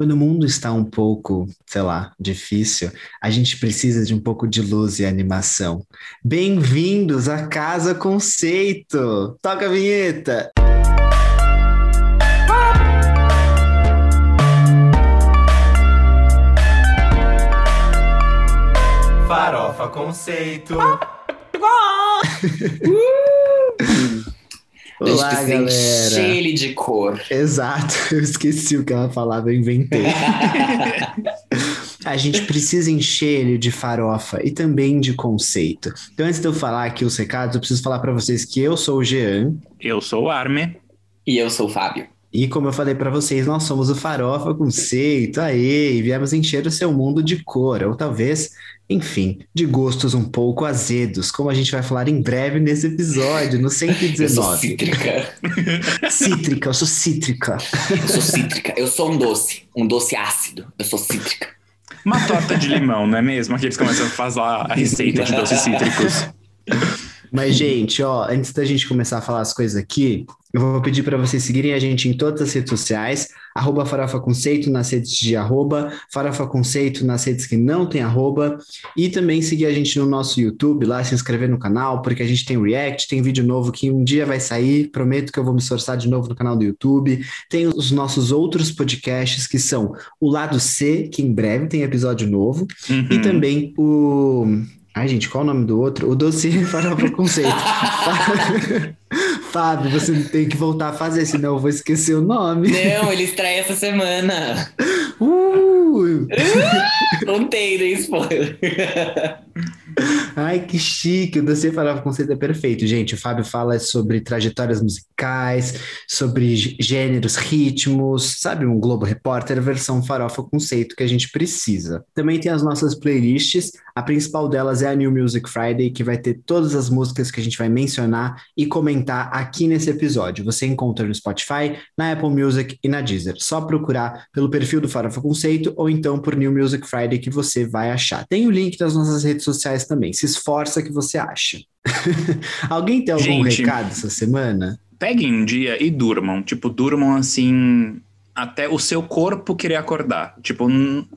Quando o mundo está um pouco, sei lá, difícil, a gente precisa de um pouco de luz e animação. Bem-vindos à Casa Conceito! Toca a vinheta! Farofa Conceito. A gente Olá, precisa encher galera! ele de cor. Exato, eu esqueci o que ela falava, eu inventei. A gente precisa encher ele de farofa e também de conceito. Então, antes de eu falar aqui os recados, eu preciso falar para vocês que eu sou o Jean. Eu sou o Arme. E eu sou o Fábio. E como eu falei para vocês, nós somos o Farofa Conceito, aê, e viemos encher o seu mundo de cor, ou talvez, enfim, de gostos um pouco azedos, como a gente vai falar em breve nesse episódio, no Eu sou 119. cítrica. Cítrica, eu sou cítrica. Eu sou cítrica. Eu sou um doce. Um doce ácido. Eu sou cítrica. Uma torta de limão, não é mesmo? Aqui eles começam a fazer a receita de doces cítricos. Mas, gente, ó, antes da gente começar a falar as coisas aqui, eu vou pedir para vocês seguirem a gente em todas as redes sociais, arroba Farofa Conceito nas redes de arroba, Farofa Conceito nas redes que não tem arroba, e também seguir a gente no nosso YouTube, lá se inscrever no canal, porque a gente tem React, tem vídeo novo que um dia vai sair, prometo que eu vou me esforçar de novo no canal do YouTube, tem os nossos outros podcasts que são o Lado C, que em breve tem episódio novo, e Uhum. também o. Ai, gente, qual o nome do outro? O Doce Farofa Conceito. Fábio, você tem que voltar a fazer, senão eu vou esquecer o nome. Não, ele estreia essa semana. Uh! Contei, dei spoiler. Ai, que chique! O Doce Farofa Conceito é perfeito, gente. O Fábio fala sobre trajetórias musicais, sobre gê- gêneros, ritmos, sabe? Um Globo Repórter versão Farofa Conceito que a gente precisa. Também tem as nossas playlists. A principal delas é a New Music Friday, que vai ter todas as músicas que a gente vai mencionar e comentar aqui nesse episódio. Você encontra no Spotify, na Apple Music e na Deezer. Só procurar pelo perfil do Farofa Conceito ou então por New Music Friday que você vai achar. Tem o link das nossas redes sociais também. Se esforça que você acha. Alguém tem algum Gente. recado essa semana? Peguem um dia e durmam. Tipo, durmam assim. Até o seu corpo querer acordar. Tipo,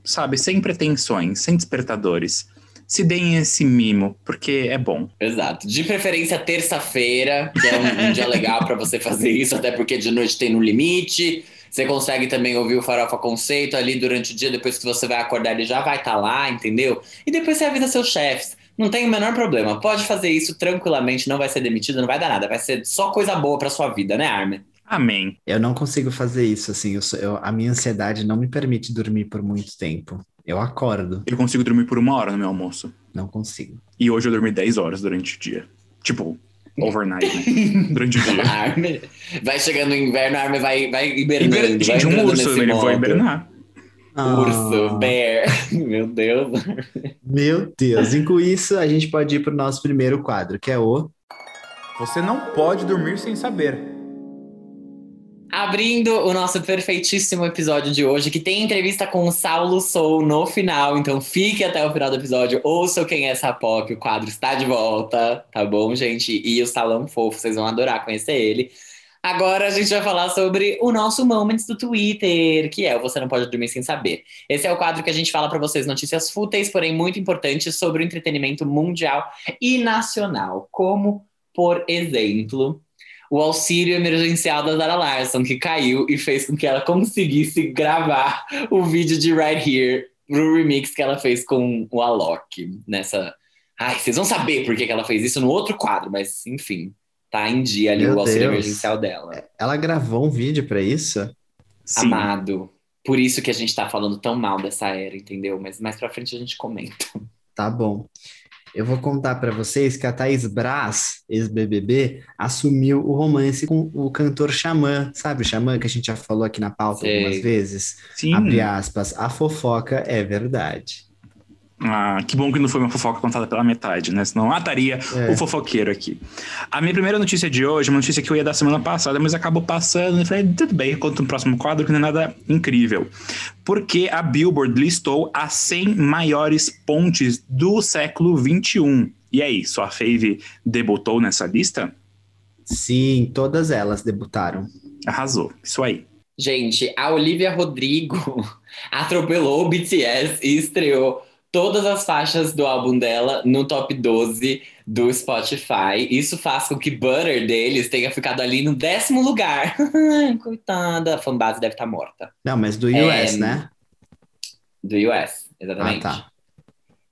sabe, sem pretensões, sem despertadores. Se deem esse mimo, porque é bom. Exato. De preferência terça-feira, que é um, um dia legal pra você fazer isso, até porque de noite tem no limite. Você consegue também ouvir o Farofa Conceito ali durante o dia, depois que você vai acordar, ele já vai estar lá, entendeu? E depois você avisa seus chefes. Não tem o menor problema. Pode fazer isso tranquilamente, não vai ser demitido, não vai dar nada. Vai ser só coisa boa pra sua vida, né, Armin? Amém. Eu não consigo fazer isso, assim. eu sou- eu- a minha ansiedade não me permite dormir por muito tempo. Eu acordo, Eu consigo dormir por uma hora no meu almoço. não consigo. E hoje eu dormi 10 horas durante o dia. Tipo, overnight, né? durante o dia. Armin. Vai chegando o inverno, Armin vai, vai hibernando. Hiber... vai Gente, um urso, ele modo. vai hibernar. Urso, Ah, bear. Meu Deus. Meu Deus. E com isso, a gente pode ir para o nosso primeiro quadro, que é o. Você não pode dormir sem saber. Abrindo o nosso perfeitíssimo episódio de hoje, que tem entrevista com o Saulo Sou no final, então fique até o final do episódio, ouça quem é essa POC, o quadro está de volta, tá bom, gente? E o Salão Fofo, vocês vão adorar conhecer ele. Agora a gente vai falar sobre o nosso Moments do Twitter, que é o Você Não Pode Dormir Sem Saber. Esse é o quadro que a gente fala pra vocês notícias fúteis, porém muito importantes, sobre o entretenimento mundial e nacional, como, por exemplo, o auxílio emergencial da Zara Larson, que caiu e fez com que ela conseguisse gravar o vídeo de Right Here pro remix que ela fez com o Alok nessa. Ai, vocês vão saber por que que ela fez isso no outro quadro, mas enfim, tá em dia ali Meu o auxílio Deus. emergencial dela. Ela gravou um vídeo para isso? Sim. Amado. Por isso que a gente tá falando tão mal dessa era, entendeu? Mas mais pra frente a gente comenta. Tá bom. Eu vou contar para vocês que a Thaís Braz, ex-BBB, assumiu o romance com o cantor Xamã, sabe o Xamã que a gente já falou aqui na pauta Sei. algumas vezes? Sim. Abre aspas, a fofoca é verdade. Ah, que bom que não foi uma fofoca contada pela metade, né? Senão mataria É. o fofoqueiro aqui. A minha primeira notícia de hoje é uma notícia que eu ia dar semana passada, mas acabou passando e falei, tudo bem, conto no próximo quadro, que não é nada incrível. Porque a Billboard listou as 100 maiores pontes do século XXI. E aí, sua fave debutou nessa lista? Sim, todas elas debutaram. Arrasou. Isso aí. Gente, a Olivia Rodrigo atropelou o BTS e estreou todas as faixas do álbum dela no top 12 do Spotify. Isso faz com que Butter deles tenha ficado ali no décimo lugar. Coitada, a fanbase deve estar morta. Não, mas do US, é, né? Do US, exatamente. Ah, tá.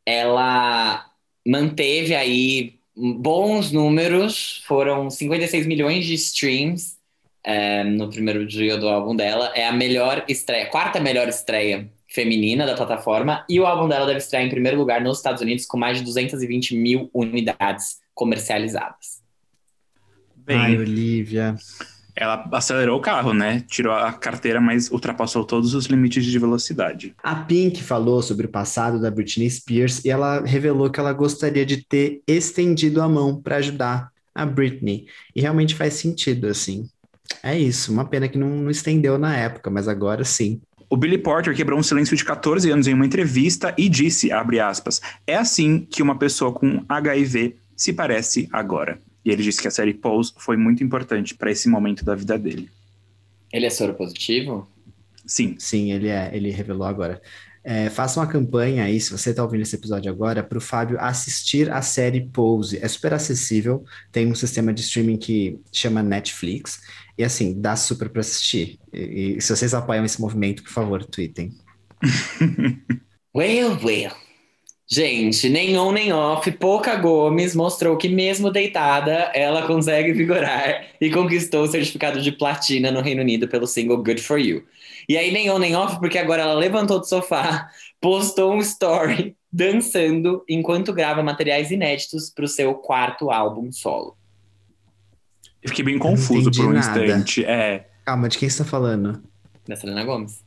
Ela manteve aí bons números, foram 56 milhões de streams é, no primeiro dia do álbum dela. É a melhor estreia, quarta melhor estreia feminina da plataforma. E o álbum dela deve estrear em primeiro lugar nos Estados Unidos com mais de 220 mil unidades comercializadas. Bem, Ai, Olivia. Ela acelerou o carro, né? Tirou a carteira, mas ultrapassou todos os limites de velocidade. A Pink falou sobre o passado da Britney Spears e ela revelou que ela gostaria de ter estendido a mão para ajudar a Britney. E realmente faz sentido, assim. É isso, uma pena que não, não estendeu na época, mas agora sim. O Billy Porter quebrou um silêncio de 14 anos em uma entrevista e disse, abre aspas, é assim que uma pessoa com HIV se parece agora. E ele disse que a série Pose foi muito importante para esse momento da vida dele. Ele é soro positivo? Sim. Sim, ele é. Ele revelou agora. É, faça uma campanha aí, se você está ouvindo esse episódio agora, para o Fábio assistir a série Pose. É super acessível, tem um sistema de streaming que chama Netflix, e assim, dá super para assistir. E, e, se vocês apoiam esse movimento, por favor, tweetem. well, well. Gente, nem on nem off, Poca Gomes mostrou que mesmo deitada, ela consegue vigorar e conquistou o certificado de platina no Reino Unido pelo single Good For You. E aí nem on nem off, porque agora ela levantou do sofá, postou um story dançando enquanto grava materiais inéditos para o seu quarto álbum solo. Eu fiquei bem confuso por um nada. instante. É. Calma, de quem você tá falando? Da Selena Gomes.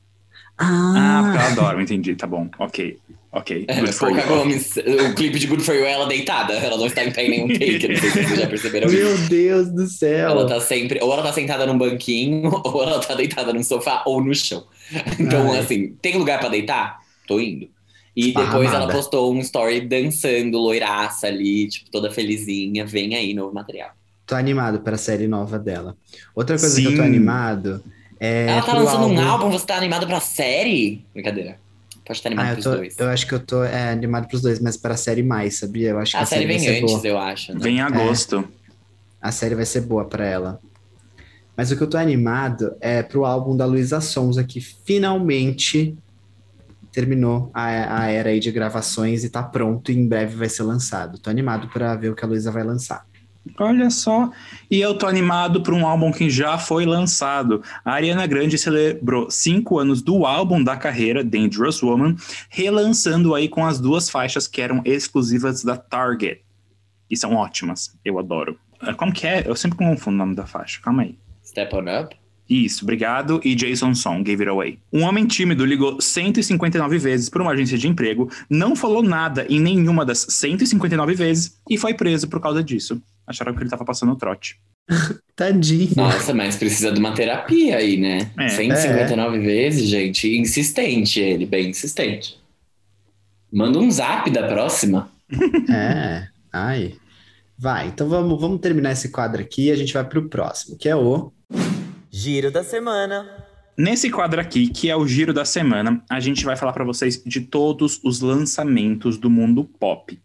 Ah, ah porque eu adoro, entendi, tá bom, ok. Ok, é, Good For You. Gomes, o clipe de Good For You é ela deitada, ela não está em pé em nenhum take, não sei se vocês já perceberam Meu isso. Meu Deus do céu! Ela tá sempre, ou ela tá sentada num banquinho, ou ela tá deitada num sofá ou no chão. Então, Ai. assim, tem lugar pra deitar? Tô indo. E depois ela postou um story dançando, loiraça ali, tipo, toda felizinha, vem aí novo material. Tô animado pra série nova dela. Outra coisa Sim. que eu tô animado é. Ela tá lançando álbum... um álbum, você tá animado pra série? Brincadeira. Pode estar animado ah, pros tô, dois. Eu acho que eu tô é, animado pros dois, mas para a série mais, sabia? Eu acho que a, a série, série vem antes, boa. eu acho. Né? Vem em agosto. É, a série vai ser boa para ela. Mas o que eu tô animado é pro álbum da Luísa Sonza, que finalmente terminou a, a era aí de gravações e tá pronto e em breve vai ser lançado. Tô animado para ver o que a Luísa vai lançar. Olha só, e eu tô animado por um álbum que já foi lançado. A Ariana Grande celebrou cinco anos do álbum da carreira, Dangerous Woman, relançando aí com as duas faixas que eram exclusivas da Target. E são ótimas, eu adoro. Ah, como que é? Eu sempre confundo o nome da faixa, calma aí. Step On Up? Isso, obrigado. E Jason Song, Gave It Away. Um homem tímido ligou 159 vezes para uma agência de emprego, não falou nada em nenhuma das 159 vezes e foi preso por causa disso acharam que ele tava passando trote. Tadinho. Nossa, mas precisa de uma terapia aí, né? É. 159 é. vezes, gente. Insistente ele, bem insistente. Manda um zap da próxima. É, ai. Vai, então vamos, vamos terminar esse quadro aqui e a gente vai pro próximo, que é o. Giro da Semana. Nesse quadro aqui, que é o Giro da Semana, a gente vai falar para vocês de todos os lançamentos do mundo pop.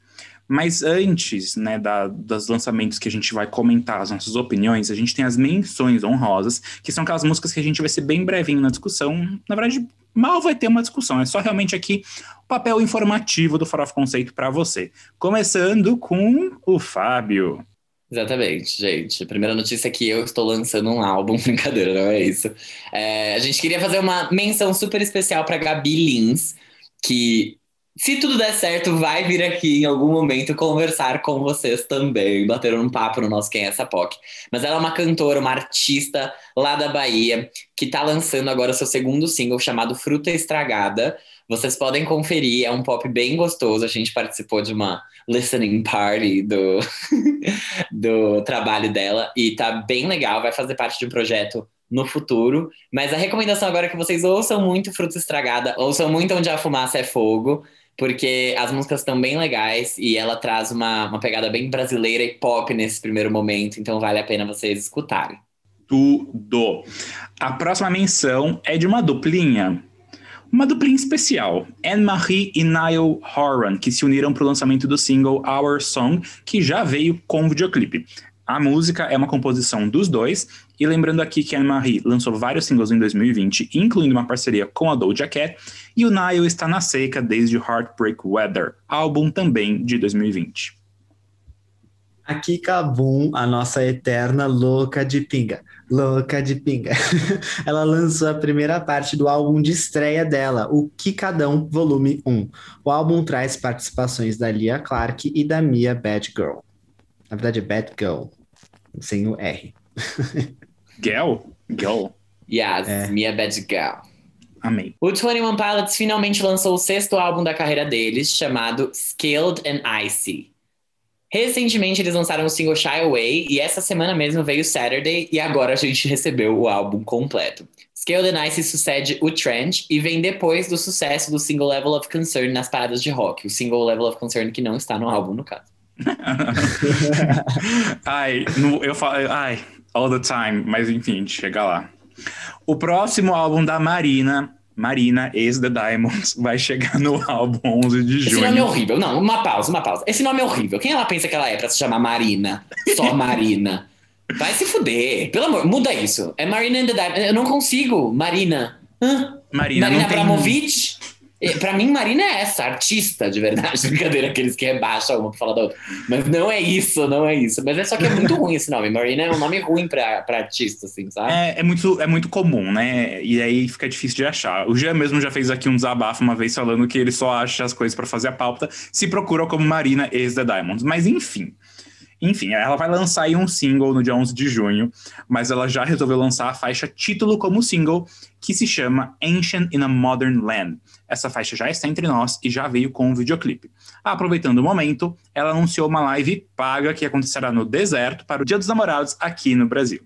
Mas antes, né, da, dos lançamentos que a gente vai comentar as nossas opiniões, a gente tem as menções honrosas, que são aquelas músicas que a gente vai ser bem brevinho na discussão. Na verdade, mal vai ter uma discussão, é só realmente aqui o papel informativo do Farofa Conceito para você. Começando com o Fábio. Exatamente, gente. A primeira notícia é que eu estou lançando um álbum, brincadeira, não é isso. É, a gente queria fazer uma menção super especial para Gabi Lins, que se tudo der certo, vai vir aqui em algum momento conversar com vocês também, bater um papo no nosso Quem é essa POC. Mas ela é uma cantora, uma artista lá da Bahia, que tá lançando agora seu segundo single chamado Fruta Estragada. Vocês podem conferir, é um pop bem gostoso. A gente participou de uma listening party do, do trabalho dela e tá bem legal, vai fazer parte de um projeto no futuro. Mas a recomendação agora é que vocês ouçam muito Fruta Estragada, ouçam muito Onde a Fumaça é Fogo porque as músicas estão bem legais e ela traz uma, uma pegada bem brasileira e pop nesse primeiro momento, então vale a pena vocês escutarem. tudo. A próxima menção é de uma duplinha. Uma duplinha especial, Anne-Marie e Niall Horan, que se uniram para o lançamento do single Our Song, que já veio com videoclipe. A música é uma composição dos dois, e lembrando aqui que Anne-Marie lançou vários singles em 2020, incluindo uma parceria com a Doja Cat, e o Niall está na seca desde Heartbreak Weather, álbum também de 2020. Aqui Kabum, a nossa eterna louca de pinga. Louca de pinga. Ela lançou a primeira parte do álbum de estreia dela, o Kikadão Volume 1. O álbum traz participações da Lia Clark e da Mia Bad Girl. Na verdade é Bad Girl, sem o R. Girl? Girl. Yes, É. Mia Bad Girl. Amei. O 21 Pilots finalmente lançou o sexto álbum da carreira deles, chamado Skilled and Icy. Recentemente eles lançaram o single Shy Away e essa semana mesmo veio Saturday e agora a gente recebeu o álbum completo. Skilled and Icy sucede o Trend e vem depois do sucesso do single Level of Concern nas paradas de rock. O single Level of Concern que não está no álbum, no caso. ai, no- eu falo, ai, all the time, mas enfim, chega lá. O próximo álbum da Marina, Marina, ex The Diamonds, vai chegar no álbum 11 de Esse junho. nome é horrível. Não, uma pausa, uma pausa. Esse nome é horrível. Quem ela pensa que ela é pra se chamar Marina? Só Marina. Vai se fuder. Pelo amor, muda isso. É Marina and the Diamond. Eu não consigo. Marina. Hã? Marina, Marina. Abramovic? Pra mim, Marina é essa, artista de verdade. Brincadeira, aqueles que rebaixam uma pra falar da outra. Mas não é isso, não é isso. Mas é só que é muito ruim esse nome. Marina é um nome ruim pra, pra artista, assim, sabe? É, é muito, é muito comum, né? E aí fica difícil de achar. O Jean mesmo já fez aqui um desabafo uma vez falando que ele só acha as coisas pra fazer a pauta se procura como Marina ex The Diamonds. Mas enfim. Enfim, ela vai lançar aí um single no dia 11 de junho, mas ela já resolveu lançar a faixa título como single, que se chama Ancient in a Modern Land. Essa faixa já está entre nós e já veio com um videoclipe. Aproveitando o momento, ela anunciou uma live paga que acontecerá no deserto para o Dia dos Namorados aqui no Brasil.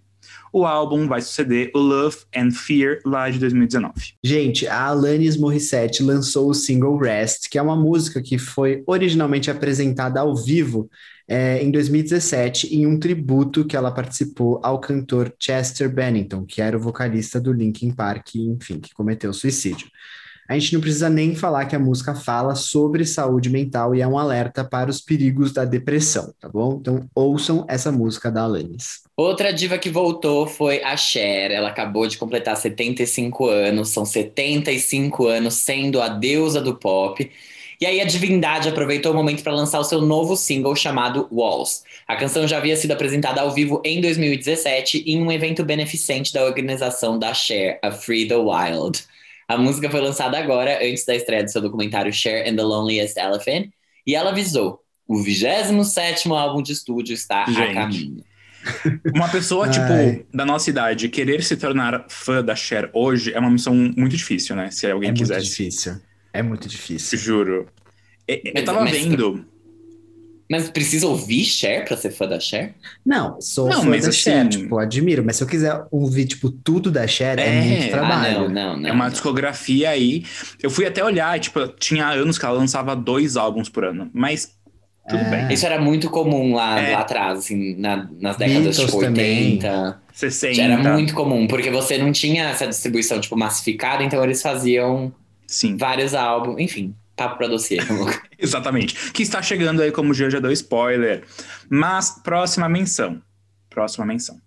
O álbum vai suceder o Love and Fear lá de 2019. Gente, a Alanis Morissette lançou o single Rest, que é uma música que foi originalmente apresentada ao vivo é, em 2017 em um tributo que ela participou ao cantor Chester Bennington, que era o vocalista do Linkin Park, enfim, que cometeu suicídio. A gente não precisa nem falar que a música fala sobre saúde mental e é um alerta para os perigos da depressão, tá bom? Então ouçam essa música da Alanis. Outra diva que voltou foi a Cher. Ela acabou de completar 75 anos, são 75 anos sendo a deusa do pop. E aí a divindade aproveitou o momento para lançar o seu novo single chamado Walls. A canção já havia sido apresentada ao vivo em 2017 em um evento beneficente da organização da Cher, a Free the Wild. A música foi lançada agora, antes da estreia do seu documentário Cher and the Loneliest Elephant, e ela avisou: o 27º álbum de estúdio está Gente. a caminho. Uma pessoa, Ai. tipo, da nossa idade, querer se tornar fã da Cher hoje é uma missão muito difícil, né? Se alguém é muito quisesse. difícil. É muito difícil. Juro. Eu Mas- tava mas- vendo. Mas precisa ouvir Cher pra ser fã da Cher? Não, sou Não, fã mas da assim- Cher, tipo, admiro, mas se eu quiser ouvir, tipo, tudo da Cher, é, É, muito ah, trabalho. Ah, não, não, não. É uma não. discografia aí. Eu fui até olhar, tipo, tinha anos que ela lançava dois álbuns por ano. Mas tudo É. bem. Isso era muito comum lá, É. lá atrás, assim, na- nas décadas Beatles tipo, também. 80. 60. Já era muito comum, porque você não tinha essa distribuição, tipo, massificada, então eles faziam Sim, vários álbuns. Enfim, papo pra dossiê. exatamente. Que está chegando aí, como o Jean já deu spoiler. Mas, próxima menção. Próxima menção.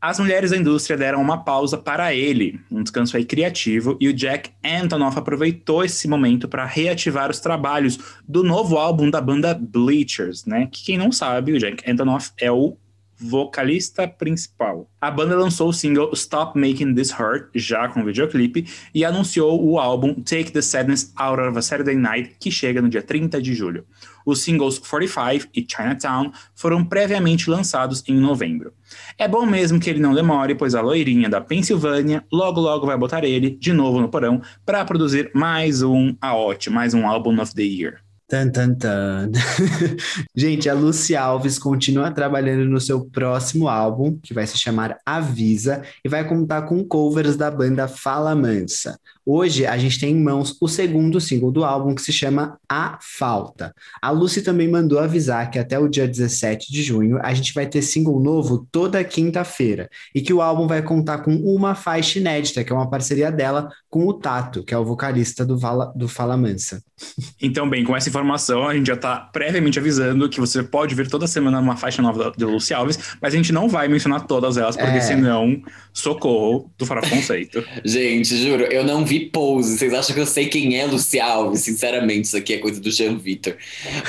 As mulheres da indústria deram uma pausa para ele, um descanso aí criativo, e o Jack Antonoff aproveitou esse momento para reativar os trabalhos do novo álbum da banda Bleachers, né? Que quem não sabe, o Jack Antonoff é o vocalista principal. A banda lançou o single Stop Making This Hurt, já com videoclipe, e anunciou o álbum Take the Sadness Out of a Saturday Night, que chega no dia 30 de julho. Os singles 45 e Chinatown foram previamente lançados em novembro. É bom mesmo que ele não demore, pois a loirinha da Pensilvânia logo logo vai botar ele de novo no porão para produzir mais um AOT, mais um álbum of the year. Tan, tan, tan. Gente, a Lucy Alves continua trabalhando no seu próximo álbum, que vai se chamar Avisa, e vai contar com covers da banda Fala Mansa. Hoje a gente tem em mãos o segundo single do álbum, que se chama A Falta. A Lucy também mandou avisar que até o dia 17 de junho a gente vai ter single novo toda quinta-feira, e que o álbum vai contar com uma faixa inédita, que é uma parceria dela com o Tato, que é o vocalista do Fala, do Fala Mansa. Então, bem, com essa informação, a gente já está previamente avisando que você pode ver toda semana uma faixa nova de Lucy Alves, mas a gente não vai mencionar todas elas, porque É. senão, socorro do Fora Conceito. Gente, juro, eu não vi pose. Vocês acham que eu sei quem é Lucy Alves? Sinceramente, isso aqui é coisa do Jean Vitor.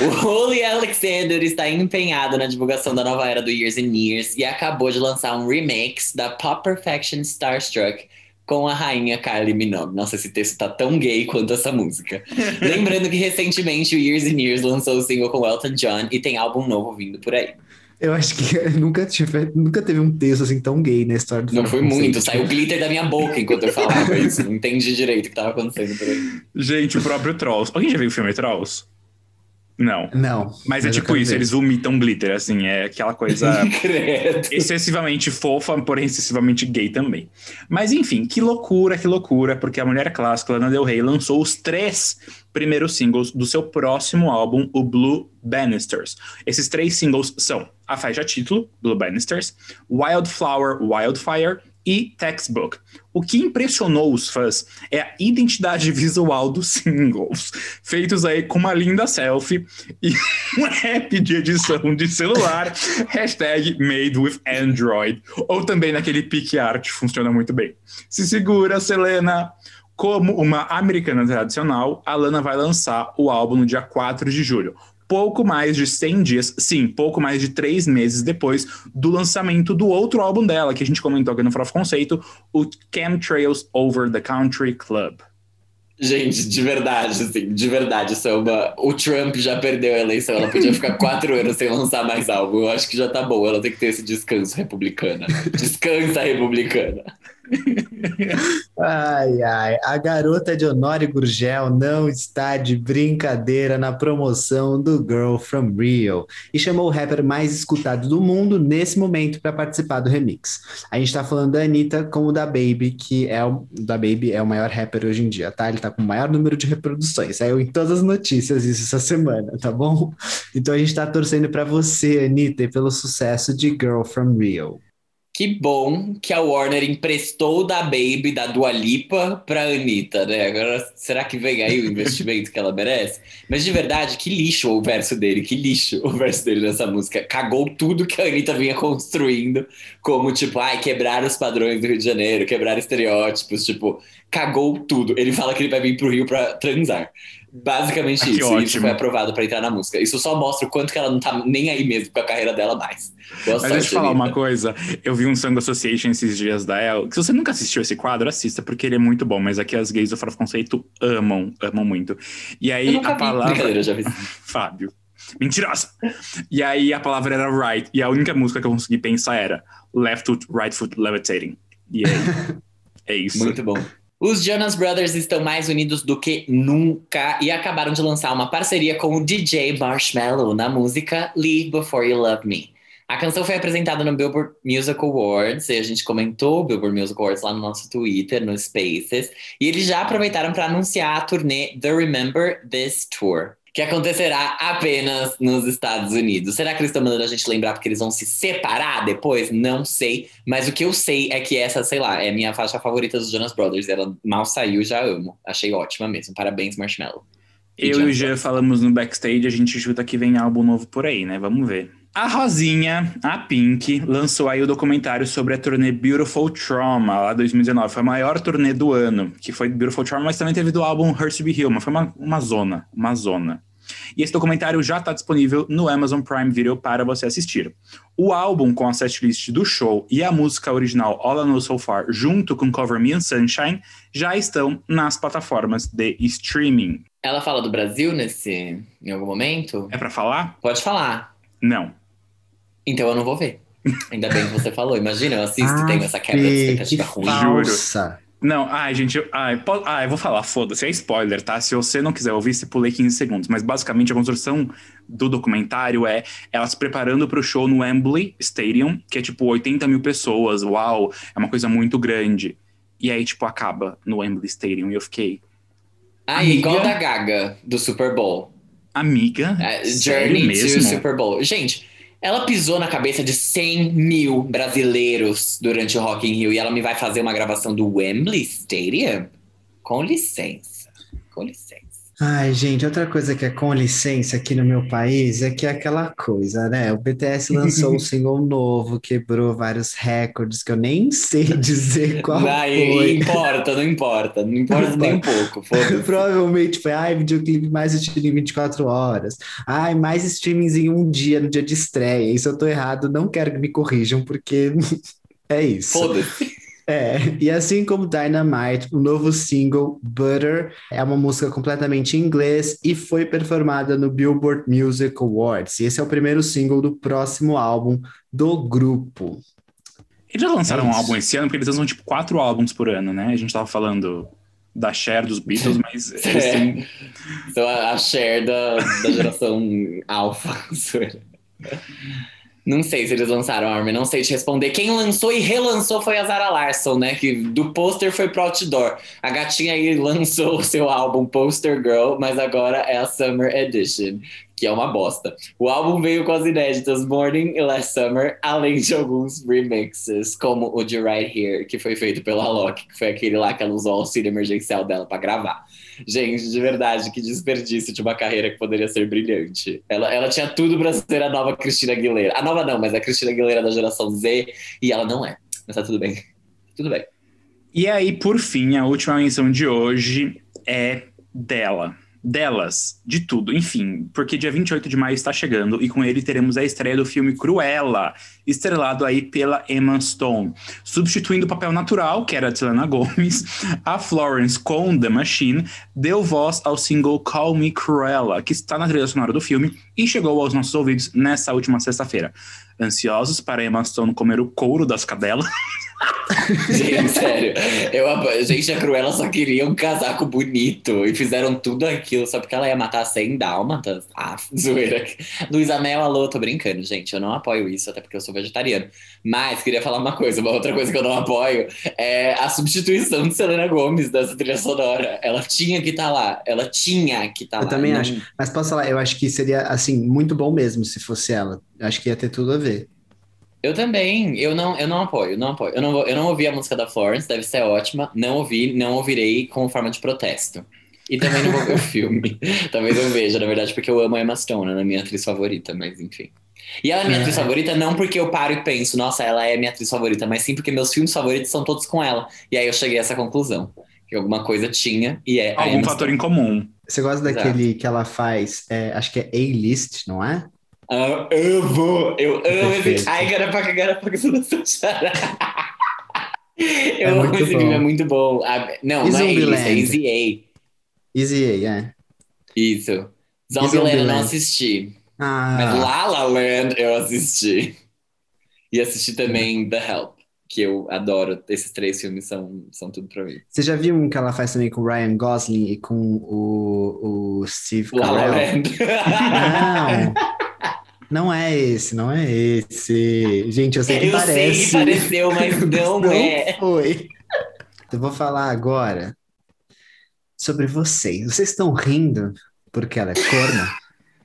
O Holy Alexander está empenhado na divulgação da nova era do Years and Years e acabou de lançar um remix da Pop Perfection Starstruck com a rainha Kylie Minogue. Nossa, esse texto tá tão gay quanto essa música. Lembrando que recentemente o Years and Years lançou o single com Elton John e tem álbum novo vindo por aí. Eu acho que nunca, tive, nunca teve um texto assim tão gay na história do Não foi muito, saiu glitter da minha boca enquanto eu falava isso. Não entendi direito o que tava acontecendo por aí. Gente, o próprio Trolls. Alguém já viu o filme Trolls? Não. Não. Mas, é eu tipo quero isso, ver. eles vomitam glitter, assim, é aquela coisa excessivamente fofa, porém excessivamente gay também. Mas enfim, que loucura, que loucura, porque a mulher clássica Lana Del Rey lançou os três primeiros singles do seu próximo álbum, o Blue Bannisters. Esses três singles são a faixa título, Blue Bannisters, Wildflower, Wildfire e Textbook. O que impressionou os fãs é a identidade visual dos singles, feitos aí com uma linda selfie e um app de edição de celular, hashtag made with Android, ou também naquele pique art, funciona muito bem. Se segura, Selena! Como uma americana tradicional, a Lana vai lançar o álbum no dia 4 de julho. Pouco mais de 100 dias, sim, pouco mais de três meses depois do lançamento do outro álbum dela, que a gente comentou aqui no Fora Conceito, o Chemtrails Over the Country Club. Gente, de verdade, assim, de verdade, isso é uma... O Trump já perdeu a eleição, ela podia ficar quatro anos sem lançar mais álbum. Eu acho que já tá bom, ela tem que ter esse descanso republicana. Descansa, republicana. Ai, ai, a garota de Honório Gurgel não está de brincadeira na promoção do Girl from Rio e chamou o rapper mais escutado do mundo nesse momento para participar do remix. A gente tá falando da Anitta com o da Baby, que é o da Baby é o maior rapper hoje em dia, tá? Ele tá com o maior número de reproduções. Saiu em todas as notícias isso essa semana, tá bom? Então a gente tá torcendo para você, Anitta, e pelo sucesso de Girl from Rio. Que bom que a Warner emprestou da Baby, da Dua Lipa, pra Anitta, né? Agora, será que vem aí o investimento que ela merece? Mas de verdade, que lixo o verso dele, que lixo o verso dele nessa música. Cagou tudo que a Anitta vinha construindo, como tipo, ai, quebrar os padrões do Rio de Janeiro, quebrar estereótipos, tipo, cagou tudo. Ele fala que ele vai vir pro Rio pra transar. Basicamente Ah, isso. E Isso ótimo. foi aprovado pra entrar na música. Isso só mostra o quanto que ela não tá nem aí mesmo com a carreira dela mais. Boa Mas deixa eu sorte, te falar uma coisa. Eu vi um Song Association esses dias da El. Que se você nunca assistiu esse quadro, assista, porque ele é muito bom. Mas aqui as gays do Fora Conceito amam, amam muito. E aí a vi. palavra. Eu já vi. Fábio. Mentirosa! E aí a palavra era right. E a única música que eu consegui pensar era Left Foot, Right Foot Levitating. E aí. é isso. Muito bom. Os Jonas Brothers estão mais unidos do que nunca e acabaram de lançar uma parceria com o DJ Marshmello na música Leave Before You Love Me. A canção foi apresentada no Billboard Music Awards e a gente comentou o Billboard Music Awards lá no nosso Twitter, no Spaces, e eles já aproveitaram para anunciar a turnê The Remember This Tour, que acontecerá apenas nos Estados Unidos. Será que eles estão mandando a gente lembrar porque eles vão se separar depois? Não sei. Mas o que eu sei é que essa, sei lá, é a minha faixa favorita dos Jonas Brothers. Ela mal saiu, já amo. Achei ótima mesmo. Parabéns, Marshmallow. Eu e o Jonas Jean falamos no backstage, a gente chuta que vem álbum novo por aí, né? Vamos ver. A Rosinha, a Pink, lançou aí o documentário sobre a turnê Beautiful Trauma, lá 2019. Foi a maior turnê do ano, que foi Beautiful Trauma, mas também teve do álbum Hurts to Be Human. Foi uma, uma zona, uma zona. E esse documentário já está disponível no Amazon Prime Video para você assistir. O álbum com a setlist do show e a música original All I Know So Far, junto com Cover Me in Sunshine, já estão nas plataformas de streaming. Ela fala do Brasil nesse, em algum momento? É para falar? Pode falar. Não. Então eu não vou ver. Ainda bem que você falou. Imagina, eu assisto e tenho essa quebra de Fê, expectativa ruim. Juro. falsa. Não, ai, gente, eu, ai, po- ai, eu vou falar, foda-se, é spoiler, tá? Se você não quiser ouvir, você pulei 15 segundos. Mas basicamente a construção do documentário é ela se preparando pro show no Wembley Stadium, que é tipo 80 mil pessoas, uau, é uma coisa muito grande. E aí, tipo, acaba no Wembley Stadium e eu fiquei, Ah, Amiga. igual da Gaga, do Super Bowl. amiga, sério Journey mesmo? to Super Bowl. Gente, ela pisou na cabeça de 100 mil brasileiros durante o Rock in Rio e ela me vai fazer uma gravação do Wembley Stadium? Com licença. Com licença. Ai, gente, outra coisa que é com licença aqui no meu país é que é aquela coisa, né? O BTS lançou um single novo, quebrou vários recordes que eu nem sei dizer qual Não, foi. importa, não importa. Não importa nem um pouco. Provavelmente foi, ai, videoclipe mais assistido em 24 horas. Ai, mais streamings em um dia, no dia de estreia. E se eu tô errado, não quero que me corrijam, porque é isso. Foda-se. É, e assim como Dynamite, o novo single Butter é uma música completamente em inglês e foi performada no Billboard Music Awards. E esse é o primeiro single do próximo álbum do grupo. Eles já lançaram É um álbum esse ano, porque eles lançam tipo quatro álbuns por ano, né? A gente tava falando da Cher, dos Beatles, mas eles É. têm... A, a Cher da, da geração alfa. Não sei se eles lançaram, Armin, não sei te responder. Quem lançou e relançou foi a Zara Larson, né? Que do pôster foi pro outdoor. A gatinha aí lançou o seu álbum Poster Girl, mas agora é a Summer Edition, que é uma bosta. O álbum veio com as inéditas Morning e Last Summer, além de alguns remixes, como o de Right Here, que foi feito pela Loki, que foi aquele lá que ela usou o auxílio emergencial dela pra gravar. Gente, de verdade, que desperdício de uma carreira que poderia ser brilhante. Ela, ela tinha tudo pra ser a nova Cristina Aguilera. A nova não, mas a Cristina Aguilera da geração Z, e ela não é. Mas tá tudo bem. Tudo bem. E aí, por fim, a última menção de hoje é dela. Delas, de tudo, enfim, porque dia 28 de maio está chegando e com ele teremos a estreia do filme Cruella, estrelado aí pela Emma Stone. Substituindo o papel natural, que era de Selena Gomez, a Florence com The Machine deu voz ao single Call Me Cruella, que está na trilha sonora do filme e chegou aos nossos ouvidos nessa última sexta-feira. Ansiosos para Emma Stone comer o couro das cadelas? Gente, sério. Eu, gente, a Cruella só queria um casaco bonito e fizeram tudo aquilo só porque ela ia matar 100 dálmatas. Ah, zoeira. Luísa Mel, alô, tô brincando, gente. Eu não apoio isso, até porque eu sou vegetariano. Mas queria falar uma coisa, uma outra coisa que eu não apoio é a substituição de Selena Gomes dessa trilha sonora. Ela tinha que estar lá. Ela tinha que estar Eu lá. também Não- acho. Mas posso falar, eu acho que seria, assim, muito bom mesmo se fosse ela. Eu Acho que ia ter tudo a ver. Eu também, eu não, eu não apoio, não apoio. Eu não, vou- eu não ouvi a música da Florence, deve ser ótima. Não ouvi, não ouvirei como forma de protesto. E também não vou ver o filme. Talvez eu veja, na verdade, porque eu amo a Emma Stone, ela é minha atriz favorita, mas enfim. E ela é minha É. atriz favorita não porque eu paro e penso, nossa, ela é minha atriz favorita, mas sim porque meus filmes favoritos são todos com ela. E aí eu cheguei a essa conclusão. Que alguma coisa tinha e é a Algum fator Stone. em comum. Você gosta Exato. daquele que ela faz, é, acho que é A-list, não é? Ah, amo! Eu amo Perfeito. esse. Ai, garapaca, garapaca, você não chorar. Eu amo muito esse bom. filme, é muito bom. Ah, não, E não é isso, Zombieland? é Easy Easy A, é. A. Isso. Zombieland eu não Zombieland? Mas Ah, La La Land eu assisti. E assisti também The Help, que eu adoro. Esses três filmes são, são tudo pra mim. você já viu um que ela faz também com o Ryan Gosling e com o, o Steve La La Carell? Land. Não, não é esse, não é esse. Gente, eu sei que eu parece. sei que pareceu, mas não, Não é. foi. Eu vou falar agora sobre vocês. Vocês estão rindo porque ela é corna?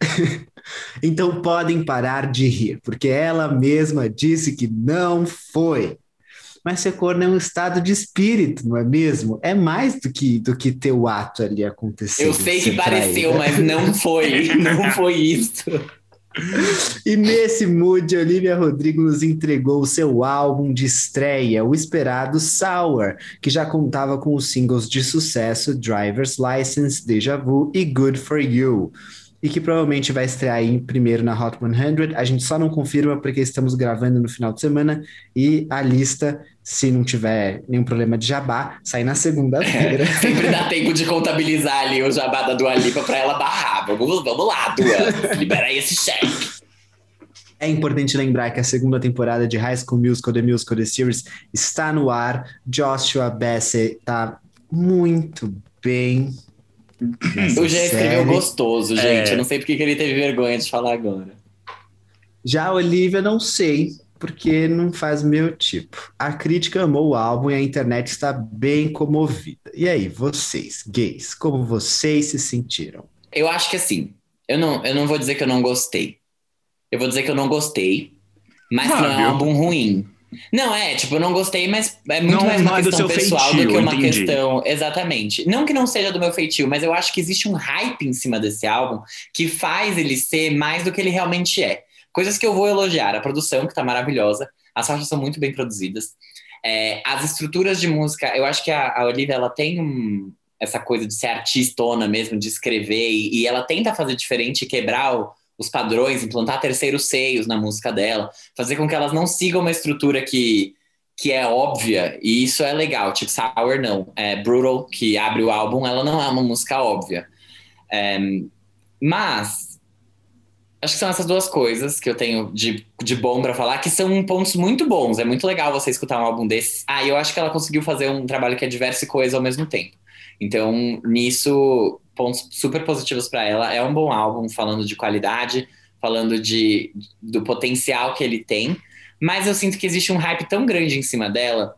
Então podem parar de rir, porque ela mesma disse que não foi. Mas ser corno é um estado de espírito, não é mesmo? É mais do que, do que ter o ato ali acontecendo. Eu sei que pareceu, traída. mas não foi. Não foi isso. E nesse mood, Olivia Rodrigo nos entregou o seu álbum de estreia, o esperado Sour, que já contava com os singles de sucesso Driver's License, Deja Vu e Good For You. E que provavelmente vai estrear aí primeiro na Hot 100. A gente só não confirma porque estamos gravando no final de semana e a lista, se não tiver nenhum problema de jabá, sai na segunda-feira. Sempre dá tempo de contabilizar ali o jabá da Dua Lipa pra ela barrar. Vamos, vamos lá, Dua. Libera aí esse cheque. É importante lembrar que a segunda temporada de High School Musical, The Musical, The Series está no ar. Joshua Bassett tá muito bem. Nessa O Gê escreveu gostoso, gente. É. Eu não sei porque que ele teve vergonha de falar agora. Já a Olivia, não sei, porque não faz meu tipo. A crítica amou o álbum e a internet está bem comovida. E aí, vocês, gays, como vocês se sentiram? Eu acho que assim, eu não, eu não vou dizer que eu não gostei. Eu vou dizer que eu não gostei, mas que não é um álbum ruim. Não, é, tipo, eu não gostei, mas é muito Não- mais uma é do questão seu pessoal do feitio, que uma entendi. questão. Exatamente. Não que não seja do meu feitio, mas eu acho que existe um hype em cima desse álbum que faz ele ser mais do que ele realmente é. Coisas que eu vou elogiar. A produção, que tá maravilhosa. As faixas são muito bem produzidas. É, as estruturas de música, eu acho que a, a Olivia, ela tem um- essa coisa de ser artistona mesmo, de escrever, e, e ela tenta fazer diferente e quebrar o- os padrões, implantar terceiros seios na música dela, fazer com que elas não sigam uma estrutura que, que é óbvia, e isso é legal. Tipo, Sour não. É, Brutal, que abre o álbum, ela não é uma música óbvia. É, mas acho que são essas duas coisas que eu tenho de, de bom pra falar, que são pontos muito bons. É muito legal você escutar um álbum desses. Ah, eu acho que ela conseguiu fazer um trabalho que é diverso e coeso ao mesmo tempo. Então, nisso, pontos super positivos pra ela. É um bom álbum, falando de qualidade, falando de, do potencial que ele tem. Mas eu sinto que existe um hype tão grande em cima dela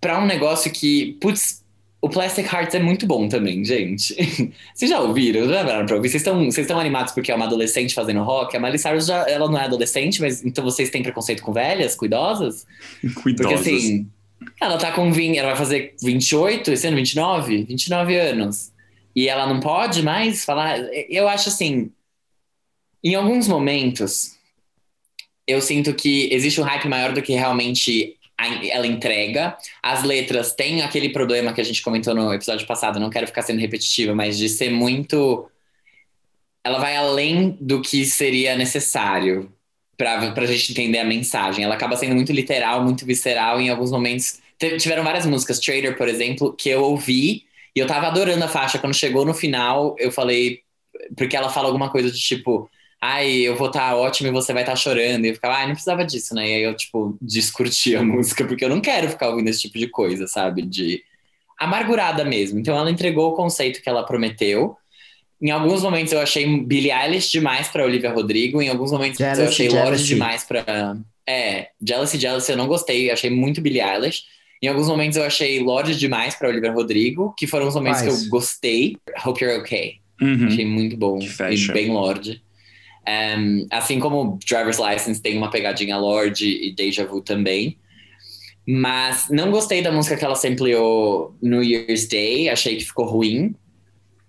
pra um negócio que, putz, o Plastic Hearts é muito bom também, gente. Vocês já ouviram? Já lembraram pra ouvir? Vocês estão vocês estão animados porque é uma adolescente fazendo rock? A Miley Cyrus já, ela não é adolescente, mas então vocês têm preconceito com velhas, cuidosas? Porque Cuidosos. assim, ela tá com 20, ela vai fazer 28, esse ano 29? 29 anos. E ela não pode mais falar. Eu acho assim, em alguns momentos, eu sinto que existe um hype maior do que realmente ela entrega. As letras têm aquele problema que a gente comentou no episódio passado, não quero ficar sendo repetitiva, mas de ser muito. Ela vai além do que seria necessário pra, pra gente entender a mensagem. Ela acaba sendo muito literal, muito visceral em alguns momentos. Tiveram várias músicas, Trader, por exemplo, que eu ouvi e eu tava adorando a faixa. Quando chegou no final, eu falei. Porque ela fala alguma coisa de tipo. Ai, eu vou estar ótimo e você vai estar chorando. E eu ficava, ai, não precisava disso, né? E aí eu, tipo, descurti a música, porque eu não quero ficar ouvindo esse tipo de coisa, sabe? De amargurada mesmo. Então ela entregou o conceito que ela prometeu. Em alguns momentos eu achei Billie Eilish demais pra Olivia Rodrigo, em alguns momentos eu Jealousy, achei Lorde demais pra. É, Jealousy Jealousy eu não gostei, eu achei muito Billie Eilish. Em alguns momentos eu achei Lorde demais pra Olivia Rodrigo, que foram os momentos Quais? que eu gostei. Hope You're Okay. Uhum. Achei muito bom e bem Lorde. Um, assim como Driver's License tem uma pegadinha Lorde e Deja Vu também. Mas não gostei da música que ela sampleou New Year's Day, achei que ficou ruim.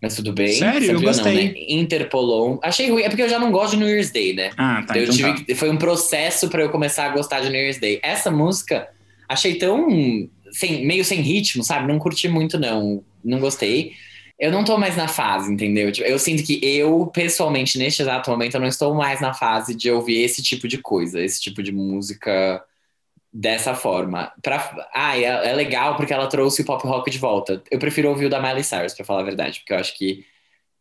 Mas tudo bem. Sério? Eu gostei. Não, né? Interpolou. Achei ruim, é porque eu já não gosto de New Year's Day, né? Ah, tá. eu então tive tá. foi um processo pra eu começar a gostar de New Year's Day. Essa música achei tão sem, meio sem ritmo, sabe? Não curti muito não, não gostei. Eu não tô mais na fase, entendeu? Tipo, eu sinto que eu, pessoalmente, neste exato momento, eu não estou mais na fase de ouvir esse tipo de coisa, esse tipo de música dessa forma. Pra, ah, é, é legal porque ela trouxe o pop rock de volta. Eu prefiro ouvir o da Miley Cyrus, pra falar a verdade, porque eu acho que,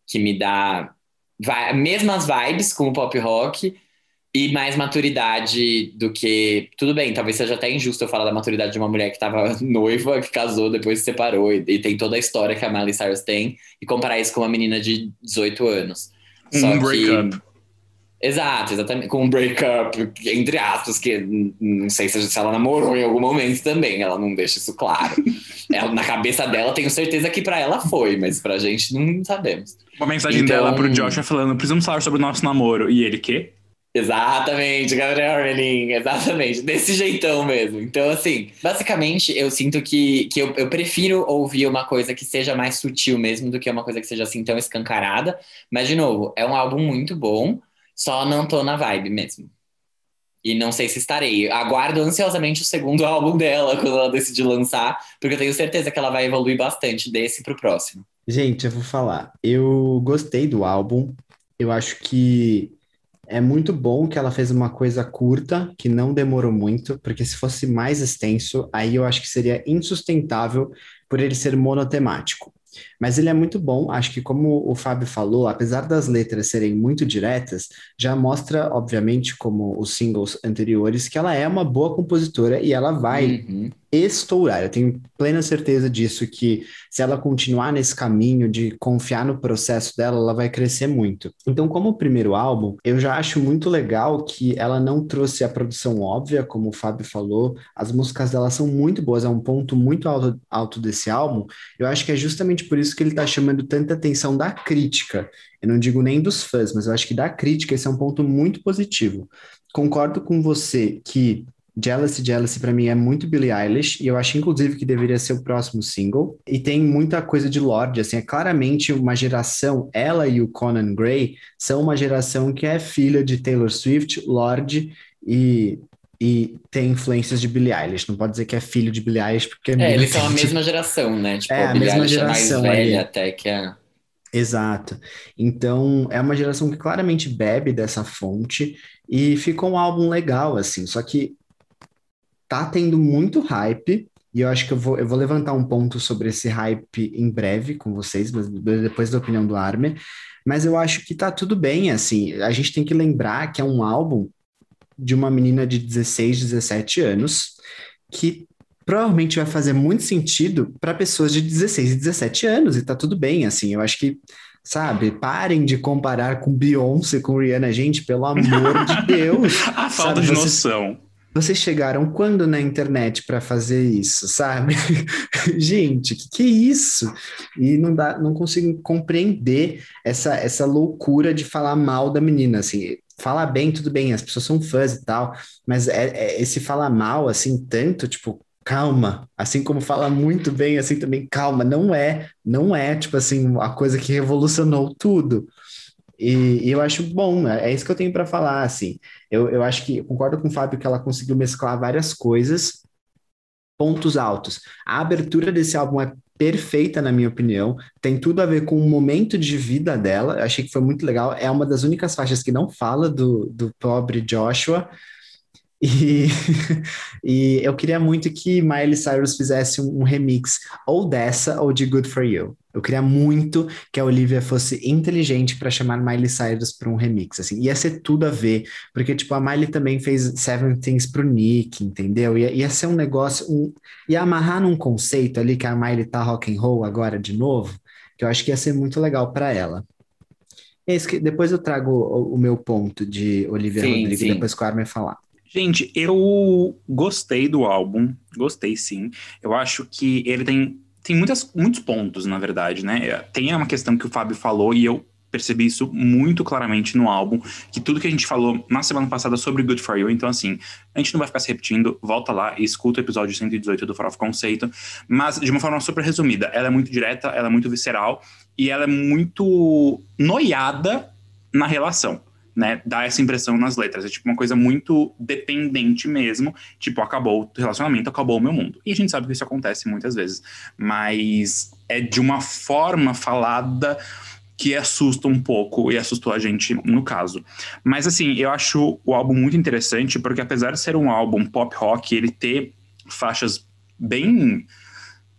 que me dá vai, mesmas vibes com o pop rock e mais maturidade do que. Tudo bem, talvez seja até injusto eu falar da maturidade de uma mulher que estava noiva, que casou, depois se separou e, e tem toda a história que a Miley Cyrus tem e comparar isso com uma menina de 18 anos. Um breakup. Exato, exatamente. Com um breakup, entre aspas, que não sei se ela namorou em algum momento também, ela não deixa isso claro. ela, na cabeça dela, tenho certeza que pra ela foi, mas pra gente não sabemos. Uma mensagem Então- dela pro Joshua falando: precisamos falar sobre o nosso namoro. E ele, quê? Exatamente, Gabriel Armelin, exatamente, desse jeitão mesmo. Então, assim, basicamente, eu sinto que, que eu, eu prefiro ouvir uma coisa que seja mais sutil mesmo do que uma coisa que seja assim tão escancarada. Mas, de novo, é um álbum muito bom, só não tô na vibe mesmo. E não sei se estarei. Aguardo ansiosamente o segundo álbum dela quando ela decidir lançar, porque eu tenho certeza que ela vai evoluir bastante desse pro próximo. Gente, eu vou falar. Eu gostei do álbum. Eu acho que é muito bom que ela fez uma coisa curta, que não demorou muito, porque se fosse mais extenso, aí eu acho que seria insustentável por ele ser monotemático. Mas ele é muito bom, acho que como o Fábio falou, apesar das letras serem muito diretas, já mostra, obviamente, como os singles anteriores, que ela é uma boa compositora e ela vai Uhum. Estourar. Eu tenho plena certeza disso, que se ela continuar nesse caminho de confiar no processo dela, ela vai crescer muito. Então, como primeiro álbum, eu já acho muito legal que ela não trouxe a produção óbvia, como o Fábio falou, as músicas dela são muito boas, é um ponto muito alto, alto desse álbum. Eu acho que é justamente por isso que ele está chamando tanta atenção da crítica. Eu não digo nem dos fãs, mas eu acho que da crítica esse é um ponto muito positivo. Concordo com você que Jealousy, Jealousy pra mim é muito Billie Eilish e eu acho inclusive que deveria ser o próximo single. E tem muita coisa de Lorde, assim, é claramente uma geração, ela e o Conan Gray são uma geração que é filha de Taylor Swift, Lorde e e tem influências de Billie Eilish. Não pode dizer que é filho de Billie Eilish porque É, muito- eles são a mesma geração, né? Tipo, É, a Billie mesma Eilish é mais geração velha ali. até que a... Exato. Então, é uma geração que claramente bebe dessa fonte e ficou um álbum legal, assim. Só que tá tendo muito hype e eu acho que eu vou, eu vou levantar um ponto sobre esse hype em breve com vocês, mas depois da opinião do Armin. Mas eu acho que tá tudo bem, assim. A gente tem que lembrar que é um álbum de uma menina de 16, 17 anos que provavelmente vai fazer muito sentido para pessoas de 16 e 17 anos, e tá tudo bem, assim. Eu acho que, sabe, parem de comparar com Beyoncé, com Rihanna, gente, pelo amor de Deus. A falta Sabe, de noção. Vocês chegaram quando na internet para fazer isso, sabe? Gente, que que é isso? E não dá, não consigo compreender essa essa loucura de falar mal da menina, assim. Falar bem, tudo bem, as pessoas são fãs e tal, mas é, é esse falar mal assim tanto, tipo, calma, assim como fala muito bem, assim também calma, não é, não é tipo assim a coisa que revolucionou tudo. E, e eu acho bom, é é isso que eu tenho para falar, assim. Eu, eu acho que eu concordo com o Fábio que ela conseguiu mesclar várias coisas, pontos altos. A abertura desse álbum é perfeita, na minha opinião, tem tudo a ver com o momento de vida dela. Eu achei que foi muito legal. É uma das únicas faixas que não fala do, do pobre Joshua. E, e eu queria muito que Miley Cyrus fizesse um, um remix ou dessa ou de Good For You. Eu queria muito que a Olivia fosse inteligente para chamar Miley Cyrus para um remix, assim. Ia ser tudo a ver, porque tipo a Miley também fez Seven Things pro Nick, entendeu? Ia, ia ser um negócio, um, ia amarrar num conceito ali que a Miley tá rock and roll agora de novo, que eu acho que ia ser muito legal para ela. É isso que depois eu trago o, o meu ponto de Olivia Sim, Rodrigo, sim. depois que o Armin falar. Gente, eu gostei do álbum, gostei sim. Eu acho que ele tem, tem muitas, muitos pontos, na verdade, né? Tem uma questão que o Fábio falou e eu percebi isso muito claramente no álbum, que tudo que a gente falou na semana passada sobre Good For You, então assim, a gente não vai ficar se repetindo, volta lá e escuta o episódio 118 do Farofa Conceito, mas de uma forma super resumida, ela é muito direta, ela é muito visceral e ela é muito noiada na relação né, dá essa impressão nas letras. É tipo uma coisa muito dependente mesmo. Tipo, acabou o relacionamento, acabou o meu mundo. E a gente sabe que isso acontece muitas vezes. Mas é de uma forma falada que assusta um pouco e assustou a gente no caso. Mas assim, eu acho o álbum muito interessante porque apesar de ser um álbum pop rock, ele ter faixas bem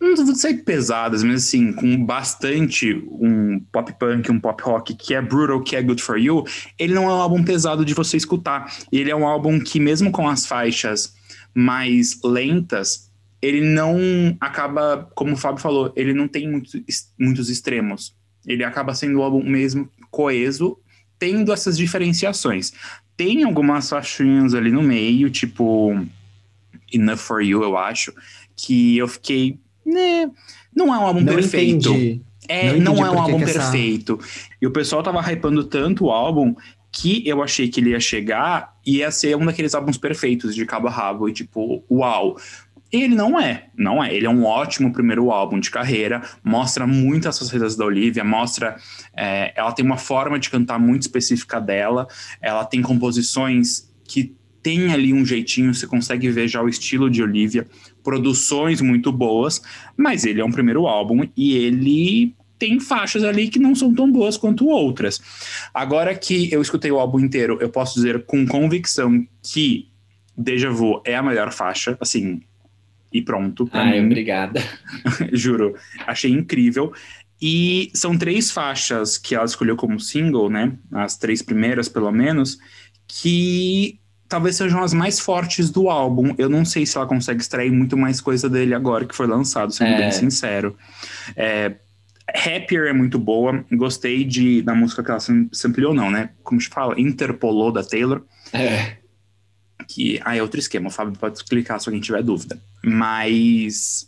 não vou dizer pesadas, mas assim, com bastante um pop punk, um pop rock que é brutal, que é good for you, ele não é um álbum pesado de você escutar. Ele é um álbum que, mesmo com as faixas mais lentas, ele não acaba, como o Fábio falou, ele não tem muito, muitos extremos. Ele acaba sendo um álbum mesmo coeso, tendo essas diferenciações. Tem algumas faixinhas ali no meio, tipo Enough for You, eu acho, que eu fiquei né, não é um álbum Não perfeito. entendi. É, Não não, é um álbum que essa- perfeito. E o pessoal tava hypando tanto o álbum que eu achei que ele ia chegar e ia ser um daqueles álbuns perfeitos de cabo a rabo e tipo, uau. Ele não é, não é. Ele é um ótimo primeiro álbum de carreira, mostra muitas facetas da Olivia, mostra. é, ela tem uma forma de cantar muito específica dela, ela tem composições que tem ali um jeitinho, você consegue ver já o estilo de Olivia, produções muito boas, mas ele é um primeiro álbum e ele tem faixas ali que não são tão boas quanto outras. Agora que eu escutei o álbum inteiro, eu posso dizer com convicção que Deja Vu é a melhor faixa, assim, e pronto, Ai, mim. obrigada. Juro, achei incrível. E são três faixas que ela escolheu como single, né? As três primeiras, pelo menos, que talvez sejam as mais fortes do álbum. Eu não sei se ela consegue extrair muito mais coisa dele agora que foi lançado, sendo É. bem sincero. É, Happier é muito boa. Gostei de, da música que ela sam- sampleou, não, né? Como se fala? Interpolou da Taylor. É. Que ah, é outro esquema. O Fábio pode explicar se alguém tiver dúvida. Mas.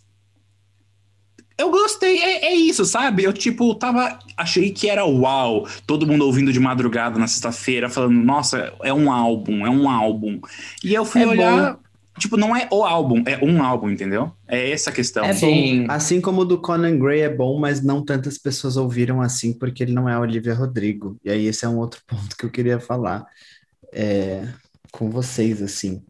Eu gostei, é, é isso, sabe? Eu, tipo, tava. Achei que era uau. Todo mundo ouvindo de madrugada na sexta-feira, falando, nossa, é um álbum, é um álbum. E eu fui É olhar. Tipo, não é o álbum, é um álbum, entendeu? É essa a questão. É Sim. bom. Assim como o do Conan Gray é bom, mas não tantas pessoas ouviram assim, porque ele não é Olivia Rodrigo. E aí esse é um outro ponto que eu queria falar é, com vocês, assim.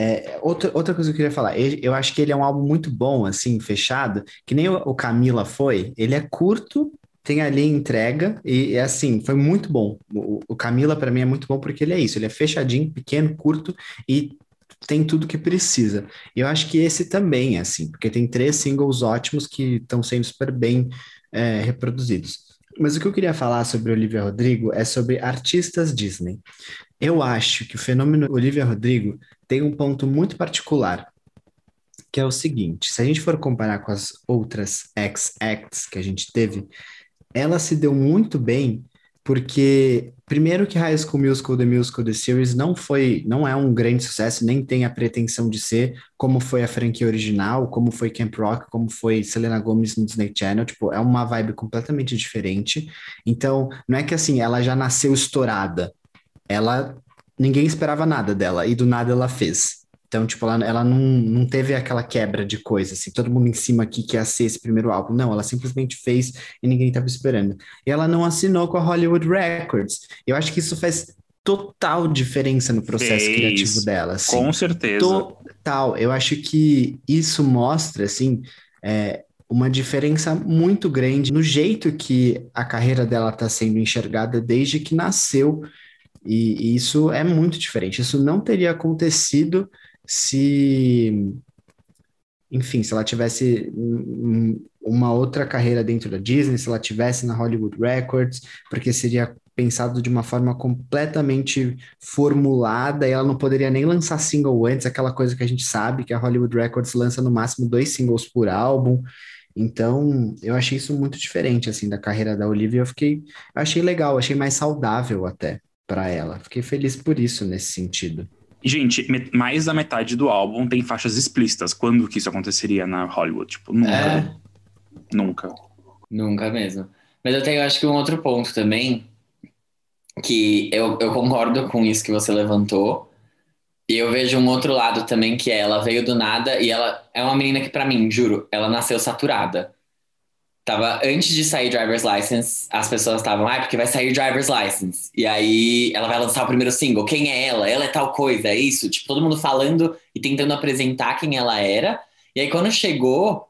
É, outra, outra coisa que eu queria falar, eu acho que ele é um álbum muito bom, assim, fechado, que nem o, o Camila foi. Ele é curto, tem ali entrega, e é assim, foi muito bom. O, o Camila, para mim, é muito bom porque ele é isso, ele é fechadinho, pequeno, curto e tem tudo que precisa. E eu acho que esse também é assim, porque tem três singles ótimos que estão sendo super bem é, reproduzidos. Mas o que eu queria falar sobre Olivia Rodrigo é sobre artistas Disney. Eu acho que o fenômeno Olivia Rodrigo tem um ponto muito particular, que é o seguinte: se a gente for comparar com as outras ex-acts que a gente teve, ela se deu muito bem porque primeiro que High School Musical The Musical The Series não foi, não é um grande sucesso, nem tem a pretensão de ser como foi a franquia original, como foi Camp Rock, como foi Selena Gomez no Disney Channel, tipo, é uma vibe completamente diferente. Então, não é que assim, ela já nasceu estourada. Ela ninguém esperava nada dela e do nada ela fez. Então, tipo, ela, ela não, não teve aquela quebra de coisa, assim, todo mundo em cima aqui que ia ser esse primeiro álbum. Não, ela simplesmente fez e ninguém estava esperando. E ela não assinou com a Hollywood Records. Eu acho que isso faz total diferença no processo Fez. criativo dela. Assim. Com certeza. Total. Eu acho que isso mostra, assim, é, uma diferença muito grande no jeito que a carreira dela está sendo enxergada desde que nasceu. E, e isso é muito diferente. Isso não teria acontecido se, enfim, se ela tivesse uma outra carreira dentro da Disney, se ela tivesse na Hollywood Records, porque seria pensado de uma forma completamente formulada e ela não poderia nem lançar single antes, aquela coisa que a gente sabe que a Hollywood Records lança no máximo dois singles por álbum. Então, eu achei isso muito diferente assim da carreira da Olivia. Eu fiquei, eu achei legal, achei mais saudável até para ela. Fiquei feliz por isso nesse sentido. Gente, mais da metade do álbum tem faixas explícitas. Quando que isso aconteceria na Hollywood? Tipo, nunca. É. Nunca. Nunca mesmo. Mas eu tenho, acho que um outro ponto também, que eu, eu concordo com isso que você levantou. E eu vejo um outro lado também, que é ela veio do nada e ela é uma menina que, pra mim, juro, ela nasceu saturada. Tava, antes de sair Driver's License, as pessoas estavam, ah, porque vai sair Driver's License. E aí ela vai lançar o primeiro single. Quem é ela? Ela é tal coisa, é isso? Tipo, todo mundo falando e tentando apresentar quem ela era. E aí quando chegou,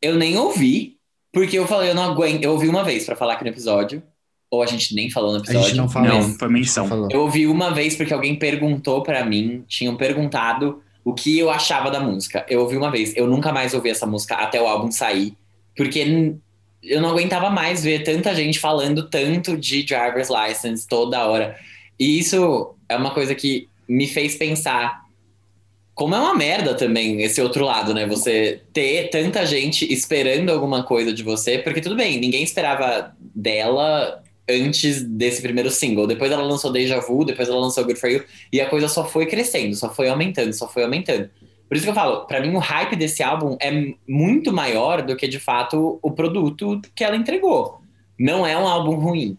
eu nem ouvi, porque eu falei, eu não aguento. Eu ouvi uma vez pra falar aqui no episódio. Ou a gente nem falou no A episódio. gente não falou. Não, foi menção. Falou. Eu ouvi uma vez porque alguém perguntou pra mim, tinham perguntado o que eu achava da música. Eu ouvi uma vez, eu nunca mais ouvi essa música até o álbum sair, porque eu não aguentava mais ver tanta gente falando tanto de driver's license toda hora. E isso é uma coisa que me fez pensar como é uma merda também esse outro lado, né? Você ter tanta gente esperando alguma coisa de você, porque tudo bem, ninguém esperava dela antes desse primeiro single. Depois ela lançou Deja Vu, depois ela lançou Good For You, e a coisa só foi crescendo, só foi aumentando, só foi aumentando. Por isso que eu falo, pra mim o hype desse álbum é muito maior do que de fato o produto que ela entregou. Não é um álbum ruim,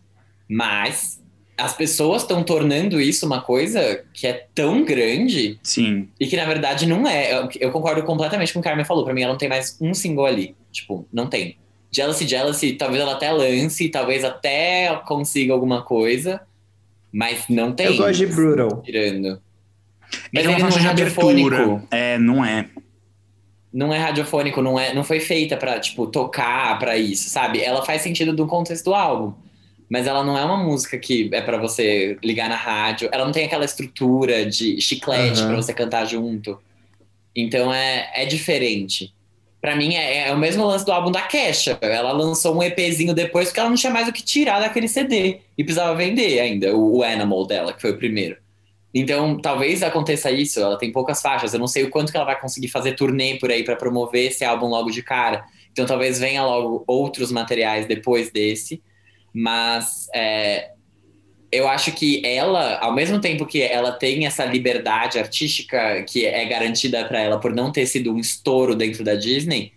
mas as pessoas estão tornando isso uma coisa que é tão grande Sim. e que na verdade não é. Eu, eu concordo completamente com o que o Carmen falou. Pra mim, ela não tem mais um single ali. Tipo, não tem. Jealousy, Jealousy, talvez ela até lance, talvez até consiga alguma coisa, mas não tem. Eu gosto de Brutal. Tirando. Mas é uma não faixa é de abertura. É, não é. Não é radiofônico, não, é, não foi feita pra, tipo, tocar pra isso, sabe? Ela faz sentido do contexto do álbum. Mas ela não é uma música que é pra você ligar na rádio. Ela não tem aquela estrutura de chiclete Aham. pra você cantar junto. Então é, é diferente. Pra mim é, é o mesmo lance do álbum da Kesha. Ela lançou um EPzinho depois porque ela não tinha mais o que tirar daquele CD. E precisava vender ainda o, o Animal dela, que foi o primeiro. Então, talvez aconteça isso. Ela tem poucas faixas. Eu não sei o quanto que ela vai conseguir fazer turnê por aí para promover esse álbum logo de cara. Então, talvez venha logo outros materiais depois desse. Mas é, eu acho que ela, ao mesmo tempo que ela tem essa liberdade artística que é garantida para ela por não ter sido um estouro dentro da Disney,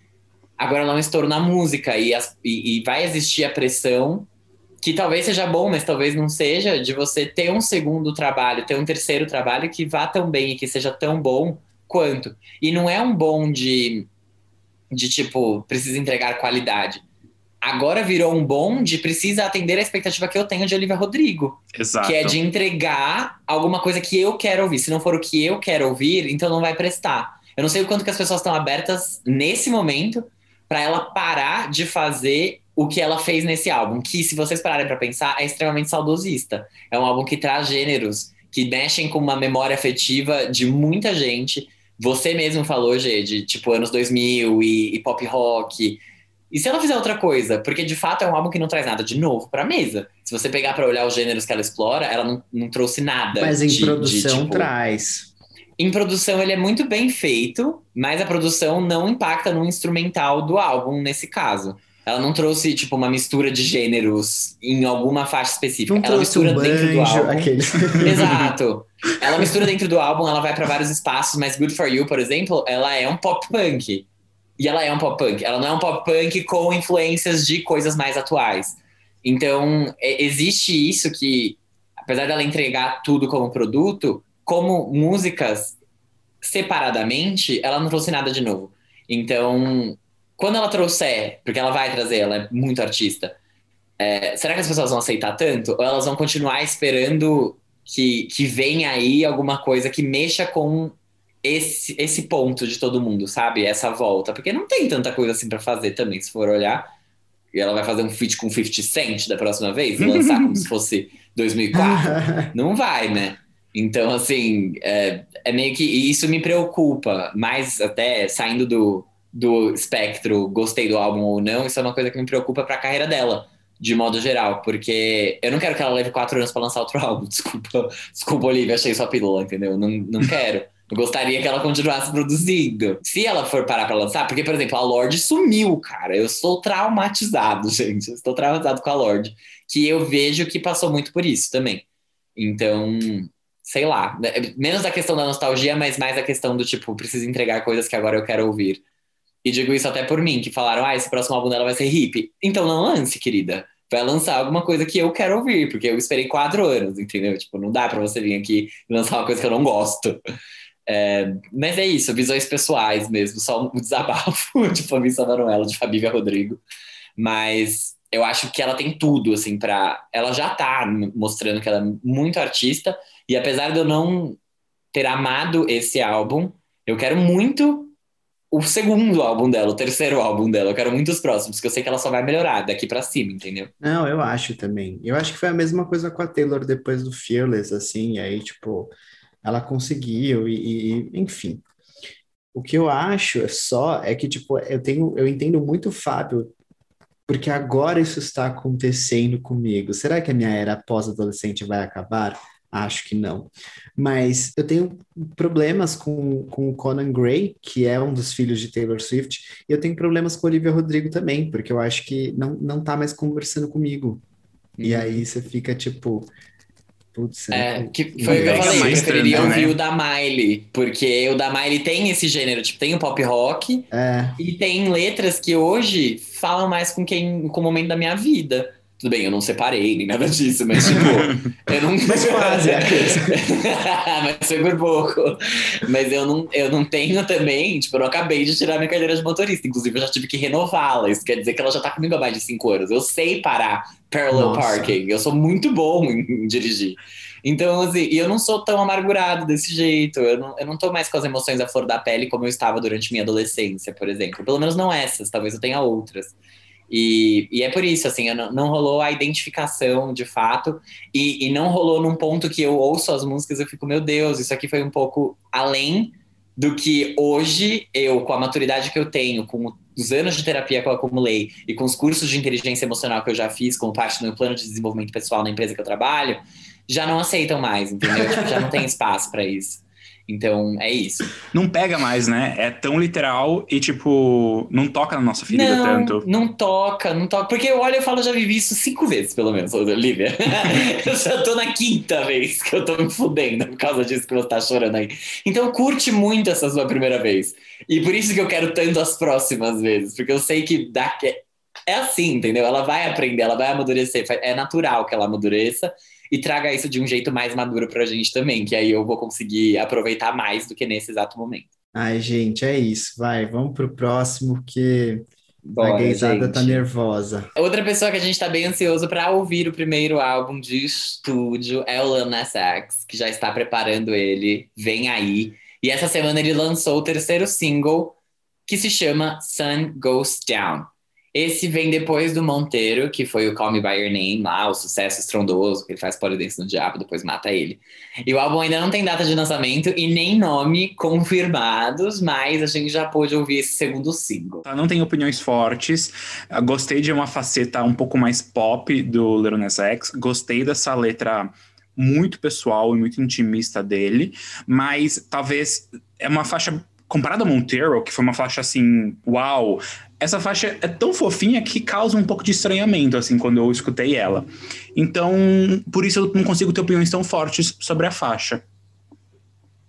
agora ela é um estouro na música e, as, e, e vai existir a pressão que talvez seja bom, mas talvez não seja, de você ter um segundo trabalho, ter um terceiro trabalho que vá tão bem e que seja tão bom quanto. E não é um bom de, de tipo, precisa entregar qualidade agora virou um bom de precisa atender a expectativa que eu tenho de Olivia Rodrigo. Exato. Que é de entregar alguma coisa que eu quero ouvir. Se não for o que eu quero ouvir, então não vai prestar. Eu não sei o quanto que as pessoas estão abertas nesse momento para ela parar de fazer o que ela fez nesse álbum, que se vocês pararem para pensar, é extremamente saudosista. É um álbum que traz gêneros que mexem com uma memória afetiva de muita gente. Você mesmo falou, Gê, de tipo anos 2000 e, e pop rock, e se ela fizer outra coisa? Porque de fato é um álbum que não traz nada de novo pra mesa. Se você pegar para olhar os gêneros que ela explora, ela não, não trouxe nada. Mas em de, produção de, tipo... traz. Em produção ele é muito bem feito, mas a produção não impacta no instrumental do álbum nesse caso. Ela não trouxe, tipo, uma mistura de gêneros em alguma faixa específica. Não ela mistura um dentro do álbum. aquele. Exato. Ela mistura dentro do álbum, ela vai para vários espaços, mas Good For You, por exemplo, ela é um pop punk. E ela é um pop punk. Ela não é um pop punk com influências de coisas mais atuais. Então, é, existe isso que, apesar dela entregar tudo como produto, como músicas separadamente, ela não trouxe nada de novo. Então, quando ela trouxer, porque ela vai trazer, ela é muito artista, é, será que as pessoas vão aceitar tanto? Ou elas vão continuar esperando que, que venha aí alguma coisa que mexa com esse, esse ponto de todo mundo, sabe? Essa volta. Porque não tem tanta coisa assim para fazer também, se for olhar. E ela vai fazer um feat com 50 Cent da próxima vez lançar como se fosse 2004. não vai, né? Então, assim, é, é, meio que. E isso me preocupa, mais até saindo do, do espectro, gostei do álbum ou não, isso é uma coisa que me preocupa pra carreira dela, de modo geral, porque eu não quero que ela leve quatro anos para lançar outro álbum. Desculpa, desculpa, Olivia, achei sua pílula, entendeu? Não, não quero. Eu gostaria que ela continuasse produzindo. Se ela for parar pra lançar, porque, por exemplo, a Lorde sumiu, cara. Eu sou traumatizado, gente. Eu estou traumatizado com a Lorde. Que eu vejo que passou muito por isso também. Então, sei lá. Né, menos a questão da nostalgia, mas mais a questão do tipo, preciso entregar coisas que agora eu quero ouvir. E digo isso até por mim, que falaram, ah, esse próximo álbum dela vai ser hip. Então não lance, querida. Vai lançar alguma coisa que eu quero ouvir, porque eu esperei quatro anos, entendeu? Tipo, não dá pra você vir aqui e lançar uma coisa que eu não gosto. É, mas é isso, visões pessoais mesmo, só um desabafo de Família Manuela, de Fabília Rodrigo. Mas eu acho que ela tem tudo, assim, para Ela já tá mostrando que ela é muito artista, e apesar de eu não ter amado esse álbum, eu quero muito o segundo álbum dela, o terceiro álbum dela. Eu quero muito os próximos, porque eu sei que ela só vai melhorar daqui para cima, entendeu? Não, eu acho também. Eu acho que foi a mesma coisa com a Taylor depois do Fearless, assim, aí, tipo, ela conseguiu e, e, enfim. O que eu acho é só é que tipo eu tenho eu entendo muito o Fábio porque agora isso está acontecendo comigo. Será que a minha era pós-adolescente vai acabar? Acho que não. Mas eu tenho problemas com, com o Conan Gray, que é um dos filhos de Taylor Swift, e eu tenho problemas com Olivia Rodrigo também, porque eu acho que não, não tá mais conversando comigo. Uhum. E aí você fica tipo, Putz, é, que foi o que eu falei, eu preferiria ouvir né? o da Miley, porque o da Miley tem esse gênero, tipo, tem o pop rock é. e tem letras que hoje falam mais com quem, com o momento da minha vida. Tudo bem, eu não separei nem nada disso, mas tipo, eu não. Mas quase, é Mas foi por pouco. Mas eu não, eu não tenho também, tipo, eu não acabei de tirar minha carteira de motorista. Inclusive, eu já tive que renová-la. Isso quer dizer que ela já tá comigo há mais de cinco anos. Eu sei parar parallel Nossa. parking. Eu sou muito bom em, em dirigir. Então, assim, e eu não sou tão amargurado desse jeito. Eu não, eu não tô mais com as emoções à flor da pele como eu estava durante minha adolescência, por exemplo. Pelo menos não essas, talvez eu tenha outras. E, e é por isso, assim, não, não, rolou a identificação de fato, e, e, não rolou num ponto que eu ouço as músicas e fico, meu Deus, isso aqui foi um pouco além do que hoje eu, com a maturidade que eu tenho, com os anos de terapia que eu acumulei e com os cursos de inteligência emocional que eu já fiz como parte do meu plano de desenvolvimento pessoal na empresa que eu trabalho, já não aceitam mais, entendeu? tipo, já não tem espaço para isso. Então, é isso. Não pega mais, né? É tão literal e, tipo, não toca na nossa ferida não, tanto. Não toca, não toca. Porque eu olho e falo, já vivi isso cinco vezes, pelo menos, Olivia. eu já tô na quinta vez que eu tô me fudendo por causa disso que você tá chorando aí. Então, curte muito essa sua primeira vez. E por isso que eu quero tanto as próximas vezes. Porque eu sei que dá. É assim, entendeu? Ela vai aprender, ela vai amadurecer. É natural que ela amadureça e traga isso de um jeito mais maduro pra gente também, que aí eu vou conseguir aproveitar mais do que nesse exato momento. Ai, gente, é isso. Vai, vamos pro próximo, que Bora, a gaysada tá nervosa. Outra pessoa que a gente tá bem ansioso pra ouvir o primeiro álbum de estúdio é o Nas X, que já está preparando ele, vem aí. E essa semana ele lançou o terceiro single, que se chama Sun Goes Down. Esse vem depois do Monteiro, que foi o Call Me By Your Name, lá, o sucesso estrondoso, que ele faz polidense no diabo, depois mata ele. E o álbum ainda não tem data de lançamento e nem nome confirmados, mas a gente já pôde ouvir esse segundo single. Tá, Não tenho opiniões fortes. Eu Gostei de uma faceta um pouco mais pop do Little X. Gostei dessa letra muito pessoal e muito intimista dele, mas talvez é uma faixa comparada a Montero, que foi uma faixa assim, uau, essa faixa é tão fofinha que causa um pouco de estranhamento assim quando eu escutei ela. Então, por isso eu não consigo ter opiniões tão fortes sobre a faixa.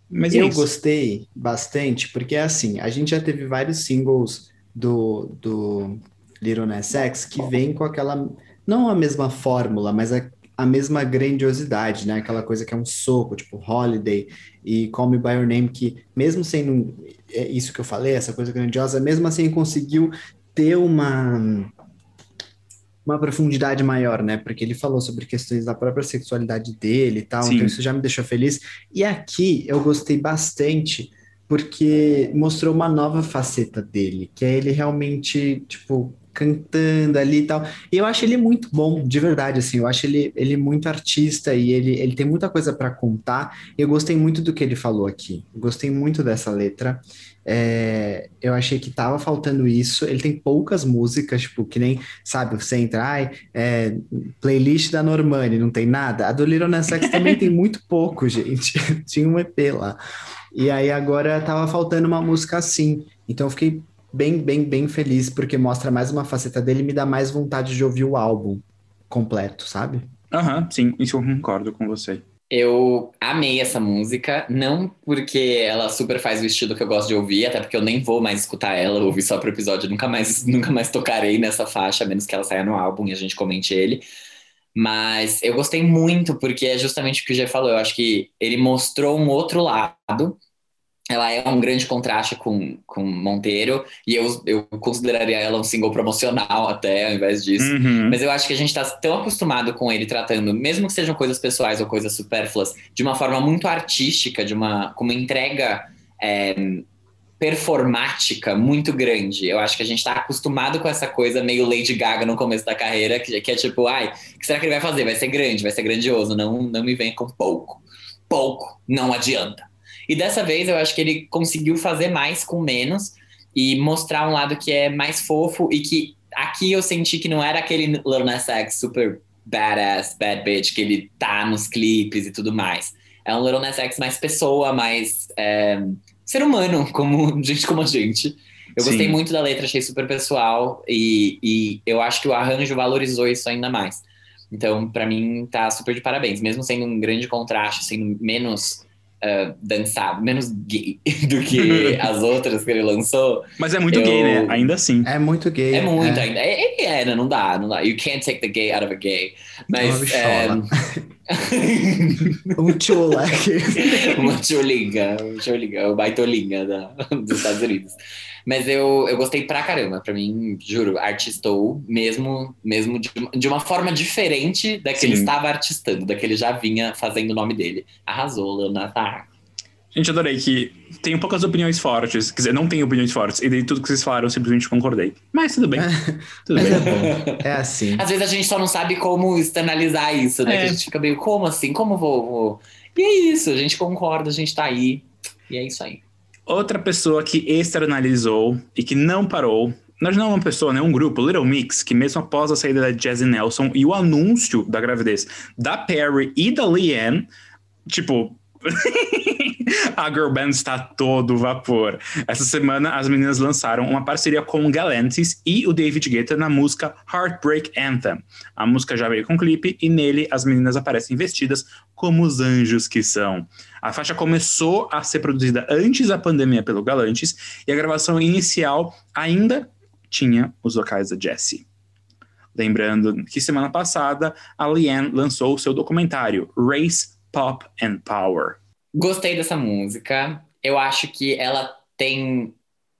Mas é Eu isso. gostei bastante, porque assim, a gente já teve vários singles do, do Little Nas X que vem com aquela, não a mesma fórmula, mas a, a mesma grandiosidade, né? Aquela coisa que é um soco, tipo Holiday e Call Me By Your Name, que mesmo sendo é isso que eu falei, essa coisa grandiosa, mesmo assim conseguiu ter uma uma profundidade maior, né? Porque ele falou sobre questões da própria sexualidade dele e tal, Sim. então isso já me deixou feliz. E aqui eu gostei bastante porque mostrou uma nova faceta dele, que é ele realmente, tipo, cantando ali e tal. E eu acho ele muito bom, de verdade, assim, eu acho ele, ele muito artista e ele, ele tem muita coisa para contar. Eu gostei muito do que ele falou aqui, eu gostei muito dessa letra. É, eu achei que tava faltando isso. Ele tem poucas músicas, tipo, que nem, sabe, você entra, ai, é, playlist da Normani, não tem nada. A do Little Nas X também tem muito pouco, gente. Tinha um EP lá. E aí agora tava faltando uma música assim. Então eu fiquei bem, bem, bem feliz, porque mostra mais uma faceta dele e me dá mais vontade de ouvir o álbum completo, sabe? Aham, sim, isso eu concordo com você. Eu amei essa música, não porque ela super faz o estilo que eu gosto de ouvir, até porque eu nem vou mais escutar ela, ouvi só pro episódio, nunca mais, nunca mais tocarei nessa faixa, a menos que ela saia no álbum e a gente comente ele. Mas eu gostei muito, porque é justamente o que o G falou, eu acho que ele mostrou um outro lado. Ela é um grande contraste com, com Monteiro, e eu, eu consideraria ela um single promocional até, ao invés disso. Uhum. Mas eu acho que a gente tá tão acostumado com ele tratando, mesmo que sejam coisas pessoais ou coisas supérfluas, de uma forma muito artística, de uma, com uma entrega é, performática muito grande. Eu acho que a gente tá acostumado com essa coisa meio Lady Gaga no começo da carreira, que, que é tipo, ai, o que será que ele vai fazer? Vai ser grande, vai ser grandioso, não, não me vem com pouco. Pouco, não adianta. E dessa vez eu acho que ele conseguiu fazer mais com menos e mostrar um lado que é mais fofo e que aqui eu senti que não era aquele Lil Nas X super badass, bad bitch que ele tá nos clipes e tudo mais. É um Lil Nas X mais pessoa, mais é, ser humano, como gente como a gente. Eu Sim. gostei muito da letra, achei super pessoal e, e eu acho que o arranjo valorizou isso ainda mais. Então, pra mim, tá super de parabéns. Mesmo sendo um grande contraste, sendo menos ah, dançado, menos gay do que as outras que ele lançou, Mas é muito Eu- gay, né? Ainda assim. É muito gay. é muito é. ainda. É, Ele é, né? Não dá, não dá. You can't take the gay out of a gay. Mas. É... Um tchula. uma cholinga, uma cholinga, o baitolinha da, dos Estados Unidos. Mas eu, eu gostei pra caramba. Pra mim, juro, artistou mesmo, mesmo de, de uma forma diferente da que ele Sim. estava artistando, da que ele já vinha fazendo o nome dele. Arrasou, Leonardo. Gente, adorei que tenho poucas opiniões fortes. Quer dizer, não tenho opiniões fortes. E de tudo que vocês falaram, eu simplesmente concordei. Mas tudo bem. Tudo bem. é. É assim. Às vezes a gente só não sabe como externalizar isso, né? É. Que a gente fica meio, como assim? Como vou, vou? E é isso, a gente concorda, a gente tá aí. E é isso aí. Outra pessoa que externalizou e que não parou, nós não é uma pessoa, né? Um grupo, Little Mix, que mesmo após a saída da Jazzy Nelson e o anúncio da gravidez da Perry e da Leanne, tipo, a girl band está todo vapor. Essa semana as meninas lançaram uma parceria com o Galantis e o David Guetta na música Heartbreak Anthem. A música já veio com clipe e nele as meninas aparecem vestidas como os anjos que são. A faixa começou a ser produzida antes da pandemia pelo Galantis e a gravação inicial ainda tinha os vocais da Jessie. Lembrando que semana passada a Leanne lançou o seu documentário Race Pop and Power. Gostei dessa música. Eu acho que ela tem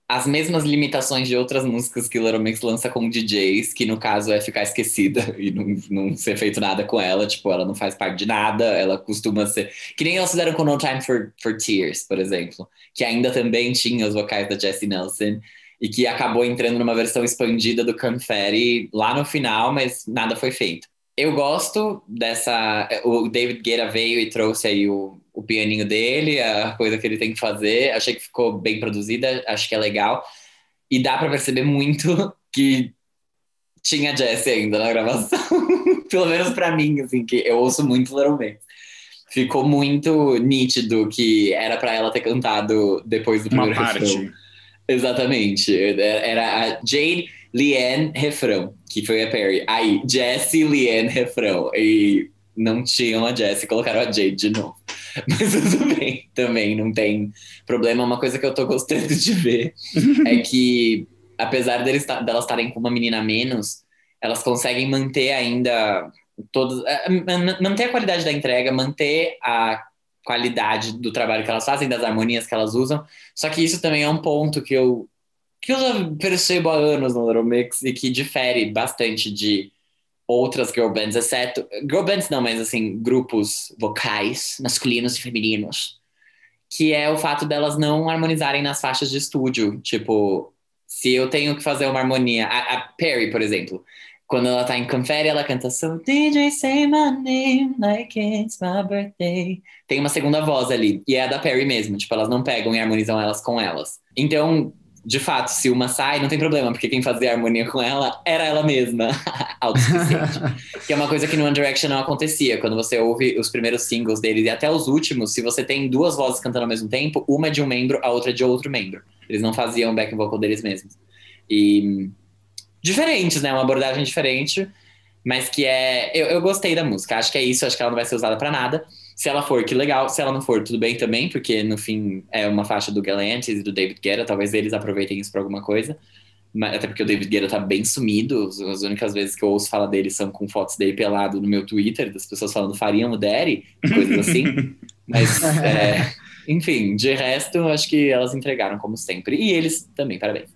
as mesmas limitações de outras músicas que Little Mix lança com DJs, que no caso é ficar esquecida e não, não ser feito nada com ela. Tipo, ela não faz parte de nada, ela costuma ser. Que nem elas fizeram com No Time for, for Tears, por exemplo, que ainda também tinha os vocais da Jessie Nelson e que acabou entrando numa versão expandida do Confetti lá no final, mas nada foi feito. Eu gosto dessa. O David Guerra veio e trouxe aí o, o pianinho dele, a coisa que ele tem que fazer. Achei que ficou bem produzida, acho que é legal. E dá para perceber muito que tinha Jesse ainda na gravação. Pelo menos para mim, assim, que eu ouço muito Little Mix. Ficou muito nítido que era para ela ter cantado depois do primeiro Uma parte. refrão. Exatamente. Era a Jade Leanne refrão, que foi a Perry. Aí, Jessie Leanne refrão. E não tinham a Jessie, colocaram a Jade de novo. Mas tudo bem, também não tem problema. Uma coisa que eu tô gostando de ver é que, apesar deles, delas estarem com uma menina a menos, elas conseguem manter ainda todos. man- Manter a qualidade da entrega, manter a qualidade do trabalho que elas fazem, das harmonias que elas usam. Só que isso também é um ponto que eu que eu já percebo há anos no Little Mix e que difere bastante de outras girl bands, exceto girl bands não, mas assim, grupos vocais, masculinos e femininos, que é o fato delas não harmonizarem nas faixas de estúdio, tipo, se eu tenho que fazer uma harmonia, a, a Perry, por exemplo, quando ela tá em Confetti, ela canta So DJ say my name like it's my birthday. Tem uma segunda voz ali, e é a da Perry mesmo, tipo, elas não pegam e harmonizam elas com elas. Então, de fato, se uma sai, não tem problema, porque quem fazia harmonia com ela era ela mesma, autossuficiente. que é uma coisa que no One Direction não acontecia. Quando você ouve os primeiros singles deles e até os últimos, se você tem duas vozes cantando ao mesmo tempo, uma é de um membro, a outra é de outro membro. Eles não faziam back vocal deles mesmos. E diferentes, né? Uma abordagem diferente, mas que é. Eu, eu gostei da música. Acho que é isso, acho que ela não vai ser usada pra nada. Se ela for, que legal. Se ela não for, tudo bem também, porque no fim é uma faixa do Galantis e do David Guetta. Talvez eles aproveitem isso pra alguma coisa. Mas- Até porque o David Guetta tá bem sumido. As- As únicas vezes que eu ouço falar dele são com fotos dele pelado no meu Twitter, das pessoas falando fariam o Daddy, coisas assim. Mas, é, enfim, de resto, acho que elas entregaram como sempre. E eles também, parabéns.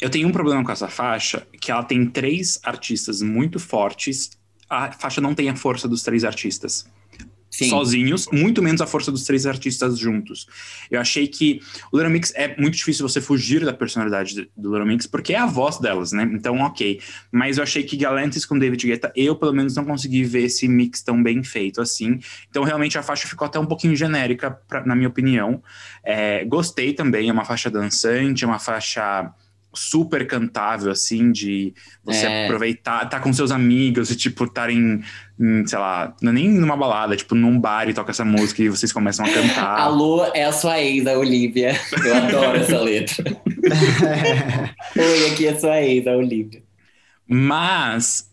Eu tenho um problema com essa faixa, que ela tem três artistas muito fortes. A faixa não tem a força dos três artistas Sim. sozinhos, muito menos a força dos três artistas juntos. Eu achei que o Little Mix é muito difícil você fugir da personalidade do Little Mix, porque é a voz delas, né? Então, ok. Mas eu achei que Galantis com David Guetta, eu pelo menos não consegui ver esse mix tão bem feito assim. Então, realmente, a faixa ficou até um pouquinho genérica, pra- na minha opinião. É, gostei também, é uma faixa dançante, é uma faixa super cantável, assim, de você É. aproveitar, tá com seus amigos e, tipo, estarem, em, sei lá, não é nem numa balada, tipo, num bar e toca essa música e vocês começam a cantar. Alô, é a sua ex, a Olivia. Eu adoro essa letra. Oi, aqui é a sua ex, a Olivia. Mas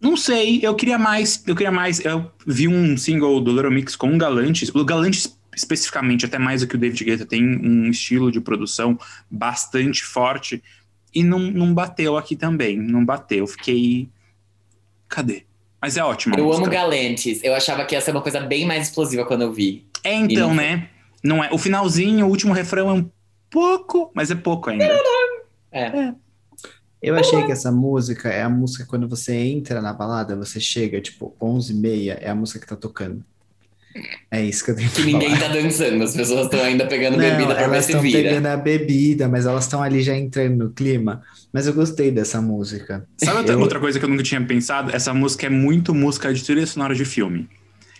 não sei, eu queria mais, eu queria mais. Eu vi um single do Little Mix com o Galantes. O Galantes especificamente, até mais do que o David Guetta, tem um estilo de produção bastante forte e não, não bateu aqui também, não bateu. Fiquei cadê? Mas é ótimo. Eu amo Galantes. Eu achava que ia ser uma coisa bem mais explosiva quando eu vi. É então, E não né? Não é. O finalzinho, o último refrão é um pouco, mas é pouco ainda. É. Eu achei que essa música é a música quando você entra na balada, você chega, tipo, 11h30, é a música que tá tocando. É isso que eu tenho Que pra ninguém falar. tá dançando, as pessoas estão ainda pegando bebida Não, pra ver elas se estão vira. pegando a bebida, mas elas estão ali já entrando no clima. Mas eu gostei dessa música. Sabe outra, Eu- outra coisa que eu nunca tinha pensado? Essa música é muito música de trilha sonora de filme.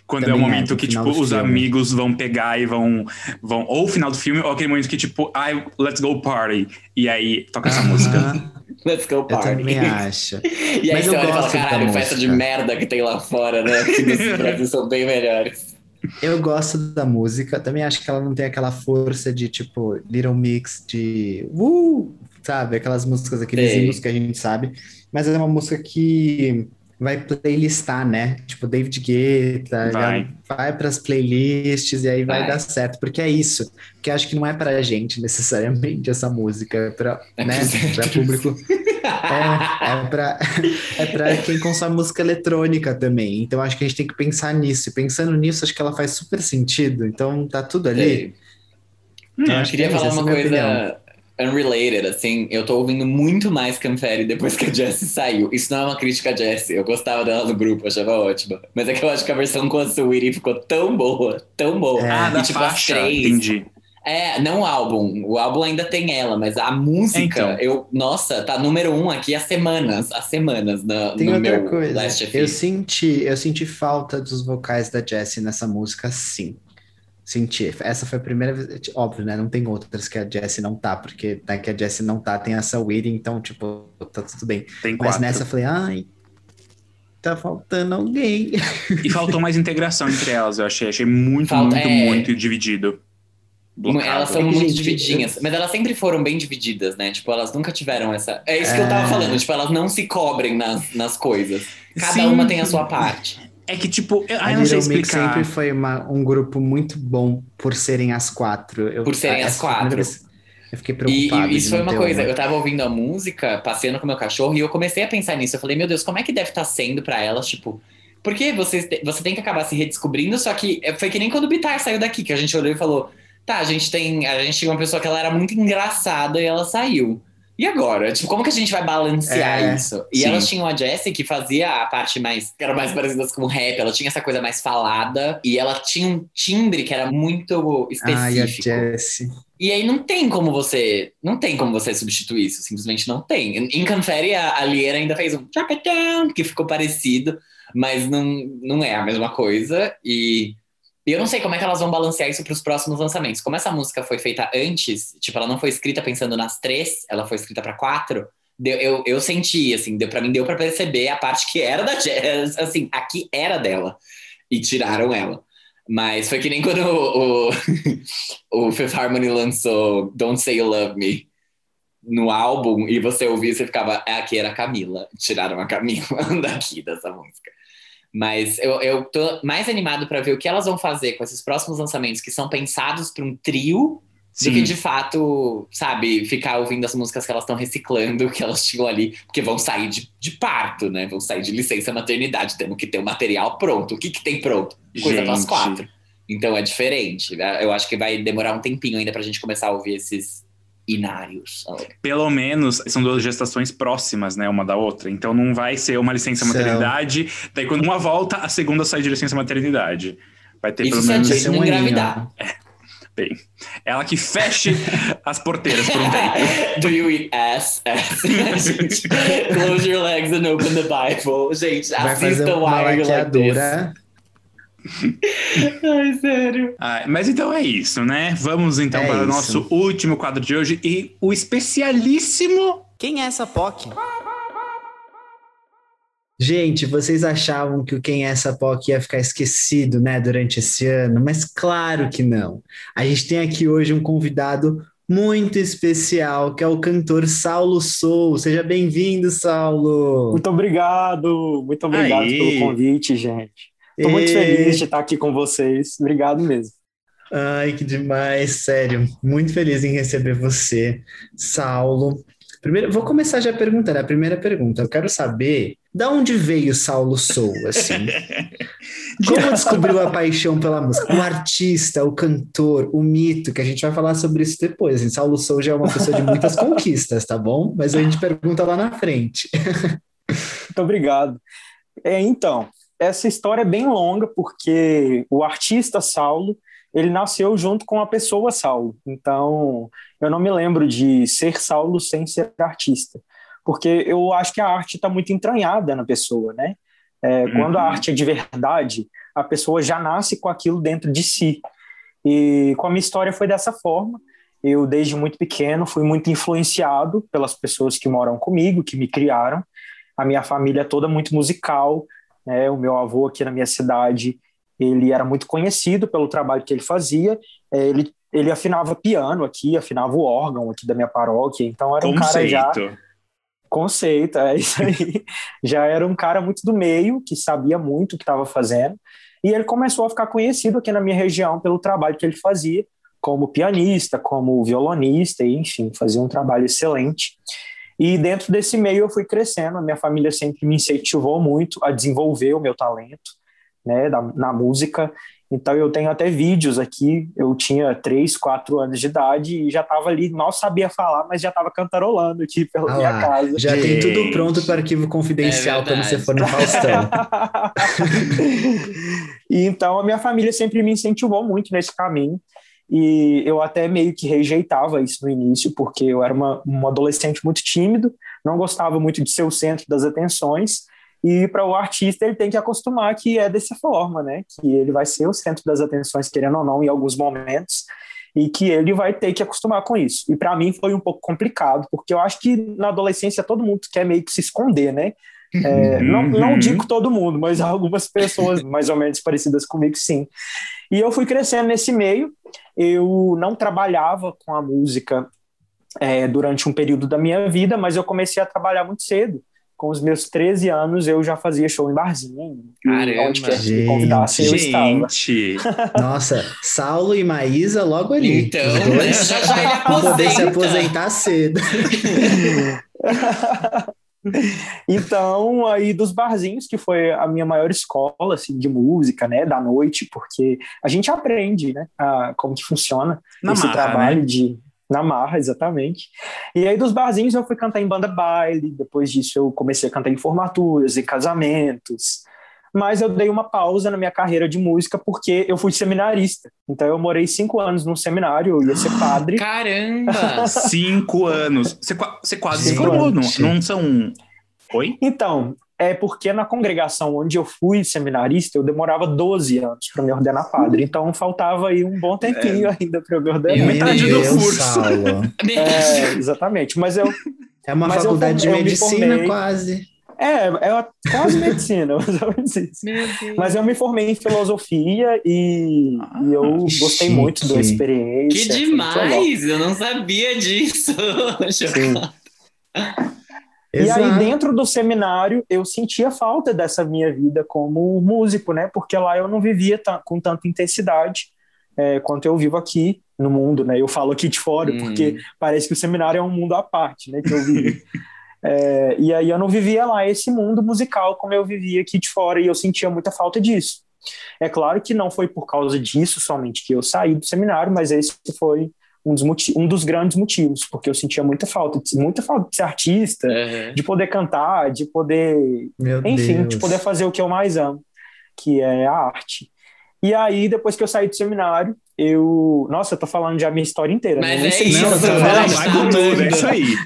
Quando Também é o é, momento no que, tipo, os filme. amigos vão pegar e vão, vão. Ou o final do filme, ou aquele momento que, tipo, ai, let's go party. E E toca essa música. Aham, Let's go Eu party. também acho. E aí Mas você eu olha e fala, caralho, festa de música. merda que tem lá fora, né? Que nos Brasil são bem melhores. Eu gosto da música, também acho que ela não tem aquela força de tipo Little Mix de uh, sabe? Aquelas músicas, aqueles Sei. hinos que a gente sabe, mas é uma música que vai playlistar, né? Tipo David Guetta, Vai. vai para as playlists e aí vai, Vai. dar certo, porque é isso. Porque acho que não é pra gente necessariamente essa música, é pra, É né, héteros. público é, é pra, é pra quem consome música eletrônica também. Então acho que a gente tem que pensar nisso. E pensando nisso, acho que ela faz super sentido. Então tá tudo ali. Então, Eu acho queria que é falar é uma minha coisa unrelated, assim. Eu tô ouvindo muito mais Canferi depois que a Jessie saiu. Isso não é uma crítica a Jessie. Eu gostava dela no grupo, achava ótima. Mas é que eu acho que a versão com a Sweetie ficou tão boa, tão boa. É. Ah, da E, tipo, as faixa. três- Entendi. É, não o álbum. O álbum ainda tem ela, mas a música, Então. eu, nossa, tá número um aqui há semanas, há semanas na, Tem no outra meu coisa. Last Eu senti, eu senti falta dos vocais da Jessie nessa música, sim. Senti. Essa foi a primeira vez. Óbvio, né? Não tem outras que a Jessie não tá, porque né, que a Jessie não tá, tem essa Whitney, então, tipo, tá tudo bem. Tem Mas quatro. nessa eu falei, ai, tá faltando alguém. E faltou mais integração entre elas, eu achei. Achei muito, Falta- muito, é. muito dividido. Blocado. Elas são É muito gente, dividinhas, mas elas sempre foram bem divididas, né? Tipo, elas nunca tiveram essa. É isso que eu tava É. falando, tipo, elas não se cobrem nas, nas coisas. Cada Sim. uma tem a sua parte. É que, tipo, eu, A eu não sei explicar. sempre foi uma- um grupo muito bom por serem as quatro. Eu- Por serem as quatro. Eu fiquei preocupado. e isso foi uma coisa, uma. eu tava ouvindo a música, passeando com meu cachorro, e eu comecei a pensar nisso. Eu falei, meu Deus, como é que deve estar sendo pra elas, tipo. Porque você, você tem que acabar se redescobrindo, só que é, foi que nem quando o Bitar saiu daqui, que a gente olhou e falou: tá, a gente tem. A gente tinha uma pessoa que ela era muito engraçada e ela saiu. E agora? Tipo, como que a gente vai balancear É, isso? E sim. elas tinham a Jessie que fazia a parte mais. que era mais parecida com rap, ela tinha essa coisa mais falada, e ela tinha um timbre que era muito Ai, a específico. Jessie. E aí não tem como você. Não tem como você substituir isso. Simplesmente não tem. Em Confere, a, a Liera ainda fez um drop it down, que ficou parecido, mas não, não é a mesma coisa. E, e eu não sei como é que elas vão balancear isso para os próximos lançamentos. Como essa música foi feita antes, tipo, ela não foi escrita pensando nas três, ela foi escrita para quatro. Deu, eu, eu senti, assim, deu, para mim deu para perceber a parte que era da Jazz, assim, aqui era dela. E tiraram ela. Mas foi que nem quando o, o, o Fifth Harmony lançou Don't Say You Love Me no álbum e você ouvia você ficava, "É, aqui era a Camila. Tiraram a Camila daqui dessa música. Mas eu, eu tô mais animado para ver o que elas vão fazer com esses próximos lançamentos que são pensados para um trio do que Sim. de fato, sabe, ficar ouvindo as músicas que elas estão reciclando, que elas tinham ali, porque vão sair de, de parto, né? Vão sair de licença maternidade, temos que ter o material pronto. O que, que tem pronto? Coisa para as Gente. quatro. Então é diferente. Eu acho que vai demorar um tempinho ainda pra gente começar a ouvir esses inários. Pelo menos são duas gestações próximas, né, uma da outra. Então não vai ser uma licença maternidade, daí quando uma volta, a segunda sai de licença maternidade. Vai ter Isso pelo menos é um engravidar. bem. Ela que feche as porteiras por um tempo. Do you eat ass? ass. Gente, Close your legs and open the Bible. Gente, Vai fazer assista You Like This. Ai, sério. Ah, mas então é isso, né? Vamos então É para o nosso último quadro de hoje e o especialíssimo. Quem é essa POC? Gente, vocês achavam que o Quem é essa POC ia ficar esquecido, né, durante esse ano? Mas claro que não. A gente tem aqui hoje um convidado muito especial, que é o cantor Saulo Sou. Seja bem-vindo, Saulo. Muito obrigado, muito obrigado Aí. pelo convite, gente. Estou muito feliz de estar aqui com vocês. Obrigado mesmo. Ai, que demais, sério. Muito feliz em receber você, Saulo. Primeiro, vou começar já perguntando. A primeira pergunta, eu quero saber da onde veio Saulo Sou, assim? Como descobriu a paixão pela música? O artista, o cantor, o mito, que a gente vai falar sobre isso depois. Assim, Saulo Sou já é uma pessoa de muitas conquistas, tá bom? Mas a gente pergunta lá na frente. Muito obrigado. É, então, essa história é bem longa, porque o artista Saulo, ele nasceu junto com a pessoa Saulo. Então, eu não me lembro de ser Saulo sem ser artista. Porque eu acho que a arte está muito entranhada na pessoa, né? É, Uhum. Quando a arte é de verdade, a pessoa já nasce com aquilo dentro de si. E com a minha história foi dessa forma. Eu, desde muito pequeno, fui muito influenciado pelas pessoas que moram comigo, que me criaram. A minha família é toda muito musical. Né? O meu avô aqui na minha cidade, ele era muito conhecido pelo trabalho que ele fazia. É, Ele, ele afinava piano aqui, afinava o órgão aqui da minha paróquia. Então era um cara já Conceito. Conceito, é isso aí. Já era um cara muito do meio, que sabia muito o que estava fazendo, e ele começou a ficar conhecido aqui na minha região pelo trabalho que ele fazia, como pianista, como violonista, e, enfim, fazia um trabalho excelente. E dentro desse meio eu fui crescendo, a minha família sempre me incentivou muito a desenvolver o meu talento, né, da, na música. Então eu tenho até vídeos aqui, eu tinha 3, 4 anos de idade e já estava ali, mal sabia falar, mas já estava cantarolando aqui pela Ah minha lá, casa. Já tem tudo Gente. pronto para arquivo confidencial É quando você for no Faustão. e então a minha família sempre me incentivou muito nesse caminho. E eu até meio que rejeitava isso no início, porque eu era uma, um adolescente muito tímido, não gostava muito de ser o centro das atenções. E para o artista, ele tem que acostumar que é dessa forma, né? Que ele vai ser o centro das atenções, querendo ou não, em alguns momentos, e que ele vai ter que acostumar com isso. E para mim foi um pouco complicado, porque eu acho que na adolescência todo mundo quer meio que se esconder, né? É, não, não Uhum. digo todo mundo, mas algumas pessoas mais ou menos parecidas comigo, sim. E eu fui crescendo nesse meio. Eu não trabalhava com a música é, durante um período da minha vida, mas eu comecei a trabalhar muito cedo. Com os meus 13 anos, eu já fazia show em barzinho. e Caramba. Onde quer que Gente, me convidasse, eu estava. Gente, Nossa, Saulo e Maísa logo ali. Então, Os né? dois Já já ele vão poder se aposenta. aposentar cedo. Então, aí dos barzinhos, que foi a minha maior escola, assim, de música, né, da noite, porque a gente aprende, né, a, como que funciona na esse marra, trabalho né? de na marra, exatamente. E aí dos barzinhos eu fui cantar em banda baile, depois disso eu comecei a cantar em formaturas, em casamentos. Mas eu dei uma pausa na minha carreira de música porque eu fui seminarista. Então eu morei cinco anos num seminário, eu ia ser padre. Caramba! Cinco anos. Você, você quase se Cinco formou, não, anos. não são... Oi? Então, é porque na congregação onde eu fui seminarista, eu demorava 12 anos para me ordenar padre. Então faltava aí um bom tempinho ainda para eu me ordenar. Meu Metade do curso. É, exatamente. Mas eu, É uma Mas eu faculdade de eu me medicina quase. É, é quase medicina. Mas eu me formei em filosofia e, e eu Ah, gostei chique. muito da experiência. Que demais! Eu não sabia disso. Sim. E aí, dentro do seminário, eu sentia falta dessa minha vida como músico, né? Porque lá eu não vivia com tanta intensidade é, quanto eu vivo aqui no mundo, né? Eu falo aqui de fora, Hum. porque parece que o seminário é um mundo à parte, né? Que eu vivi. É, e aí eu não vivia lá esse mundo musical como eu vivia aqui de fora, e eu sentia muita falta disso. É claro que não foi por causa disso somente que eu saí do seminário, mas esse foi um dos, um dos grandes motivos, porque eu sentia muita falta, de- muita falta de ser artista, Aham. de poder cantar, de poder, Meu enfim, Deus. de poder fazer o que eu mais amo, que é a arte. E aí, depois que eu saí do seminário, eu. Nossa, eu tô falando já a minha história inteira. Mas né? Nem é sei se isso, eu Não, tá bom, Vai com tudo, é isso aí.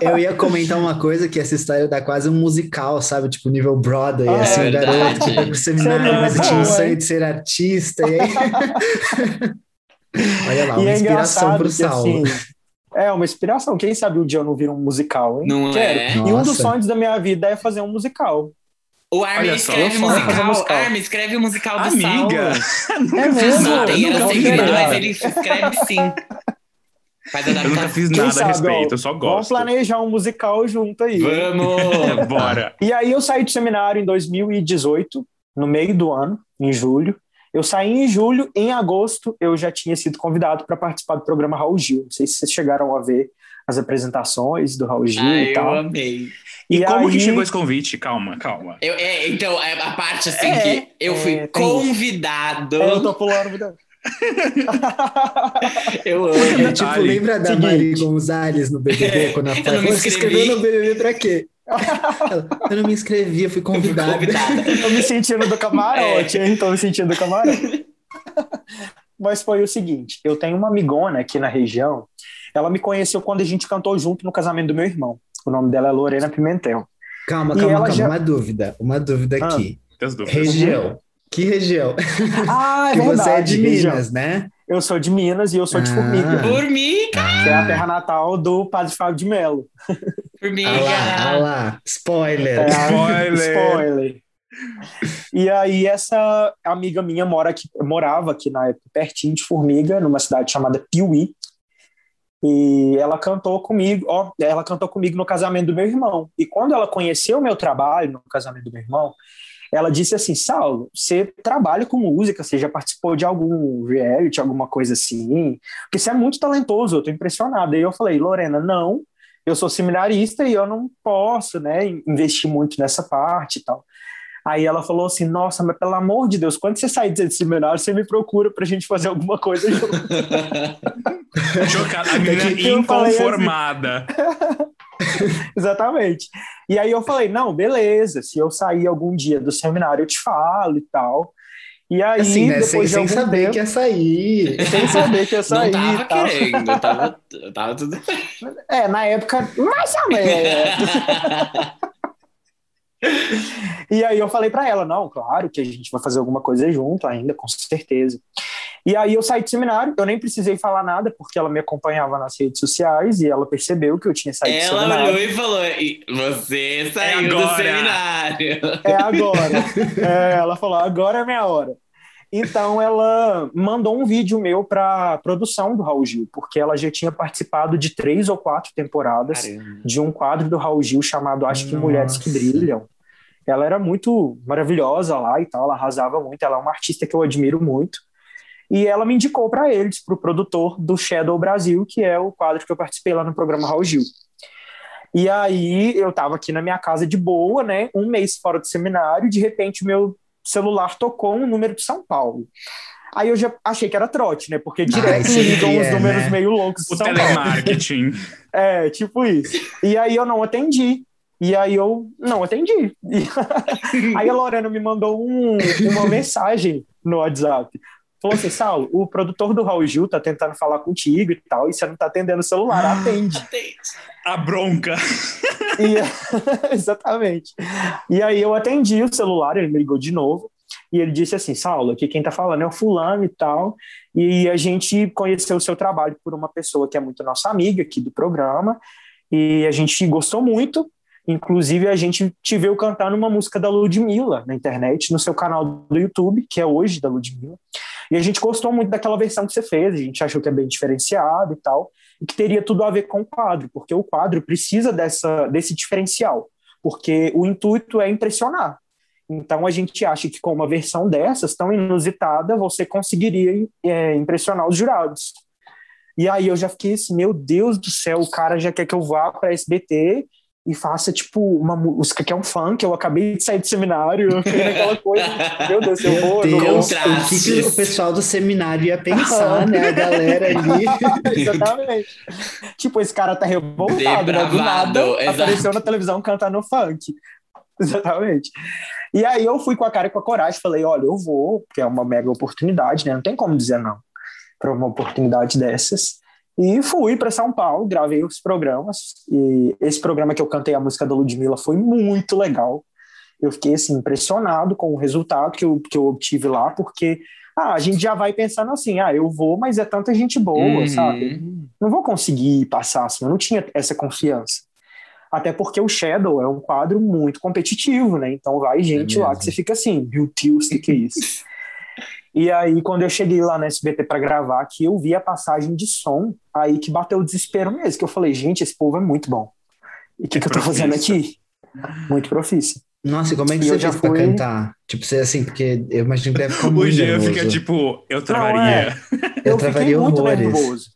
Eu ia comentar uma coisa que essa história dá quase um musical, sabe? Tipo, nível Broadway, Ah, assim, é um garoto verdade. que foi pro seminário, mas tinha um sonho de ser artista, e aí... Olha lá, uma é inspiração pro Saulo. assim, é uma inspiração. Quem sabe um dia eu não viro um musical, hein? Não Quero. é? E um dos sonhos da minha vida é fazer um musical. O Armin Olha escreve só fazer musical. musical. Armin escreve o musical do Amiga, Saulo. nunca É fiz mesmo? Não nada. tem era segredo, nada. mas nada. ele escreve sim. Eu nunca fiz nada a sabe, respeito, ó, eu só Vamos gosto. planejar um musical junto aí. Vamos! Bora. E aí eu saí do seminário em 2018, no meio do ano, em julho. Eu saí em julho, em agosto eu já tinha sido convidado para participar do programa Raul Gil. Não sei se vocês chegaram a ver as apresentações do Raul Gil Ah, e eu tal. amei. E, como que aí- chegou esse convite? Calma, calma. Eu, é, então, é a parte assim É, que eu fui é, convidado. É, eu tô pulando. Eu amo. É tipo, lembra da Seguinte. Mari Gonzalez no BBB, quando ela Eu não me você inscrevi." escreveu no BBB pra quê? Eu não me inscrevi, eu fui Eu fui convidada. Tô me sentindo do camarote, hein? Tô me sentindo do camarote. Mas foi o seguinte, eu tenho uma amigona aqui na região, ela me conheceu quando a gente cantou junto no casamento do meu irmão. O nome dela é Lorena Pimentel. Calma, E calma, calma. já- Uma dúvida, uma dúvida Ah. aqui. Região. Que região? Ah, é que verdade. você é de região. Minas, né? Eu sou de Minas e eu sou de Ah. Formiga, Formiga, que é a terra natal do Padre Fábio de Mello. formiga. Ah lá, ah lá. Spoiler. É, Spoiler. Spoiler. E aí essa amiga minha mora aqui, morava aqui na época pertinho de Formiga, numa cidade chamada Piuí. E ela cantou comigo, ó, ela cantou comigo no casamento do meu irmão. E quando ela conheceu o meu trabalho no casamento do meu irmão, ela disse assim: Saulo, você trabalha com música, você já participou de algum reality, alguma coisa assim? Porque você é muito talentoso, eu tô impressionada. E eu falei: Lorena, não, eu sou seminarista e eu não posso, né, investir muito nessa parte e tal. Aí ela falou assim: Nossa, mas pelo amor de Deus, quando você sair desse seminário, você me procura pra gente fazer alguma coisa junto. Chocada. A menina Eu falei assim. inconformada. Exatamente. E aí eu falei: Não, beleza, se eu sair algum dia do seminário, eu te falo e tal. E aí, Assim, né? Sem, depois de sem saber tempo, que ia sair. sem saber que ia sair Não tava tal. querendo, tava, tava tudo É, na época, mais ou menos. E aí eu falei pra ela, não, claro que a gente vai fazer alguma coisa junto ainda, com certeza. E aí eu saí do seminário, eu nem precisei falar nada, porque ela me acompanhava nas redes sociais e ela percebeu que eu tinha saído do Ela seminário. olhou e falou: "E Você saiu do agora." seminário. É agora. É, ela falou, agora é minha hora. Então ela mandou um vídeo meu para produção do Raul Gil, porque ela já tinha participado de três ou quatro temporadas Caramba. de um quadro do Raul Gil chamado Acho que Mulheres que Nossa. Brilham. Ela era muito maravilhosa lá e tal, ela arrasava muito, ela é uma artista que eu admiro muito. E ela me indicou para eles, para o produtor do Shadow Brasil, que é o quadro que eu participei lá no programa Raul Gil. E aí eu estava aqui na minha casa de boa, né? Um mês fora do seminário, de repente o meu celular tocou um número de São Paulo. Aí eu já achei que era trote, né? Porque direto sempre ligam os é, números né? meio loucos O São Paulo. telemarketing. É, tipo isso. E aí eu não atendi. E aí eu não atendi. Aí a Lorena me mandou um- uma mensagem no WhatsApp. Falou assim, Saulo, o produtor do Raul Gil tá tentando falar contigo e tal, e você não tá atendendo o celular, atende. A bronca. E- exatamente. E aí eu atendi o celular, ele me ligou de novo, e ele disse assim, Saulo, aqui quem tá falando é o fulano e tal, e a gente conheceu o seu trabalho por uma pessoa que é muito nossa amiga aqui do programa, e a gente gostou muito, inclusive a gente te viu cantando uma música da Ludmilla na internet, no seu canal do YouTube, que é hoje da Ludmilla, e a gente gostou muito daquela versão que você fez, a gente achou que é bem diferenciado e tal, e que teria tudo a ver com o quadro, porque o quadro precisa dessa, desse diferencial, porque o intuito é impressionar. Então a gente acha que com uma versão dessas, tão inusitada, você conseguiria é, impressionar os jurados. E aí eu já fiquei assim, meu Deus do céu, o cara já quer que eu vá para SBT e faça tipo uma música que é um funk, eu acabei de sair do seminário, eu fiquei naquela coisa, meu Deus, eu vou, eu não vou. Deus, o que, que o pessoal do seminário ia pensar, né? A galera ali. Exatamente. tipo, esse cara tá revoltado, né? Do nada exato. apareceu na televisão cantando funk. Exatamente. E aí eu fui com a cara e com a coragem, falei, olha, eu vou, porque é uma mega oportunidade, né? Não tem como dizer não para uma oportunidade dessas. E fui para São Paulo, gravei os programas. E esse programa que eu cantei a música da Ludmilla foi muito legal. Eu fiquei assim impressionado com o resultado que eu, que eu obtive lá, porque ah, a gente já vai pensando assim, ah, eu vou, mas é tanta gente boa, Uhum. sabe? Não vou conseguir passar assim, eu não tinha essa confiança. Até porque o Shadow é um quadro muito competitivo, né? Então vai gente lá mesmo. que você fica assim, meu Deus, o que, que é isso? e aí, quando eu cheguei lá no SBT para gravar, que eu vi a passagem de som, aí que bateu o desespero mesmo, que eu falei, gente, esse povo é muito bom. E o que, É que eu tô fazendo aqui? Muito profício. Nossa, e como é que E você eu já fui- cantar? Tipo, você assim, porque eu imagino que deve ficar O muito Jean nervoso. fica tipo, eu Não, travaria. é. Eu Eu, travaria fiquei muito horrores. nervoso.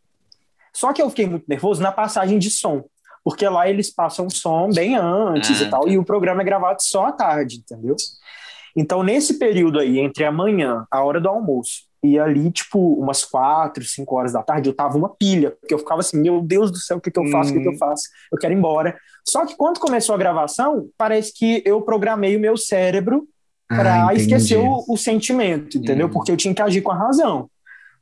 Só que eu fiquei muito nervoso na passagem de som. Porque lá eles passam som bem antes Ah, e tal, tá. e o programa é gravado só à tarde, entendeu? Então, nesse período aí, entre amanhã, a hora do almoço, e ali, tipo, umas quatro, cinco horas da tarde, eu tava uma pilha, porque eu ficava assim, meu Deus do céu, o que, que eu faço, o que, que eu faço? Eu quero ir embora. Só que quando começou a gravação, parece que eu programei o meu cérebro para Ah, esquecer o, o sentimento, entendeu? Hum. Porque eu tinha que agir com a razão.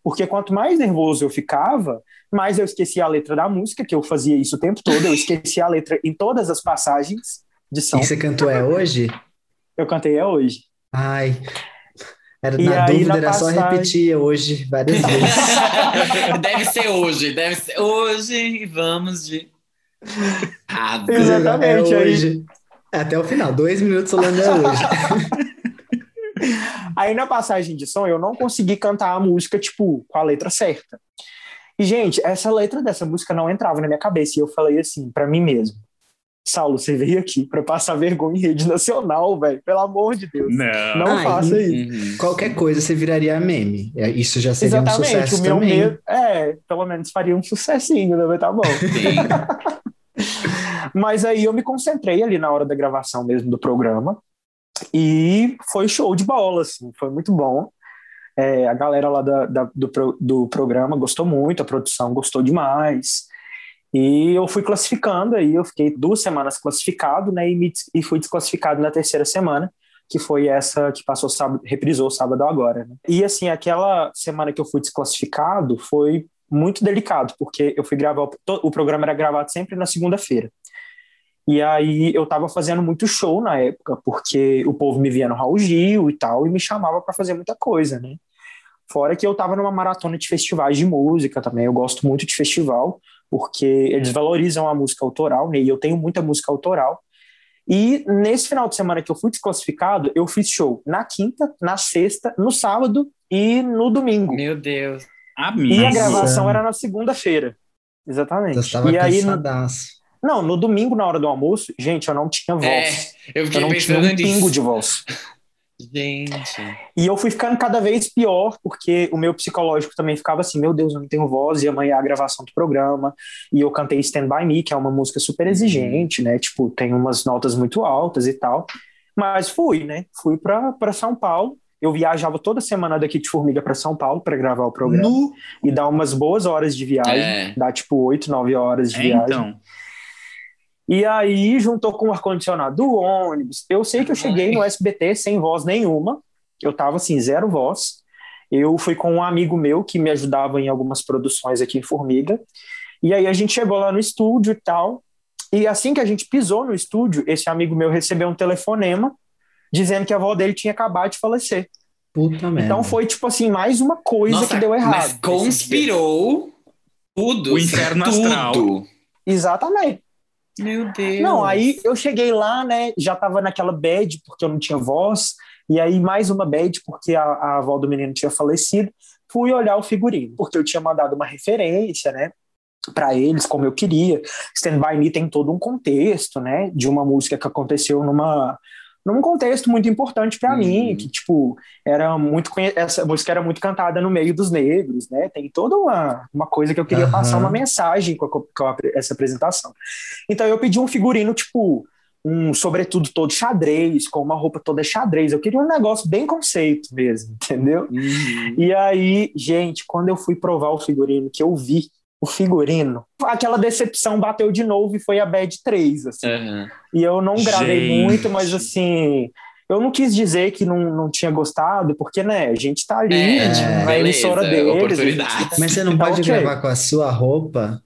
Porque quanto mais nervoso eu ficava, mais eu esquecia a letra da música, que eu fazia isso o tempo todo, eu esquecia a letra em todas as passagens, de São. E você cantou é hoje? Eu cantei é hoje. Ai. Era, E na aí, dúvida, na era só passagem- repetir hoje várias vezes. deve ser hoje, deve ser hoje e vamos de. Ah, Exatamente, É aí- hoje. Até o final, dois minutos falando é hoje. Aí na passagem de som eu não consegui cantar a música, tipo, com a letra certa. E, gente, essa letra dessa música não entrava na minha cabeça. E eu falei assim, pra mim mesmo. Saulo, você veio aqui pra passar vergonha em rede nacional, velho. Pelo amor de Deus. Não. Não Ai, faça isso. Uhum. Qualquer coisa você viraria meme. É, Isso já seria um Exatamente, sucesso o meu também. medo. É, pelo menos faria um sucessinho, né? Mas tá bom. Mas aí eu me concentrei ali na hora da gravação mesmo do programa. E foi show de bola, assim, foi muito bom. É, a galera lá da- da- do, pro- do programa gostou muito, a produção gostou demais. E eu fui classificando aí, eu fiquei duas semanas classificado, né? E, me e fui desclassificado na terceira semana, que foi essa que passou sábado, reprisou sábado agora. Né? E assim, aquela semana que eu fui desclassificado foi muito delicado, porque eu fui gravar, o programa era gravado sempre na segunda-feira. E aí eu tava fazendo muito show na época, porque o povo me via no Raul Gil e tal, e me chamava para fazer muita coisa, né? Fora que eu tava numa maratona de festivais de música também, eu gosto muito de festival, porque eles valorizam a música autoral, né? E eu tenho muita música autoral. E nesse final de semana que eu fui desclassificado, eu fiz show na quinta, na sexta, no sábado e no domingo. Meu Deus. Amigo. E a gravação era na segunda-feira. Exatamente. Você estava e aí, no- cansadaço. não, no domingo, na hora do almoço, gente, eu não tinha voz. É, eu Eu fiquei não tinha pensando um pingo de voz. Gente. E eu fui ficando cada vez pior, porque o meu psicológico também ficava assim: meu Deus, eu não tenho voz, e amanhã é a gravação do programa. E eu cantei Stand By Me, que é uma música super exigente, né? Tipo, tem umas notas muito altas e tal. Mas fui, né? Fui para São Paulo. Eu viajava toda semana daqui de Formiga para São Paulo para gravar o programa Nu. e dar umas boas horas de viagem, É. dá tipo 8, 9 horas de É, viagem. então. E aí, juntou com o ar-condicionado do ônibus. Eu sei que eu cheguei no SBT sem voz nenhuma. Eu tava assim, zero voz. Eu fui com um amigo meu que me ajudava em algumas produções aqui em Formiga. E aí a gente chegou lá no estúdio e tal. E assim que a gente pisou no estúdio, esse amigo meu recebeu um telefonema dizendo que a avó dele tinha acabado de falecer. Puta merda. Então foi tipo assim, mais uma coisa Nossa, que deu errado. mas conspirou tudo. O inferno tudo. astral. Exatamente. Meu Deus. Não, aí eu cheguei lá, né? Já tava naquela bad, porque eu não tinha voz. E aí, mais uma bad, porque a, a avó do menino tinha falecido. Fui olhar o figurino, porque eu tinha mandado uma referência, né? Para eles, como eu queria. Stand By Me tem todo um contexto, né? De uma música que aconteceu numa. Num contexto muito importante para Uhum. mim, que, tipo, era muito. Essa música era muito cantada no meio dos negros, né? Tem toda uma, uma coisa que eu queria Aham. passar uma mensagem com, a- com a- essa apresentação. Então eu pedi um figurino, tipo, um sobretudo todo xadrez, com uma roupa toda xadrez. Eu queria um negócio bem conceito mesmo, entendeu? Uhum. E aí, gente, quando eu fui provar o figurino, que eu vi o figurino, aquela decepção bateu de novo e foi a Bad 3, assim. Aham. E eu não gravei Gente. muito, mas assim, eu não quis dizer que não, não tinha gostado, porque, né, a gente tá ali É, na beleza, emissora deles. oportunidade. a gente- Mas você não Tá pode ok. gravar com a sua roupa?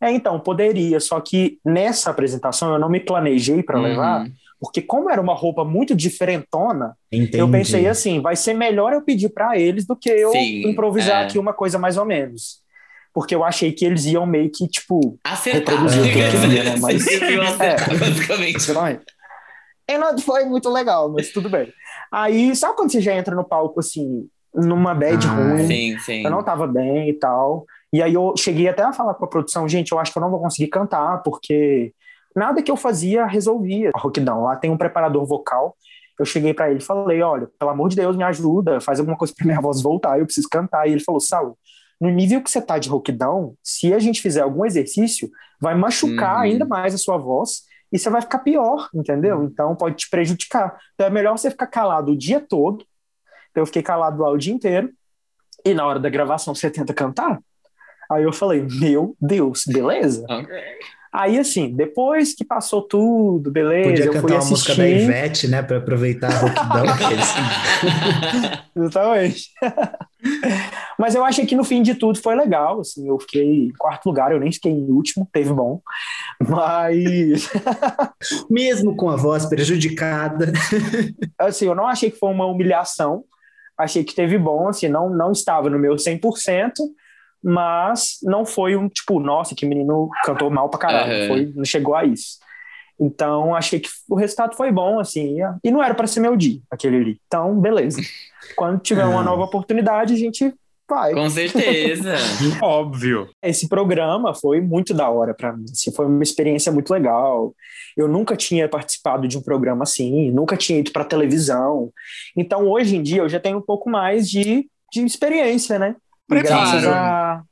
É, então, poderia, só que nessa apresentação eu não me planejei para levar, Uhum. porque como era uma roupa muito diferentona, Entendi. eu pensei assim, vai ser melhor eu pedir para eles do que eu Sim, improvisar é. aqui uma coisa mais ou menos. Porque eu achei que eles iam meio que, tipo, Acertar. Reproduzir o que eu queria, né, mas- Você viu acertar, É. basicamente. Não E não foi muito legal, mas tudo bem. Aí, sabe quando você já entra no palco, assim, numa bad Ah, ruim? Sim, sim. Eu não tava bem e tal. E aí eu cheguei até a falar com a produção, gente, eu acho que eu não vou conseguir cantar, porque nada que eu fazia resolvia. A Rockdown, lá tem um preparador vocal. Eu cheguei pra ele e falei, olha, pelo amor de Deus, me ajuda, faz alguma coisa pra minha voz voltar, eu preciso cantar. E ele falou, Sal, no nível que você tá de rockdown, se a gente fizer algum exercício, vai machucar Uhum. ainda mais a sua voz e você vai ficar pior, entendeu? Então pode te prejudicar. Então é melhor você ficar calado o dia todo. Então eu fiquei calado lá o dia inteiro. E na hora da gravação você tenta cantar. Aí eu falei, meu Deus, beleza? Ok. Aí assim, depois que passou tudo, beleza, Podia eu fui cantar uma assistir. música da Ivete, né? Pra aproveitar a rouquidão. Exatamente. Mas eu achei que no fim de tudo foi legal, assim, eu fiquei em quarto lugar, eu nem fiquei em último, teve bom, mas... Mesmo com a voz prejudicada. assim, eu não achei que foi uma humilhação, achei que teve bom, assim, não, não estava no meu 100%, mas não foi um, tipo, nossa, que menino cantou mal pra caralho, Uhum. foi, não chegou a isso. Então, achei que o resultado foi bom, assim, e não era para ser meu dia, aquele ali. Então, beleza. Quando tiver uma Ah. nova oportunidade, a gente vai. Com certeza. Óbvio. Esse programa foi muito da hora para mim. assim, foi uma experiência muito legal. Eu nunca tinha participado de um programa assim, nunca tinha ido para televisão. Então, hoje em dia, eu já tenho um pouco mais de, de experiência, né? Preparo. A.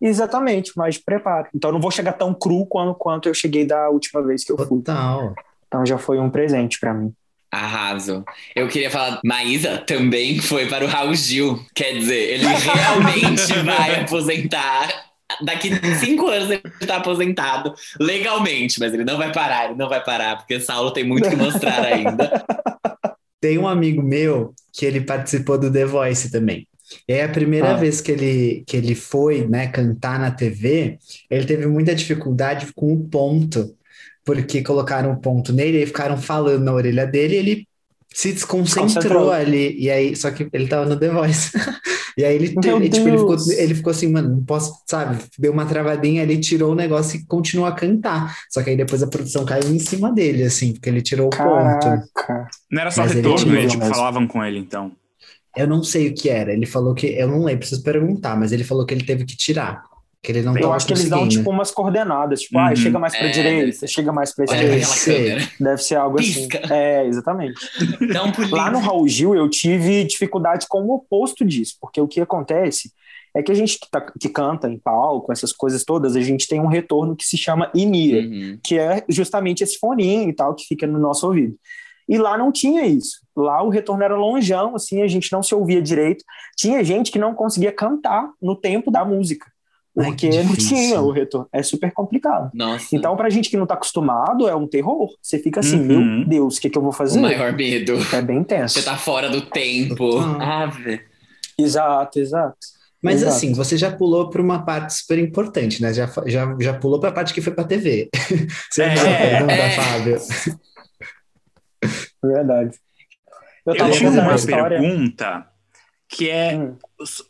Exatamente, mais de preparo. Então, eu não vou chegar tão cru quanto, quanto eu cheguei da última vez que eu fui. Total. Então, já foi um presente para mim. Arraso. Eu queria falar, Maísa também foi para o Raul Gil. Quer dizer, ele realmente vai aposentar. Daqui cinco anos ele está aposentado legalmente, mas ele não vai parar, ele não vai parar, porque Saulo tem muito que mostrar ainda. Tem um amigo meu que ele participou do The Voice também. E aí, a primeira Ah. vez que ele, que ele foi, né, cantar na TV, ele teve muita dificuldade com o ponto, porque colocaram o ponto nele e ficaram falando na orelha dele e ele se desconcentrou ali. E aí, só que ele tava no The Voice. E aí ele, ele, tipo, ele ficou, ele ficou assim, mano, não posso, sabe? Deu uma travadinha ali, tirou o negócio e continuou a cantar. Só que aí depois a produção caiu em cima dele, assim, porque ele tirou o ponto. Caraca. Não era só Mas ele retorno, tinha ele, tipo, mesmo. falavam com ele, então. Eu não sei o que era. Ele falou que. Eu não lembro, preciso perguntar, mas ele falou que ele teve que tirar. Que ele não Eu acho que eles dão, tipo, umas coordenadas. Tipo, ah, Uhum. chega mais pra É, direita, chega mais pra Olha Deve esquerda. ser. Deve ser algo Pisca. assim. É, exatamente. Dá um. Lá no Raul Gil, eu tive dificuldade com o oposto disso, porque o que acontece é que a gente que, tá- que canta em palco, essas coisas todas, a gente tem um retorno que se chama in-ear, Uhum. que é justamente esse foninho e tal que fica no nosso ouvido. E lá não tinha isso. Lá o retorno era longeão, assim, a gente não se ouvia direito. Tinha gente que não conseguia cantar no tempo da música, Ai, porque que não tinha o retorno. É super complicado. Nossa. Então, pra gente que não tá acostumado, é um terror. Você fica assim, Uhum. meu Deus, o que, que eu vou o fazer? maior medo. É bem tenso. Você tá fora do tempo. Total. Ave. Exato, exato. Mas Exato. assim, você já pulou para uma parte super importante, né? Já, já, já pulou para a parte que foi para TV. Você É, a pergunta, é. Fábio? Verdade. Eu Eu tinha uma história. pergunta que é Hum,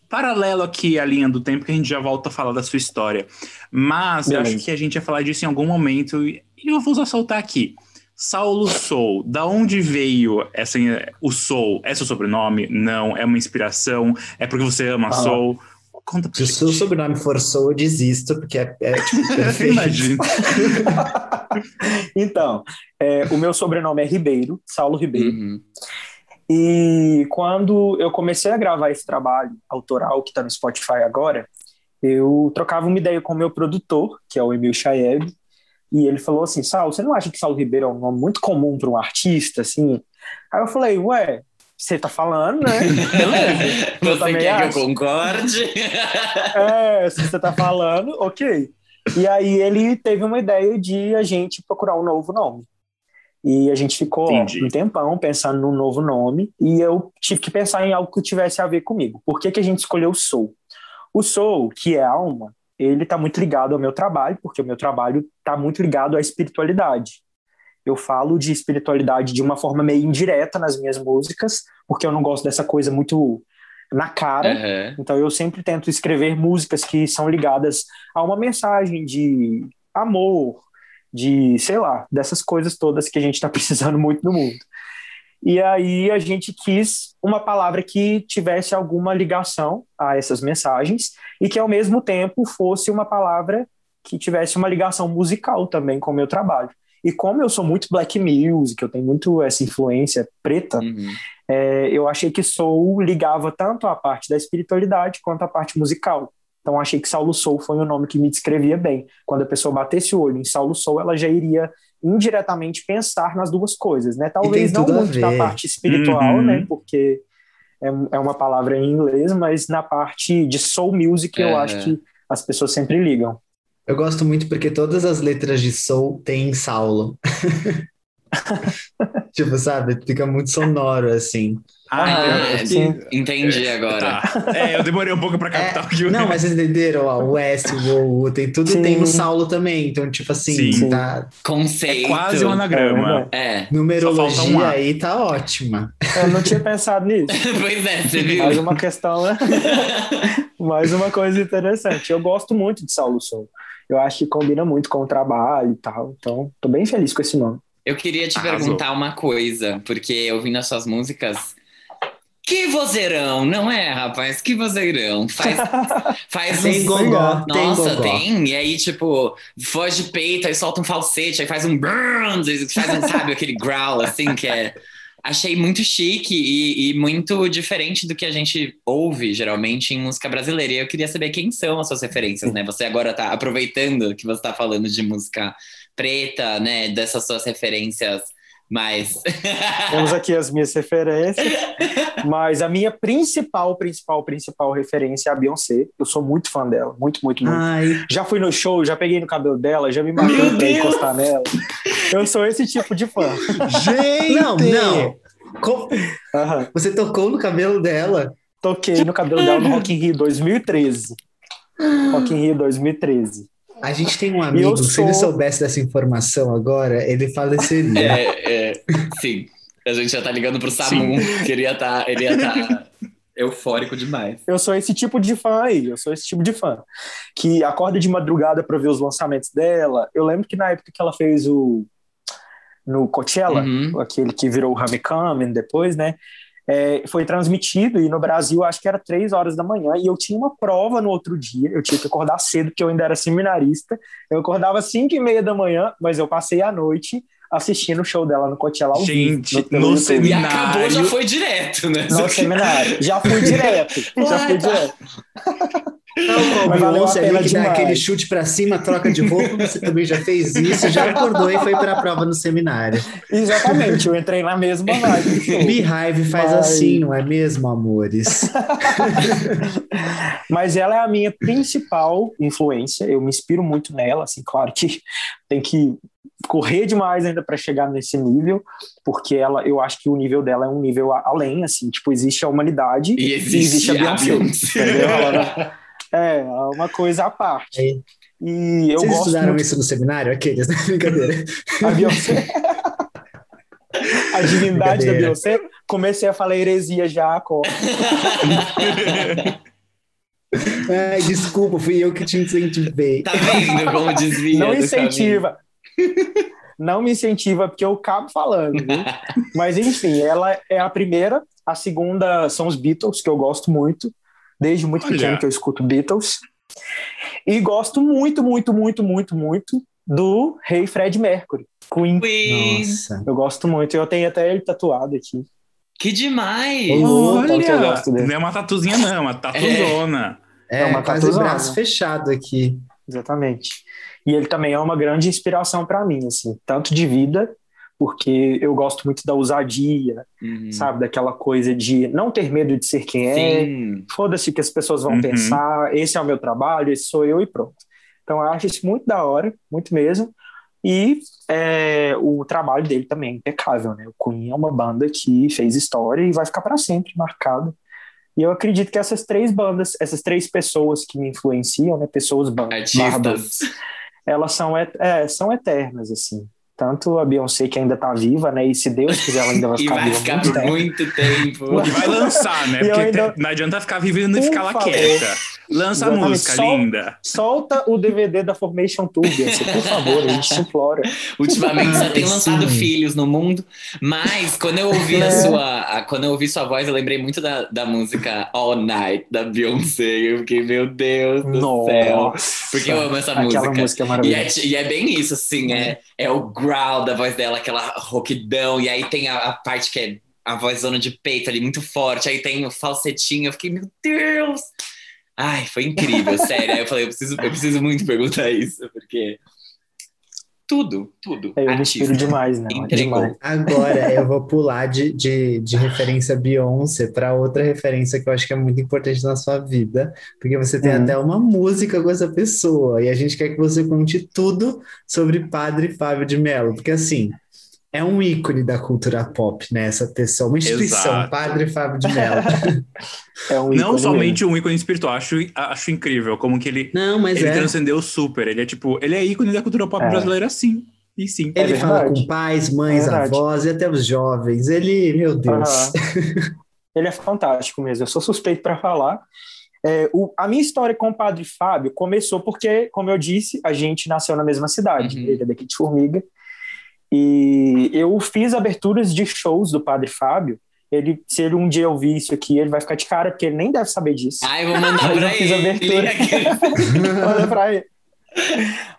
paralelo aqui à linha do tempo, que a gente já volta a falar da sua história. Mas eu Beleza. acho que a gente ia falar disso em algum momento e eu vou só soltar aqui. Saulo Soul, da onde veio essa, o Soul? É seu sobrenome? Não. É uma inspiração? É porque você ama Ah. Soul? Conta pra Se o gente. seu sobrenome for Sou, eu desisto, porque é, é tipo, perfeito. Imagina. Então, é, o meu sobrenome é Ribeiro, Saulo Ribeiro. Uhum. E quando eu comecei a gravar esse trabalho autoral que está no Spotify agora, eu trocava uma ideia com o meu produtor, que é o Emil Chaeb, e ele falou assim: Saulo, você não acha que Saulo Ribeiro é um nome muito comum para um artista? Assim? Aí eu falei: Ué, você tá falando, né? Beleza. Eu Você também quer que acho. eu concorde? É, se você tá falando, ok. E aí ele teve uma ideia de a gente procurar um novo nome. E a gente ficou Entendi. um tempão pensando num novo nome e eu tive que pensar em algo que tivesse a ver comigo. Por que, que a gente escolheu o Soul? O Soul, que é alma, ele está muito ligado ao meu trabalho, porque o meu trabalho está muito ligado à espiritualidade. Eu falo de espiritualidade de uma forma meio indireta nas minhas músicas, porque eu não gosto dessa coisa muito na cara. Aham. Então eu sempre tento escrever músicas que são ligadas a uma mensagem de amor, de, sei lá, dessas coisas todas que a gente está precisando muito no mundo. E aí a gente quis uma palavra que tivesse alguma ligação a essas mensagens e que ao mesmo tempo fosse uma palavra que tivesse uma ligação musical também com o meu trabalho. E como eu sou muito black music, eu tenho muito essa influência preta, Uhum. é, eu achei que Soul ligava tanto a parte da espiritualidade quanto a parte musical. Então achei que Saulo Soul foi um nome que me descrevia bem. Quando a pessoa batesse o olho em Saulo Soul, ela já iria indiretamente pensar nas duas coisas, né? Talvez não muito na parte espiritual, Uhum. né? Porque é, é uma palavra em inglês, mas na parte de soul music eu É. acho que as pessoas sempre ligam. Eu gosto muito porque todas as letras de Soul têm Saulo. tipo, sabe? Fica muito sonoro, assim. Ah, Ah, é, sim. entendi agora. tá. É, eu demorei um pouco pra captar o que Não, mas vocês entenderam? Ó, o West, o Wu, tem tudo, Sim. tem no Saulo também. Então, tipo assim, Sim. tá, Conceito. É quase um anagrama. É. numerologia Só falta um aí tá ótima. Eu não tinha pensado nisso. pois é, você viu? Mais uma questão, né? Mais uma coisa interessante. Eu gosto muito de Saulo Som. Eu acho que combina muito com o trabalho e tal. Então, tô bem feliz com esse nome. Eu queria te Arrasou. perguntar uma coisa, porque ouvindo as suas músicas. Que vozeirão, não é, rapaz? Que vozeirão. Faz, faz Tem uns- tem Nossa, gogó. tem. E aí, tipo, voz de peito, aí solta um falsete, aí faz um faz um, sabe, aquele growl, assim, que é. Achei muito chique e, e muito diferente do que a gente ouve, geralmente, em música brasileira. E eu queria saber quem são as suas referências, né? Você agora tá aproveitando que você tá falando de música preta, né? Dessas suas referências mais. Temos aqui as minhas referências, mas a minha principal, principal, principal referência é a Beyoncé. Eu sou muito fã dela, muito, muito, muito. Ai, Já fui no show, já peguei no cabelo dela, já me Meu pra encostar nela. Eu sou esse tipo de fã. Gente! não, não. Você tocou no cabelo dela? Toquei no cabelo dela no Rock in Rio 2013. Rock in Rio 2013. A gente tem um amigo, Eu se ele sou- soubesse dessa informação agora, ele faleceria. É, é, sim. A gente já tá ligando pro Samu, que ele ia tá, ele ia tá eufórico demais. Eu sou esse tipo de fã aí, eu sou esse tipo de fã. Que acorda de madrugada pra ver os lançamentos dela. Eu lembro que na época que ela fez o. No Coachella, Uhum. aquele que virou o Homecoming depois, né? É, foi transmitido e no Brasil acho que era três horas da manhã e eu tinha uma prova no outro dia, eu tinha que acordar cedo porque eu ainda era seminarista, eu acordava às cinco e meia da manhã, mas eu passei a noite assistindo o show dela no Coachella ao Gente, vivo, pelo no YouTube. E Seminário. acabou, já foi direto, né? No seminário, já fui direto, já fui direto. Não, o a Beyoncé ali que dá aquele chute pra cima, troca de roupa, você também já fez isso, já acordou e foi pra prova no seminário. Exatamente, eu entrei na mesma vibe. Beehive faz Mas- assim, não é mesmo, amores? Mas ela é a minha principal influência, eu me inspiro muito nela, assim, claro que tem que correr demais ainda para chegar nesse nível, porque ela, eu acho que o nível dela é um nível a- além, assim, tipo, existe a humanidade E existe, a Beyoncé, entendeu? Ela é, uma coisa à parte. É. E eu Vocês gosto estudaram muito isso no seminário? Aqueles, né? Brincadeira. da Beyoncé. A divindade da. Beyoncé, comecei a falar heresia já, Ai, desculpa, fui eu que te incentivei. Tá vendo como desvia não incentiva. Não me incentiva, porque eu acabo falando. viu? Mas, enfim, ela é a primeira. A segunda são os Beatles, que eu gosto muito. Desde muito Olha. pequeno que eu escuto Beatles. E gosto muito, muito, muito, muito, muito do rei Fred Mercury, Queen. Queen. Nossa. Eu gosto muito. Eu tenho até ele tatuado aqui. Que demais! Eu Olha! gosto dele. Não é uma tatuzinha, não, é uma tatuzona. É, É uma quase tatuzona. braço fechado aqui. Exatamente. E ele também é uma grande inspiração para mim, assim, tanto de vida, porque eu gosto muito da ousadia, Uhum. sabe? Daquela coisa de não ter medo de ser quem é. Sim. Foda-se o que as pessoas vão Uhum. pensar, esse é o meu trabalho, esse sou eu e pronto. Então eu acho isso muito da hora, muito mesmo. E é, o trabalho dele também é impecável, né? O Queen é uma banda que fez história e vai ficar para sempre marcado. E eu acredito que essas três bandas, essas três pessoas que me influenciam, né? Pessoas bandas, elas são, é, são eternas, assim. Tanto a Beyoncé, que ainda tá viva, né? E se Deus quiser, ela ainda vai E ficar vai viva ficar muito por tempo. muito tempo. E vai lançar, né? Porque ainda- não adianta ficar vivendo e ficar lá quieta. Lança a música, Só- linda. Solta o DVD da Formation Tour, Beyoncé, por favor, a gente te implora. Ultimamente só tem lançado sim. filhos no mundo, mas quando eu ouvi a É. sua, a- quando eu ouvi sua voz, eu lembrei muito da, da música All Night da Beyoncé. Eu fiquei, meu Deus do céu. Nossa, Porque eu amo essa Aquela música. música é E é, maravilhosa. e é bem isso, assim, é, é o growl da voz dela, aquela roquidão, e aí tem a, a parte que é a vozona de peito ali muito forte, aí tem o falsetinho, eu fiquei, meu Deus! Ai, foi incrível, sério. Aí eu falei, eu preciso, eu preciso muito perguntar isso, porque tudo, tudo. Eu inspiro demais, né? Entregou. Demais. Agora eu vou pular de, de, de referência Beyoncé para outra referência que eu acho que é muito importante na sua vida, porque você tem Uhum. até uma música com essa pessoa, e a gente quer que você conte tudo sobre Padre Fábio de Mello, porque assim, É um ícone da cultura pop, né? Essa pessoa, uma instituição, Exato. Padre Fábio de Mello. É um Não somente um ícone espiritual, acho, acho incrível como que ele, Não, mas ele é. transcendeu super. Ele é tipo, ele é ícone da cultura pop É. brasileira, sim. E sim. Ele É fala verdade. com pais, mães, É verdade. avós e até os jovens. Ele, meu Deus. Aham. Ele é fantástico mesmo. Eu sou suspeito para falar. É, o- a minha história com o Padre Fábio começou porque, como eu disse, a gente nasceu na mesma cidade. Uhum. Ele é daqui de Formiga. E eu fiz aberturas de shows do Padre Fábio. Ele, se ele um dia ouvir isso aqui, ele vai ficar de cara, porque ele nem deve saber disso. Ai, vou mandar pra eu fiz ele. abertura. Olha pra ele.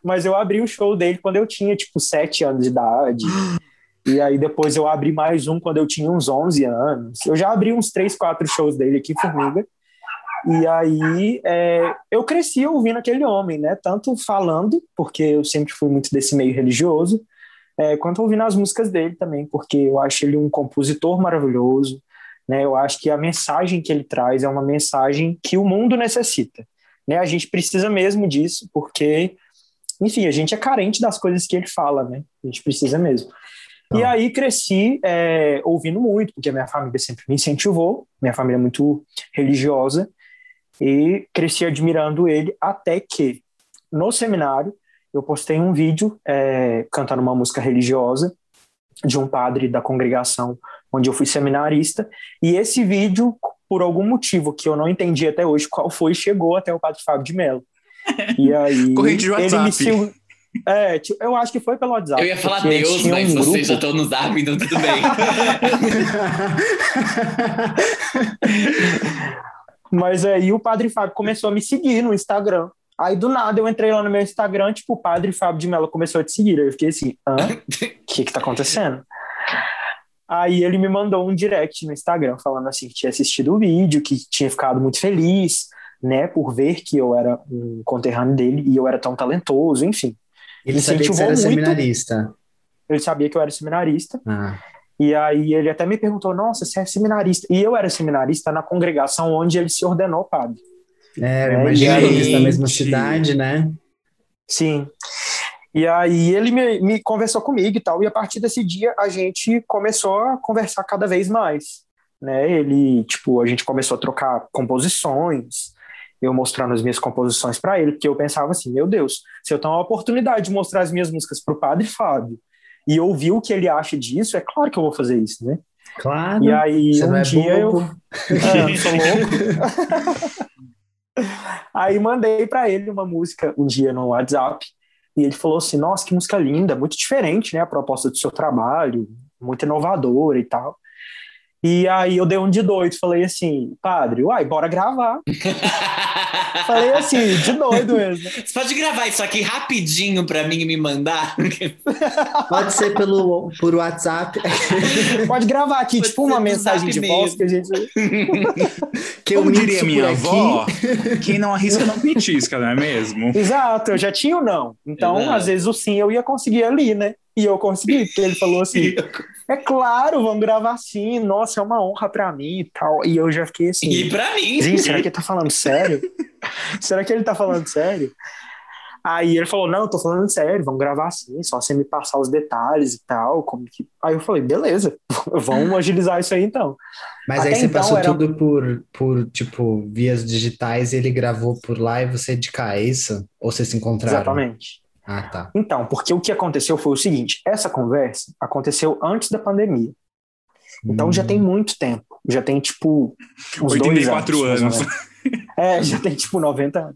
Mas eu abri o show dele quando eu tinha, tipo, sete anos de idade. E aí depois eu abri mais um quando eu tinha uns 11 anos. Eu já abri uns três, quatro shows dele aqui em Formiga. E aí é, eu cresci ouvindo aquele homem, né? Tanto falando, porque eu sempre fui muito desse meio religioso, é, quanto ouvindo as músicas dele também, porque eu acho ele um compositor maravilhoso, né? Eu acho que a mensagem que ele traz é uma mensagem que o mundo necessita, né? A gente precisa mesmo disso, porque, enfim, a gente é carente das coisas que ele fala, né? A gente precisa mesmo. E Ah. aí cresci é, ouvindo muito, porque a minha família sempre me incentivou, minha família é muito religiosa, e cresci admirando ele até que, no seminário, eu postei um vídeo é, cantando uma música religiosa de um padre da congregação onde eu fui seminarista, e esse vídeo, por algum motivo que eu não entendi até hoje qual foi, chegou até o padre Fábio de Mello. E aí Corrente de ele WhatsApp. me sil- É, tipo, eu acho que foi pelo WhatsApp. Eu ia falar Deus, mas um vocês já grupo- estão no zap, então tudo bem. Mas aí o Padre Fábio começou a me seguir no Instagram. Aí do nada eu entrei lá no meu Instagram, tipo, o Padre Fábio de Mello começou a te seguir. Aí eu fiquei assim, hã? O que que tá acontecendo? Aí ele me mandou um direct no Instagram falando assim que tinha assistido o vídeo, que tinha ficado muito feliz, né, por ver que eu era um conterrâneo dele e eu era tão talentoso, enfim. Ele sabia que você era muito. seminarista. Ele sabia que eu era seminarista Ah, e aí ele até me perguntou: "Nossa, você é seminarista?" E eu era seminarista na congregação onde ele se ordenou padre. É, eu imagino aí- eles da mesma cidade, né? Sim. E aí ele me, me conversou comigo e tal, e a partir desse dia a gente começou a conversar cada vez mais, né? Ele, tipo, a gente começou a trocar composições, eu mostrando as minhas composições para ele, porque eu pensava assim, meu Deus, se eu tenho a oportunidade de mostrar as minhas músicas pro Padre Fábio e ouvir o que ele acha disso, é claro que eu vou fazer isso, né? Claro. E aí você um não é dia eu bobo. é, eu sou louco. Aí mandei pra ele uma música um dia no WhatsApp e ele falou assim: Nossa, que música linda, muito diferente, né? A proposta do seu trabalho, muito inovadora e tal. E aí eu dei um de doido, falei assim: Padre, uai, bora gravar. falei assim, de doido mesmo. Você pode gravar isso aqui rapidinho pra mim e me mandar? Pode ser pelo, por WhatsApp, Pode gravar aqui, Pode tipo uma mensagem de voz que a gente. que eu Como diria minha aqui. avó, quem não arrisca não petisca, não é mesmo? Exato, eu já tinha o não. Então, Exato. às vezes o sim eu ia conseguir ali, né? E eu consegui, porque ele falou assim: é claro, vamos gravar sim, nossa, é uma honra pra mim e tal. E eu já fiquei assim: E pra mim? gente, será que ele tá falando sério? será que ele tá falando sério? Aí ele falou: não, eu tô falando sério, vamos gravar sim, só você me passar os detalhes e tal. Como que... Aí eu falei: beleza, vamos agilizar isso aí então. Mas aí Até você então passou era- tudo por, por, tipo, vias digitais e ele gravou por lá e você de cá, é isso? Ou vocês se encontraram? Exatamente. Ah, tá. Então, porque o que aconteceu foi o seguinte: essa conversa aconteceu antes da pandemia. Então Hum. já tem muito tempo. Já tem, tipo, uns 84 dois anos. anos. É, já tem, tipo, 90 anos.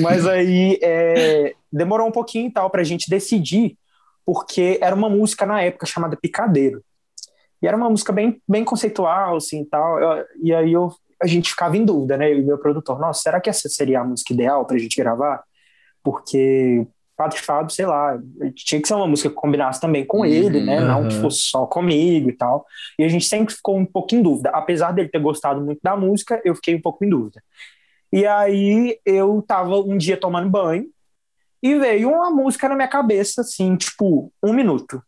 Mas aí é, demorou um pouquinho e tal pra gente decidir, porque era uma música na época chamada Picadeiro. E era uma música bem, bem conceitual, assim, e tal. Eu- e aí eu, a gente ficava em dúvida, né? Eu e meu produtor, nossa, será que essa seria a música ideal pra gente gravar? Porque Padre Fábio, sei lá, tinha que ser uma música que combinasse também com Uhum, ele, né? Não que aham. fosse só comigo e tal. E a gente sempre ficou um pouco em dúvida. Apesar dele ter gostado muito da música, eu fiquei um pouco em dúvida. E aí eu tava um dia tomando banho e veio uma música na minha cabeça, assim, tipo, um minuto.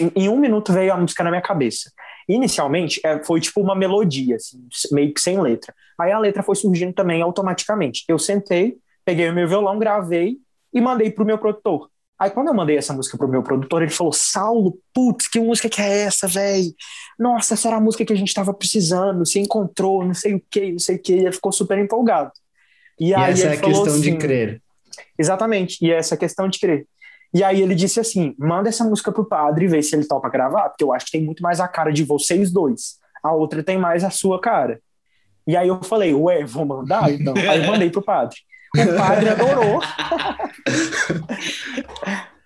Em, em um minuto veio a música na minha cabeça. Inicialmente é, foi tipo uma melodia, assim, meio que sem letra. Aí a letra foi surgindo também automaticamente. Eu sentei, peguei o meu violão, gravei e mandei pro meu produtor. Aí quando eu mandei essa música pro meu produtor, ele falou: Saulo, putz, que música que é essa, velho? Nossa, essa era a música que a gente tava precisando, você encontrou, não sei o que, não sei o que. E ele ficou super empolgado. E, e aí essa é a questão assim, de crer. Exatamente, e essa é a questão de crer. E aí ele disse assim: manda essa música pro padre e vê se ele topa gravar, porque eu acho que tem muito mais a cara de vocês dois. A outra tem mais a sua cara. E aí eu falei, ué, vou mandar? Então. Aí eu mandei pro padre. O padre adorou.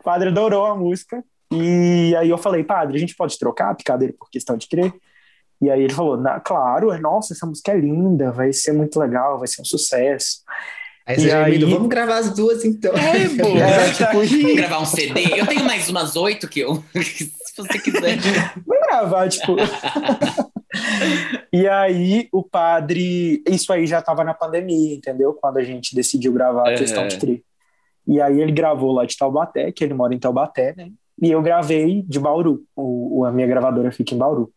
o padre adorou a música. E aí eu falei, padre, a gente pode trocar a picadeira por questão de crer? E aí ele falou, claro, nossa, essa música é linda, vai ser muito legal, vai ser um sucesso. Aí você já aí... vamos gravar as duas então. É. É, tipo... Vamos gravar um CD. Eu tenho mais umas oito que eu. Se você quiser. Vamos gravar, tipo. E aí o padre. Isso aí já estava na pandemia, entendeu? Quando a gente decidiu gravar a questão de tri. E aí ele gravou lá de Taubaté, que ele mora em Taubaté, né? E eu gravei de Bauru. O, a minha gravadora fica em Bauru.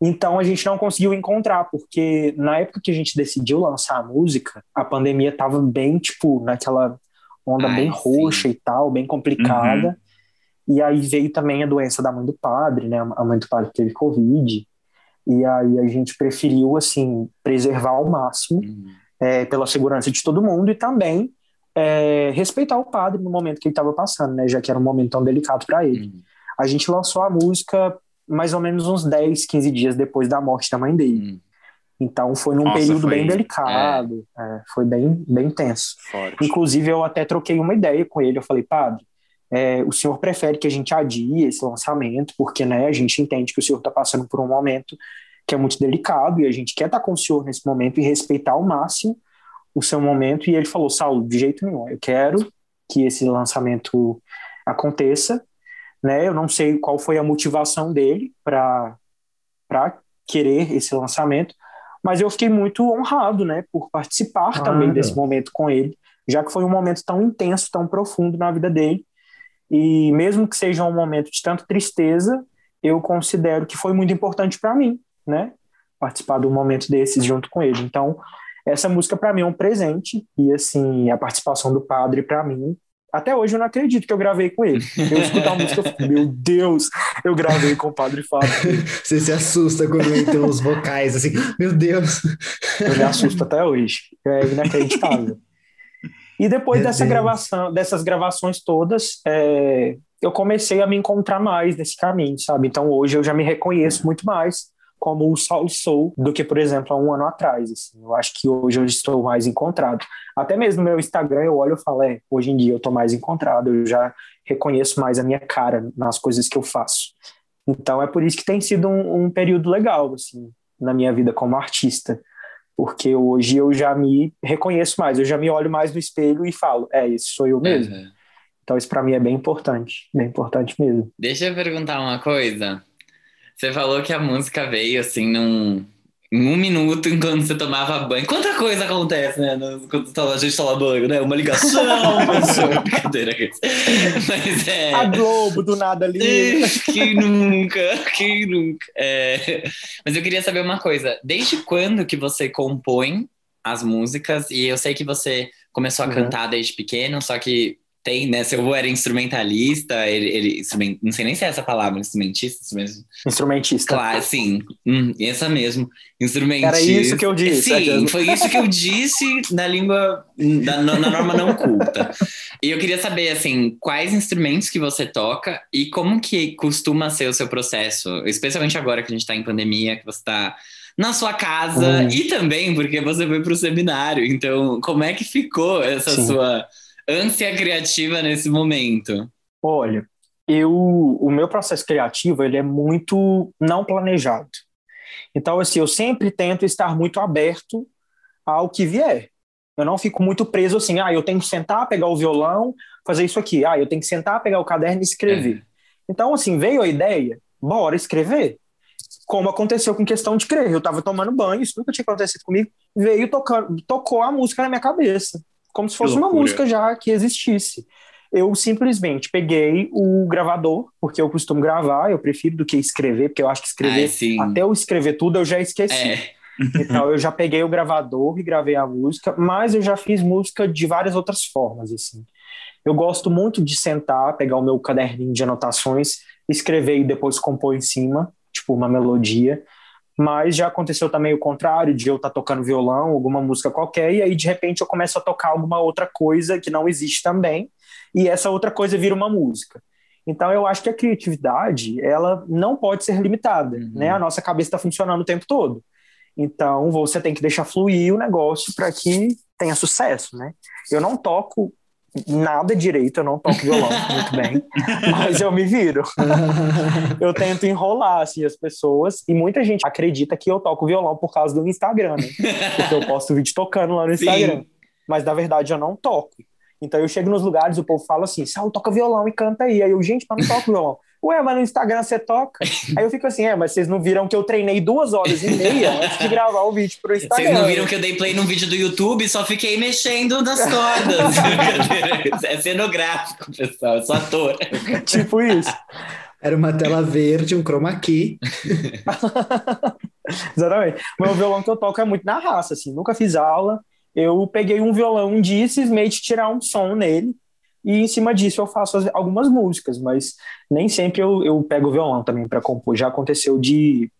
Então a gente não conseguiu encontrar, porque na época que a gente decidiu lançar a música, a pandemia tava bem, tipo, naquela onda Ai, bem sim. roxa e tal, bem complicada. Uhum. E aí veio também a doença da mãe do padre, né? A mãe do padre teve Covid. E aí a gente preferiu, assim, preservar ao máximo, uhum. é, pela segurança de todo mundo e também é, respeitar o padre no momento que ele estava passando, né? Já que era um momento tão delicado para ele. Uhum. A gente lançou a música mais ou menos uns 10, 15 dias depois da morte da mãe dele. Hum. Então foi num Nossa, período foi... bem delicado, é. É, foi bem, bem tenso. Forte. Inclusive eu até troquei uma ideia com ele, eu falei, padre, é, o senhor prefere que a gente adie esse lançamento, porque né, a gente entende que o senhor está passando por um momento que é muito delicado e a gente quer estar tá com o senhor nesse momento e respeitar ao máximo o seu momento. E ele falou, Saulo, de jeito nenhum, eu quero que esse lançamento aconteça, né? Eu não sei qual foi a motivação dele para para querer esse lançamento, mas eu fiquei muito honrado, né, por participar também desse momento com ele, já que foi um momento tão intenso, tão profundo na vida dele. E mesmo que seja um momento de tanta tristeza, eu considero que foi muito importante para mim, né? Participar de um momento desses junto com ele. Então, essa música para mim é um presente e assim, a participação do padre para mim até hoje eu não acredito que eu gravei com ele. Eu escuto a música, eu fico, meu Deus, eu gravei com o Padre Fábio. Você se assusta quando entram os vocais, assim, meu Deus. Eu me assusto até hoje. É inacreditável. E depois meu dessa Deus. gravação, dessas gravações todas, é, eu comecei a me encontrar mais nesse caminho, sabe? Então hoje eu já me reconheço muito mais como o Saulo sou do que, por exemplo, há um ano atrás. Assim. Eu acho que hoje eu estou mais encontrado. Até mesmo no meu Instagram eu olho e falo, é, hoje em dia eu estou mais encontrado, eu já reconheço mais a minha cara nas coisas que eu faço. Então é por isso que tem sido um, um período legal, assim, na minha vida como artista. Porque hoje eu já me reconheço mais, eu já me olho mais no espelho e falo, é, esse sou eu mesmo. Uhum. Então isso para mim é bem importante, bem importante mesmo. Deixa eu perguntar uma coisa. Você falou que a música veio assim num. Em um minuto, enquanto você tomava banho. Quanta coisa acontece, né? Quando tá a gente toma banho, né? Uma ligação, brincadeira. Mas é. A Globo do nada ali. Quem nunca? Quem nunca? É... Mas eu queria saber uma coisa. Desde quando que você compõe as músicas? E eu sei que você começou a uhum. cantar desde pequeno, só que tem, né? Seu avô era instrumentalista, ele, ele instrument, não sei nem se é essa palavra, instrumentista, instrumentista. Instrumentista. Claro, sim, hum, essa mesmo, instrumentista. Era isso que eu disse. Sim, foi isso que eu disse na língua, na, na norma não culta. E eu queria saber, assim, quais instrumentos que você toca e como que costuma ser o seu processo, especialmente agora que a gente está em pandemia, que você está na sua casa hum. e também porque você foi para o seminário. Então, como é que ficou essa Sim. sua ânsia criativa nesse momento? Olha, eu, o meu processo criativo ele é muito não planejado. Então, assim, eu sempre tento estar muito aberto ao que vier. Eu não fico muito preso assim, ah, eu tenho que sentar, pegar o violão, fazer isso aqui. Ah, eu tenho que sentar, pegar o caderno e escrever. É. Então, assim, veio a ideia, bora escrever. Como aconteceu com questão de crer. Eu estava tomando banho, isso nunca tinha acontecido comigo. Veio tocando, tocou a música na minha cabeça como se fosse uma música já que existisse. Eu simplesmente peguei o gravador, porque eu costumo gravar, eu prefiro do que escrever, porque eu acho que escrever, Ai, até eu escrever tudo, eu já esqueci. É. então eu já peguei o gravador e gravei a música, mas eu já fiz música de várias outras formas, assim. Eu gosto muito de sentar, pegar o meu caderninho de anotações, escrever e depois compor em cima, tipo uma melodia. Mas já aconteceu também o contrário, de eu estar tá tocando violão, alguma música qualquer, e aí de repente eu começo a tocar alguma outra coisa que não existe também, e essa outra coisa vira uma música. Então eu acho que a criatividade, ela não pode ser limitada, uhum. né? A nossa cabeça está funcionando o tempo todo. Então você tem que deixar fluir o negócio para que tenha sucesso, né? Eu não toco nada direito, eu não toco violão muito bem, mas eu me viro. eu tento enrolar assim as pessoas e muita gente acredita que eu toco violão por causa do Instagram, né? Porque eu posto vídeo tocando lá no Instagram. Sim. Mas na verdade eu não toco. Então eu chego nos lugares, o povo fala assim: Saulo, toca violão e canta aí. Aí eu, gente, mas não toco violão. Ué, mas no Instagram você toca? Aí eu fico assim, é, mas vocês não viram que eu treinei duas horas e meia antes de gravar o vídeo pro Instagram. Vocês não viram que eu dei play num vídeo do YouTube e só fiquei mexendo nas cordas. é cenográfico, pessoal, eu sou ator. tipo isso. Era uma tela verde, um chroma key. Exatamente. Meu violão que eu toco é muito na raça, assim, nunca fiz aula. Eu peguei um violão um dia e cismei de tirar um som nele e em cima disso eu faço algumas músicas, mas nem sempre eu, eu pego o violão também para compor. Já aconteceu de,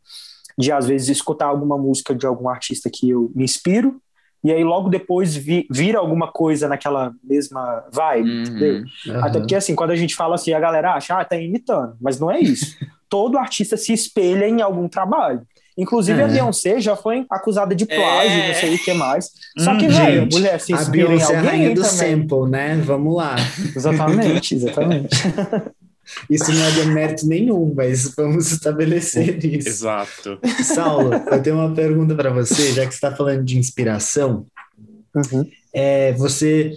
de, às vezes, escutar alguma música de algum artista que eu me inspiro, e aí logo depois vi, vira alguma coisa naquela mesma vibe, uhum, entendeu? Uhum. Até porque, assim, quando a gente fala assim, a galera acha, ah, tá imitando, mas não é isso. Todo artista se espelha em algum trabalho. Inclusive, é. a Beyoncé já foi acusada de plágio, é. não sei o que mais. Só hum, que, velho, a mulher se inspira em alguém. É a rainha do também. sample, né? Vamos lá. Exatamente, exatamente. Isso não é demérito nenhum, mas vamos estabelecer isso. Exato. Saulo, eu tenho uma pergunta para você, já que você está falando de inspiração. Uhum. É, você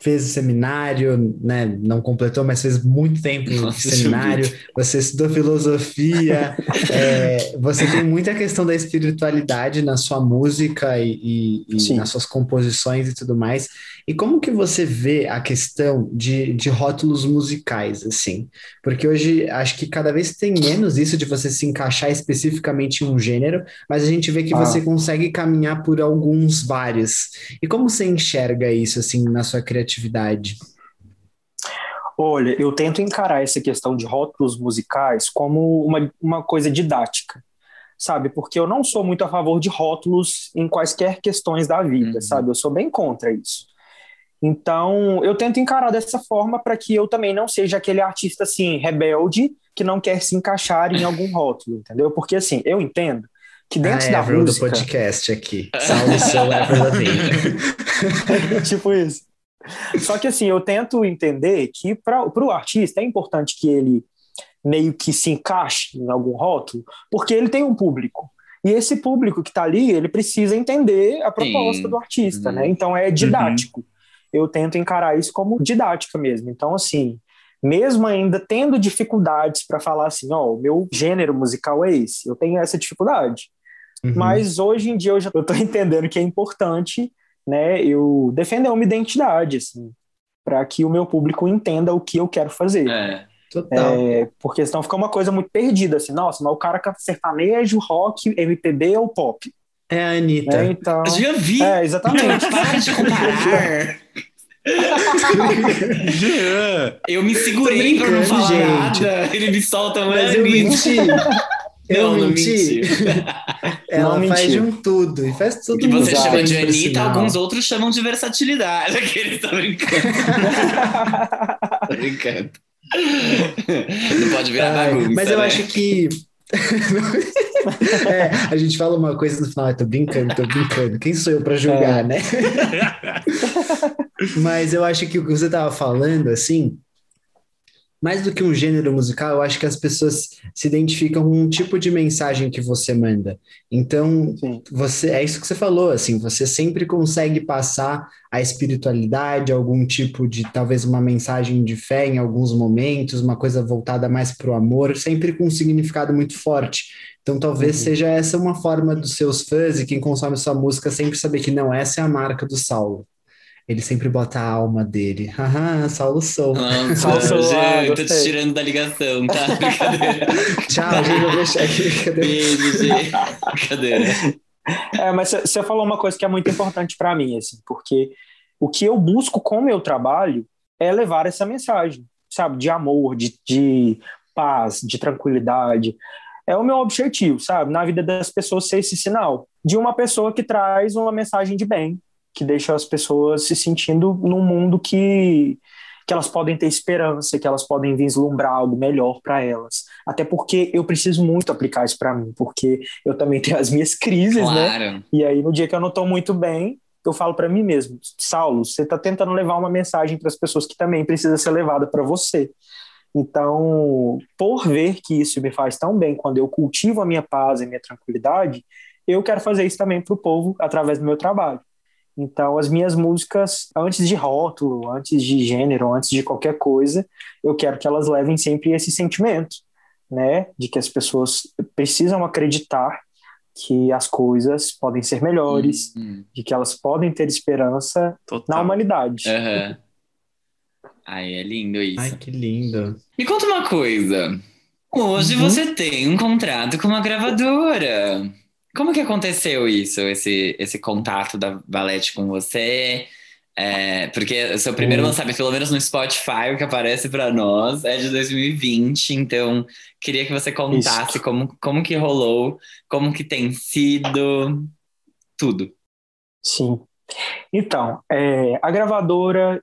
fez o seminário, né? Não completou, mas fez muito tempo no seminário. Você estudou filosofia. é, você tem muita questão da espiritualidade na sua música e, e, e nas suas composições e tudo mais. E como que você vê a questão de, de rótulos musicais, assim? Porque hoje acho que cada vez tem menos isso de você se encaixar especificamente em um gênero, mas a gente vê que ah. você consegue caminhar por alguns vários. E como você enxerga isso, assim, na sua criatividade? Olha, eu tento encarar essa questão de rótulos musicais como uma, uma coisa didática sabe? Porque eu não sou muito a favor de rótulos em quaisquer questões da vida, uhum. sabe? Eu sou bem contra isso. Então, eu tento encarar dessa forma para que eu também não seja aquele artista assim rebelde que não quer se encaixar em algum rótulo, entendeu? Porque assim, eu entendo que dentro ah, da Avril música do podcast aqui. Salve seu Avril tipo isso. Só que assim, eu tento entender que para o artista é importante que ele meio que se encaixe em algum rótulo, porque ele tem um público. E esse público que está ali, ele precisa entender a proposta Sim. do artista, né? uhum. né? Então é didático. Uhum eu tento encarar isso como didática mesmo. Então, assim, mesmo ainda tendo dificuldades para falar assim, ó, oh, o meu gênero musical é esse, eu tenho essa dificuldade. Uhum. Mas hoje em dia eu já estou entendendo que é importante, né, eu defender uma identidade, assim, para que o meu público entenda o que eu quero fazer. É. Total. É, porque senão fica uma coisa muito perdida, assim, nossa, mas o cara canta sertanejo, rock, MPB ou pop. É a Anitta. É, então... Eu já vi. É, exatamente. Para de comparar. eu me segurei pra não falar gente. nada. Ele me solta, mas, mas eu menti. Eu não, menti. Ela não faz de um tudo e faz tudo. que você chama de Anitta, alguns outros chamam de versatilidade. Aquele está brincando. tô brincando. Não pode virar Ai, bagunça. Mas eu né? acho que é, a gente fala uma coisa no final, tô brincando, tô brincando. Quem sou eu para julgar, é. né? Mas eu acho que o que você tava falando, assim, mais do que um gênero musical, eu acho que as pessoas se identificam com um tipo de mensagem que você manda. Então, Sim. você é isso que você falou, assim, você sempre consegue passar a espiritualidade, algum tipo de talvez uma mensagem de fé em alguns momentos, uma coisa voltada mais para o amor, sempre com um significado muito forte. Então, talvez uhum. seja essa uma forma dos seus fãs e quem consome sua música sempre saber que não essa é a marca do Saulo. Ele sempre bota a alma dele. Haha, Saulo Sou. Nossa, Saulo Sou. Ah, tô te tirando da ligação, tá? Brincadeira. Tchau, gente, vou deixar aqui. Beijo, gente. Brincadeira. É, mas você falou uma coisa que é muito importante para mim, assim, porque o que eu busco com o meu trabalho é levar essa mensagem, sabe, de amor, de, de paz, de tranquilidade. É o meu objetivo, sabe, na vida das pessoas ser esse sinal de uma pessoa que traz uma mensagem de bem, que deixa as pessoas se sentindo num mundo que que elas podem ter esperança, que elas podem vislumbrar algo melhor para elas. Até porque eu preciso muito aplicar isso para mim, porque eu também tenho as minhas crises, né? claro. né? E aí no dia que eu não estou muito bem, eu falo para mim mesmo, Saulo, você está tentando levar uma mensagem para as pessoas que também precisa ser levada para você. Então, por ver que isso me faz tão bem quando eu cultivo a minha paz e a minha tranquilidade, eu quero fazer isso também para o povo através do meu trabalho. Então, as minhas músicas, antes de rótulo, antes de gênero, antes de qualquer coisa, eu quero que elas levem sempre esse sentimento, né? De que as pessoas precisam acreditar que as coisas podem ser melhores, uhum. de que elas podem ter esperança Total. na humanidade. Uhum. Ai, é lindo isso. Ai, que lindo. Me conta uma coisa. Hoje uhum. você tem um contrato com uma gravadora. Como que aconteceu isso, esse, esse contato da Valete com você? É, porque o seu primeiro uhum. lançamento, pelo menos no Spotify, o que aparece para nós é de 2020, então queria que você contasse como, como que rolou, como que tem sido, tudo. Sim. Então, é, a gravadora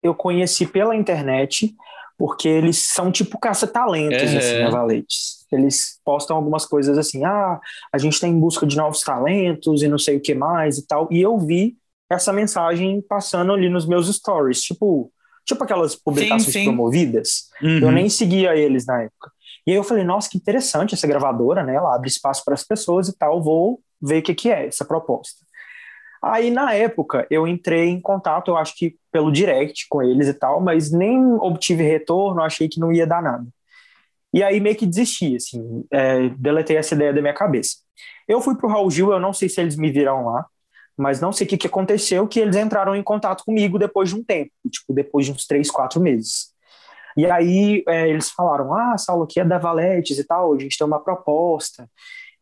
eu conheci pela internet, porque eles são tipo caça-talentos, uhum. assim, a Valetes eles postam algumas coisas assim, ah, a gente está em busca de novos talentos e não sei o que mais e tal. E eu vi essa mensagem passando ali nos meus stories, tipo, tipo aquelas publicações sim, sim. promovidas. Uhum. Eu nem seguia eles na época. E aí eu falei, nossa, que interessante essa gravadora, né? Ela abre espaço para as pessoas e tal, vou ver o que, que é essa proposta. Aí, na época, eu entrei em contato, eu acho que pelo direct com eles e tal, mas nem obtive retorno, achei que não ia dar nada. E aí meio que desisti, assim, é, deletei essa ideia da minha cabeça. Eu fui pro Raul Gil, eu não sei se eles me viram lá, mas não sei o que, que aconteceu, que eles entraram em contato comigo depois de um tempo, tipo, depois de uns três, quatro meses. E aí é, eles falaram, ah, Saulo, aqui é da Valetes e tal, a gente tem uma proposta.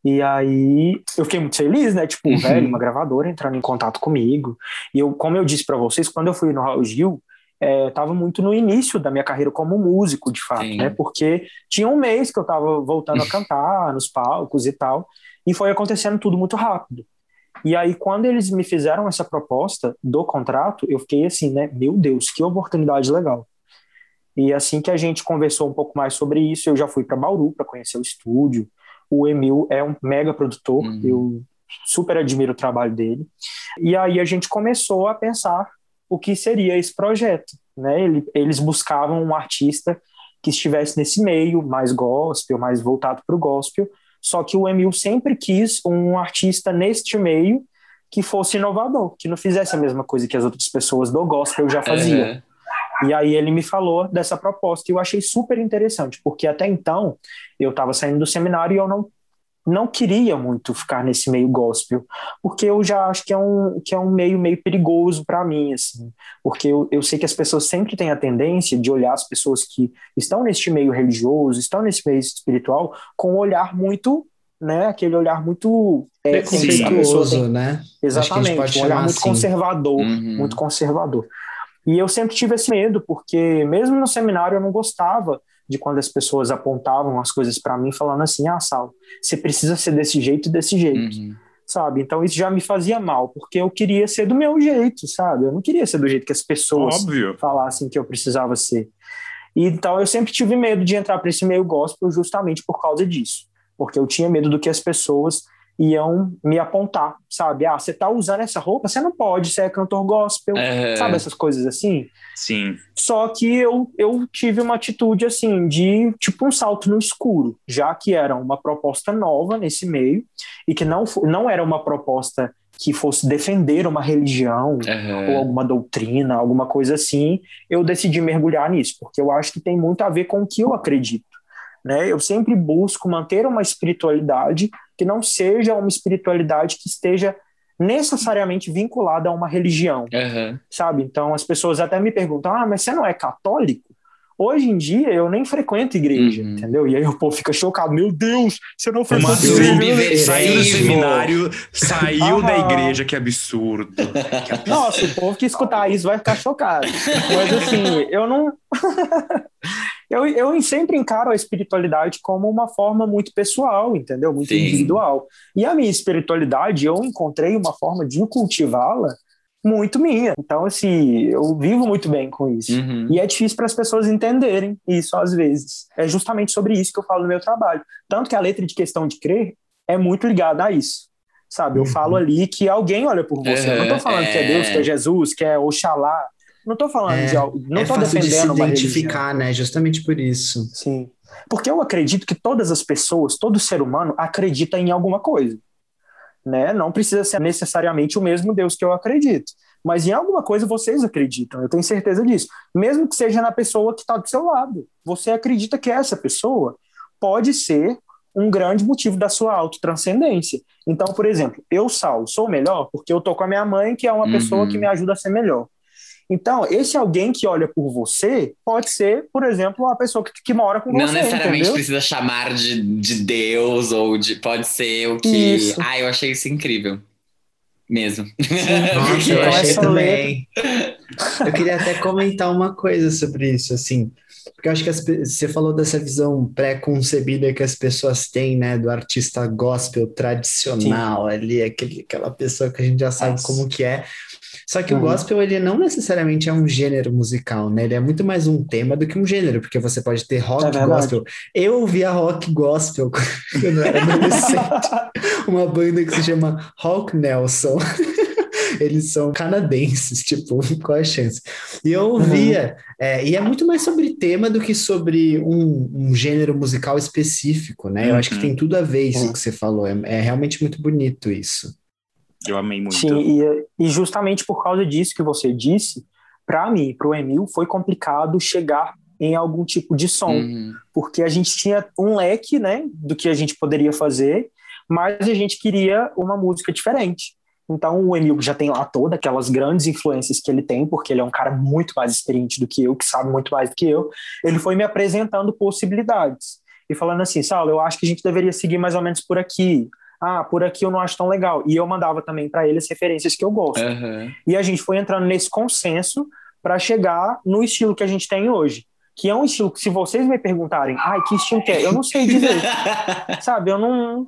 E aí eu fiquei muito feliz, né? Tipo, uhum. velho, uma gravadora entrando em contato comigo. E eu, como eu disse para vocês, quando eu fui no Raul Gil, estava é, muito no início da minha carreira como músico, de fato, Sim. né? Porque tinha um mês que eu estava voltando a cantar nos palcos e tal, e foi acontecendo tudo muito rápido. E aí, quando eles me fizeram essa proposta do contrato, eu fiquei assim, né? Meu Deus, que oportunidade legal. E assim que a gente conversou um pouco mais sobre isso, eu já fui para Bauru para conhecer o estúdio. O Emil é um mega produtor, uhum. eu super admiro o trabalho dele. E aí a gente começou a pensar o que seria esse projeto. Né? Eles buscavam um artista que estivesse nesse meio, mais gospel, mais voltado para o gospel, só que o Emil sempre quis um artista neste meio que fosse inovador, que não fizesse a mesma coisa que as outras pessoas do gospel já faziam. Uhum. E aí ele me falou dessa proposta e eu achei super interessante, porque até então eu estava saindo do seminário e eu não não queria muito ficar nesse meio gospel, porque eu já acho que é um, que é um meio meio perigoso para mim, assim, porque eu, eu sei que as pessoas sempre têm a tendência de olhar as pessoas que estão neste meio religioso, estão nesse meio espiritual, com um olhar muito, né, aquele olhar muito... É, Preconceituoso, né? Exatamente, um olhar muito assim. conservador, uhum. muito conservador. E eu sempre tive esse medo, porque mesmo no seminário eu não gostava de quando as pessoas apontavam as coisas para mim, falando assim: ah, Sal, você precisa ser desse jeito e desse jeito. Uhum. Sabe? Então isso já me fazia mal, porque eu queria ser do meu jeito, sabe? Eu não queria ser do jeito que as pessoas Óbvio. falassem que eu precisava ser. E, então eu sempre tive medo de entrar para esse meio gospel justamente por causa disso. Porque eu tinha medo do que as pessoas iam me apontar, sabe? Ah, você tá usando essa roupa, você não pode, você é cantor gospel, é... sabe? Essas coisas assim. Sim. Só que eu, eu tive uma atitude assim de tipo um salto no escuro, já que era uma proposta nova nesse meio e que não, não era uma proposta que fosse defender uma religião uhum. ou alguma doutrina, alguma coisa assim, eu decidi mergulhar nisso, porque eu acho que tem muito a ver com o que eu acredito. Né? Eu sempre busco manter uma espiritualidade que não seja uma espiritualidade que esteja necessariamente vinculada a uma religião, uhum. sabe? Então as pessoas até me perguntam: ah, mas você não é católico? Hoje em dia eu nem frequento igreja, Uhum. entendeu? E aí o povo fica chocado, meu Deus, você não frequenta igreja? Saiu do seminário, saiu da igreja, que absurdo. Que absurdo. Nossa, o povo que escutar isso vai ficar chocado. Mas assim, eu não. eu, eu sempre encaro a espiritualidade como uma forma muito pessoal, entendeu? Muito Sim. individual. E a minha espiritualidade, eu encontrei uma forma de cultivá-la muito minha. Então, assim, eu vivo muito bem com isso. Uhum. E é difícil para as pessoas entenderem isso às vezes. É justamente sobre isso que eu falo no meu trabalho. Tanto que a letra de questão de crer é muito ligada a isso. Sabe, eu Uhum. falo ali que alguém olha por você. Eu não tô falando que é Deus, que é Jesus, que é Oxalá. Não tô falando É, de algo. Não é fácil de se religião. identificar, né? Justamente por isso. Sim. Porque eu acredito que todas as pessoas, todo ser humano acredita em alguma coisa. Né? Não precisa ser necessariamente o mesmo Deus que eu acredito. Mas em alguma coisa vocês acreditam, eu tenho certeza disso. Mesmo que seja na pessoa que está do seu lado. Você acredita que essa pessoa pode ser um grande motivo da sua autotranscendência. Então, por exemplo, eu, Saulo, sou melhor porque eu tô com a minha mãe, que é uma Uhum. pessoa que me ajuda a ser melhor. Então, esse alguém que olha por você pode ser, por exemplo, a pessoa que, que mora com Não você, necessariamente entendeu? precisa chamar de, de Deus ou de. Pode ser o que. Isso. Ah, eu achei isso incrível. Mesmo. Nossa, eu achei também. Eu queria até comentar uma coisa sobre isso, assim, porque eu acho que as você falou dessa visão pré-concebida que as pessoas têm, né, do artista gospel tradicional ali, aquele, aquela pessoa que a gente já sabe Nossa. como que é. Só que o Uhum. gospel, ele não necessariamente é um gênero musical, né? Ele é muito mais um tema do que um gênero, porque você pode ter rock É gospel. Eu ouvia rock gospel quando eu era adolescente uma banda que se chama Hawk Nelson. Eles são canadenses, tipo, qual é a chance? E eu ouvia, é, e é muito mais sobre tema do que sobre um, um gênero musical específico, né? Eu acho que Uhum. tem tudo a ver isso Uhum. que você falou. É, é realmente muito bonito isso. Eu amei muito. Sim, e, e justamente por causa disso que você disse, para mim, para o Emil, foi complicado chegar em algum tipo de som, Uhum. porque a gente tinha um leque, né, do que a gente poderia fazer, mas a gente queria uma música diferente. Então o Emil já tem lá todas aquelas grandes influências que ele tem, porque ele é um cara muito mais experiente do que eu, que sabe muito mais do que eu. Ele foi me apresentando possibilidades e falando assim, Saulo, eu acho que a gente deveria seguir mais ou menos por aqui. Ah, por aqui eu não acho tão legal. E eu mandava também para ele as referências que eu gosto. Aham. E a gente foi entrando nesse consenso para chegar no estilo que a gente tem hoje. Que é um estilo que, se vocês me perguntarem, ai, que estilo que é? Eu não sei dizer. Sabe, eu não.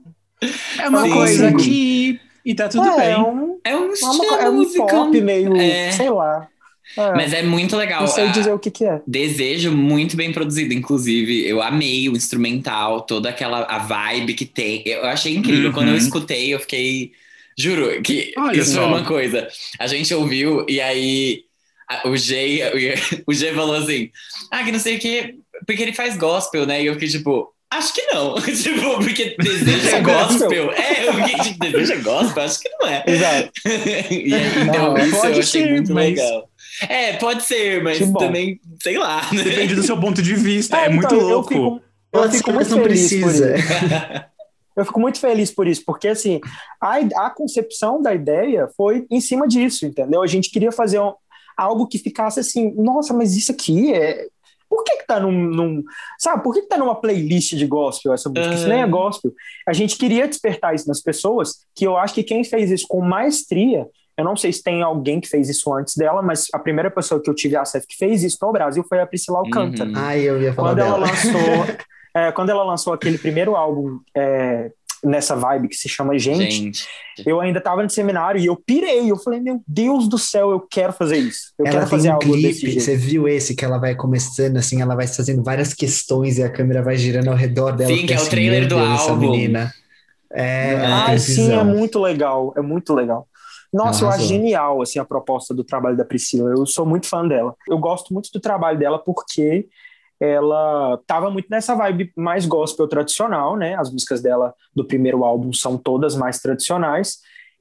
É uma Sim, coisa sim. que. E tá tudo é, bem. É um, É um é estilo uma- é um pop meio. É. Sei lá. É, Mas é muito legal. não sei dizer o que, que é. Desejo muito bem produzido, inclusive. Eu amei o instrumental, toda aquela a vibe que tem. Eu achei incrível. Uhum. Quando eu escutei, eu fiquei. Juro que Olha isso só. foi uma coisa. A gente ouviu e aí a- o Jay, o Jay falou assim: Ah, que não sei o que, porque ele faz gospel, né? E eu fiquei tipo. Acho que não. tipo, porque desejo é É gospel? É, eu fiquei tipo, desejo é gospel? Acho que não é. Exato. e aí, então, Não, isso eu pode achei ser, muito mas- legal. É, pode ser, mas Que também, sei lá. né? Depende do seu ponto de vista. É, então, muito eu louco. fico- Eu Pode ser, fico muito não feliz por precisa. isso. Eu fico muito feliz por isso, porque assim, a, a concepção da ideia foi em cima disso, entendeu? A gente queria fazer um- algo que ficasse assim, nossa, mas isso aqui é. Por que, que tá num, num- Sabe, por que, que tá numa playlist de gospel essa música? Isso nem é gospel. A gente queria despertar isso nas pessoas, que eu acho que quem fez isso com maestria, eu não sei se tem alguém que fez isso antes dela, mas a primeira pessoa que eu tive acesso que fez isso no Brasil foi a Priscila Alcântara Uhum. Ai, eu ia falar quando ela dela. lançou é, quando ela lançou aquele primeiro álbum é, nessa vibe que se chama Gente, Gente. eu ainda estava no seminário e eu pirei, eu falei, meu Deus do céu, eu quero fazer isso. Eu Ela quero tem fazer um algo desse clipe, jeito. você viu esse que ela vai começando assim, ela vai fazendo várias questões e a câmera vai girando ao redor dela. Sim, que é o trailer do álbum. menina. É, Ah, sim, é muito legal, é muito legal. Nossa, eu acho genial assim a proposta do trabalho da Priscila. Eu sou muito fã dela. Eu gosto muito do trabalho dela porque ela tava muito nessa vibe mais gospel tradicional, né? As músicas dela do primeiro álbum são todas mais tradicionais.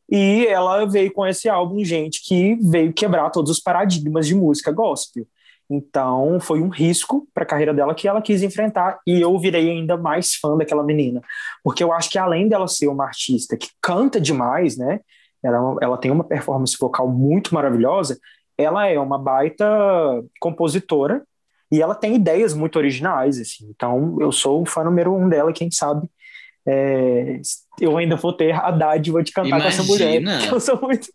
E ela veio com esse álbum, gente, que veio quebrar todos os paradigmas de música gospel. Então, foi um risco para a carreira dela que ela quis enfrentar e eu virei ainda mais fã daquela menina, porque eu acho que além dela ser uma artista que canta demais, né? Ela, ela tem uma performance vocal muito maravilhosa. Ela é uma baita compositora E ela tem ideias muito originais, assim. Então, eu sou o fã número um dela, quem sabe. é, eu ainda vou ter a dádiva de cantar com essa mulher. Imagina. Eu sou muito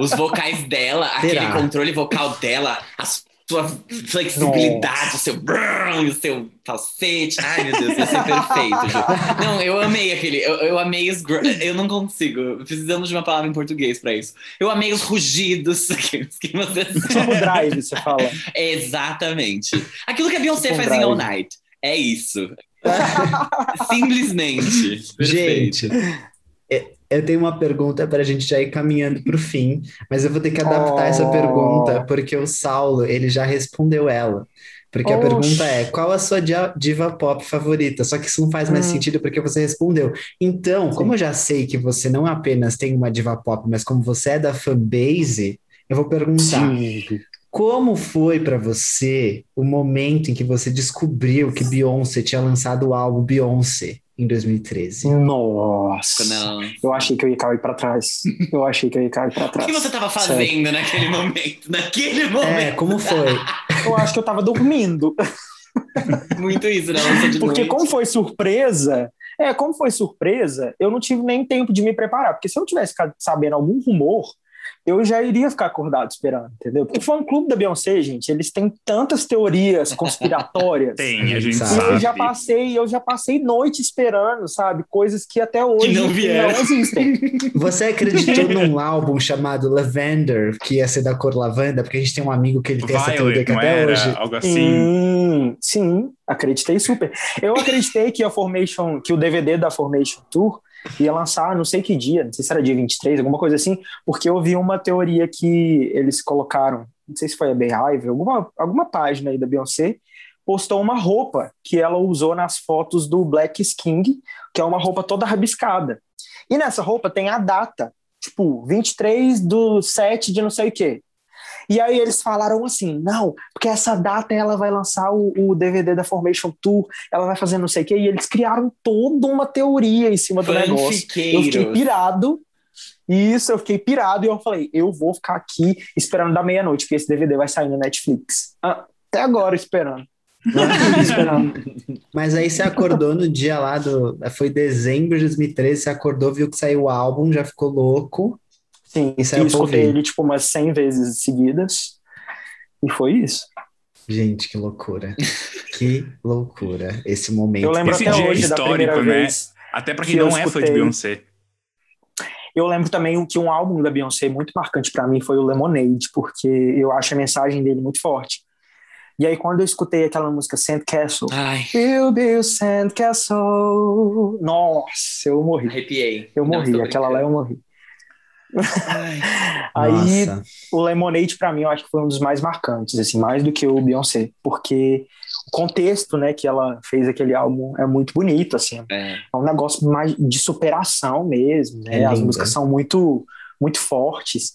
Os vocais dela, Será? aquele controle vocal dela, a sua flexibilidade, o seu o seu falsete. Ai, meu Deus, vai ser perfeito, Ju. Não, eu amei aquele. Eu, eu amei os. gr- Eu não consigo. Precisamos de uma palavra em português pra isso. Eu amei os rugidos que você. tipo drive, você fala. Exatamente. Aquilo que a Beyoncé Tipo faz em All drive. Night. É isso. Simplesmente. Perfeito. Gente, é- eu tenho uma pergunta para a gente já ir caminhando para o fim, mas eu vou ter que adaptar essa Oh. pergunta porque o Saulo ele já respondeu ela. Porque a Oxe. pergunta é: qual a sua diva pop favorita? Só que isso não faz mais Hum. sentido porque você respondeu. Então, como eu já sei que você não apenas tem uma diva pop, mas como você é da fanbase, eu vou perguntar: Sim. como foi para você o momento em que você descobriu que Beyoncé tinha lançado o álbum Beyoncé em 2013? Nossa. Não. Eu achei que eu ia cair pra trás. Eu achei que eu ia cair pra O trás. que você tava fazendo naquele momento? Naquele É, momento. como foi? Eu acho que eu tava dormindo. Muito isso, né? Porque noite. como foi surpresa, é, como foi surpresa, eu não tive nem tempo de me preparar. Porque se eu tivesse ficado sabendo algum rumor, eu já iria ficar acordado esperando, entendeu? Porque o fã-clube da Beyoncé, gente, eles têm tantas teorias conspiratórias. Tem, a gente Sabe. E eu já passei, eu já passei noite esperando, sabe? Coisas que até hoje não vieram. não existem. Você acreditou num álbum chamado Lavender, que ia ser da cor lavanda? Porque a gente tem um amigo que ele tem essa teoria Violet, que até era? hoje. Algo assim. Hum, sim, acreditei super. Eu acreditei que a Formation, que o DVD da Formation Tour ia lançar não sei que dia, não sei se era dia 23, alguma coisa assim, porque eu vi uma teoria que eles colocaram, não sei se foi a Beehive, alguma, alguma página aí da Beyoncé, postou uma roupa que ela usou nas fotos do Black King, que é uma roupa toda rabiscada. E nessa roupa tem a data, tipo, 23 do 7 de não sei o quê. E aí eles falaram assim, não, porque essa data ela vai lançar o, o DVD da Formation Tour, ela vai fazer não sei o quê, e eles criaram toda uma teoria em cima do negócio. Eu fiquei pirado. Isso, eu fiquei pirado e eu falei, eu vou ficar aqui esperando da meia-noite, porque esse DVD vai sair no Netflix. Ah, até agora esperando. esperando. Mas aí você acordou no dia lá do. Foi dezembro de 2013, você acordou, viu que saiu o álbum, já ficou louco. Sim, Isso eu é pra escutei ele tipo umas 100 vezes seguidas. E foi isso. Gente, que loucura. Que loucura. Esse momento. Eu lembro Esse até dia hoje da histórico, primeira né? vez. Até pra que quem eu não é fã de. Beyoncé. Eu lembro também que um álbum da Beyoncé muito marcante pra mim foi o Lemonade, porque eu acho a mensagem dele muito forte. E aí, quando eu escutei aquela música Sandcastle, Ai, build Sandcastle. Nossa, eu morri. arrepiei. Eu Não, morri. tô Aquela lá eu morri. Ai, Aí, Nossa. o Lemonade, pra mim, eu acho que foi um dos mais marcantes, assim, mais do que o Beyoncé, porque o contexto, né, que ela fez aquele álbum é muito bonito, assim, é. é um negócio mais de superação mesmo, né? É As músicas são muito, muito fortes.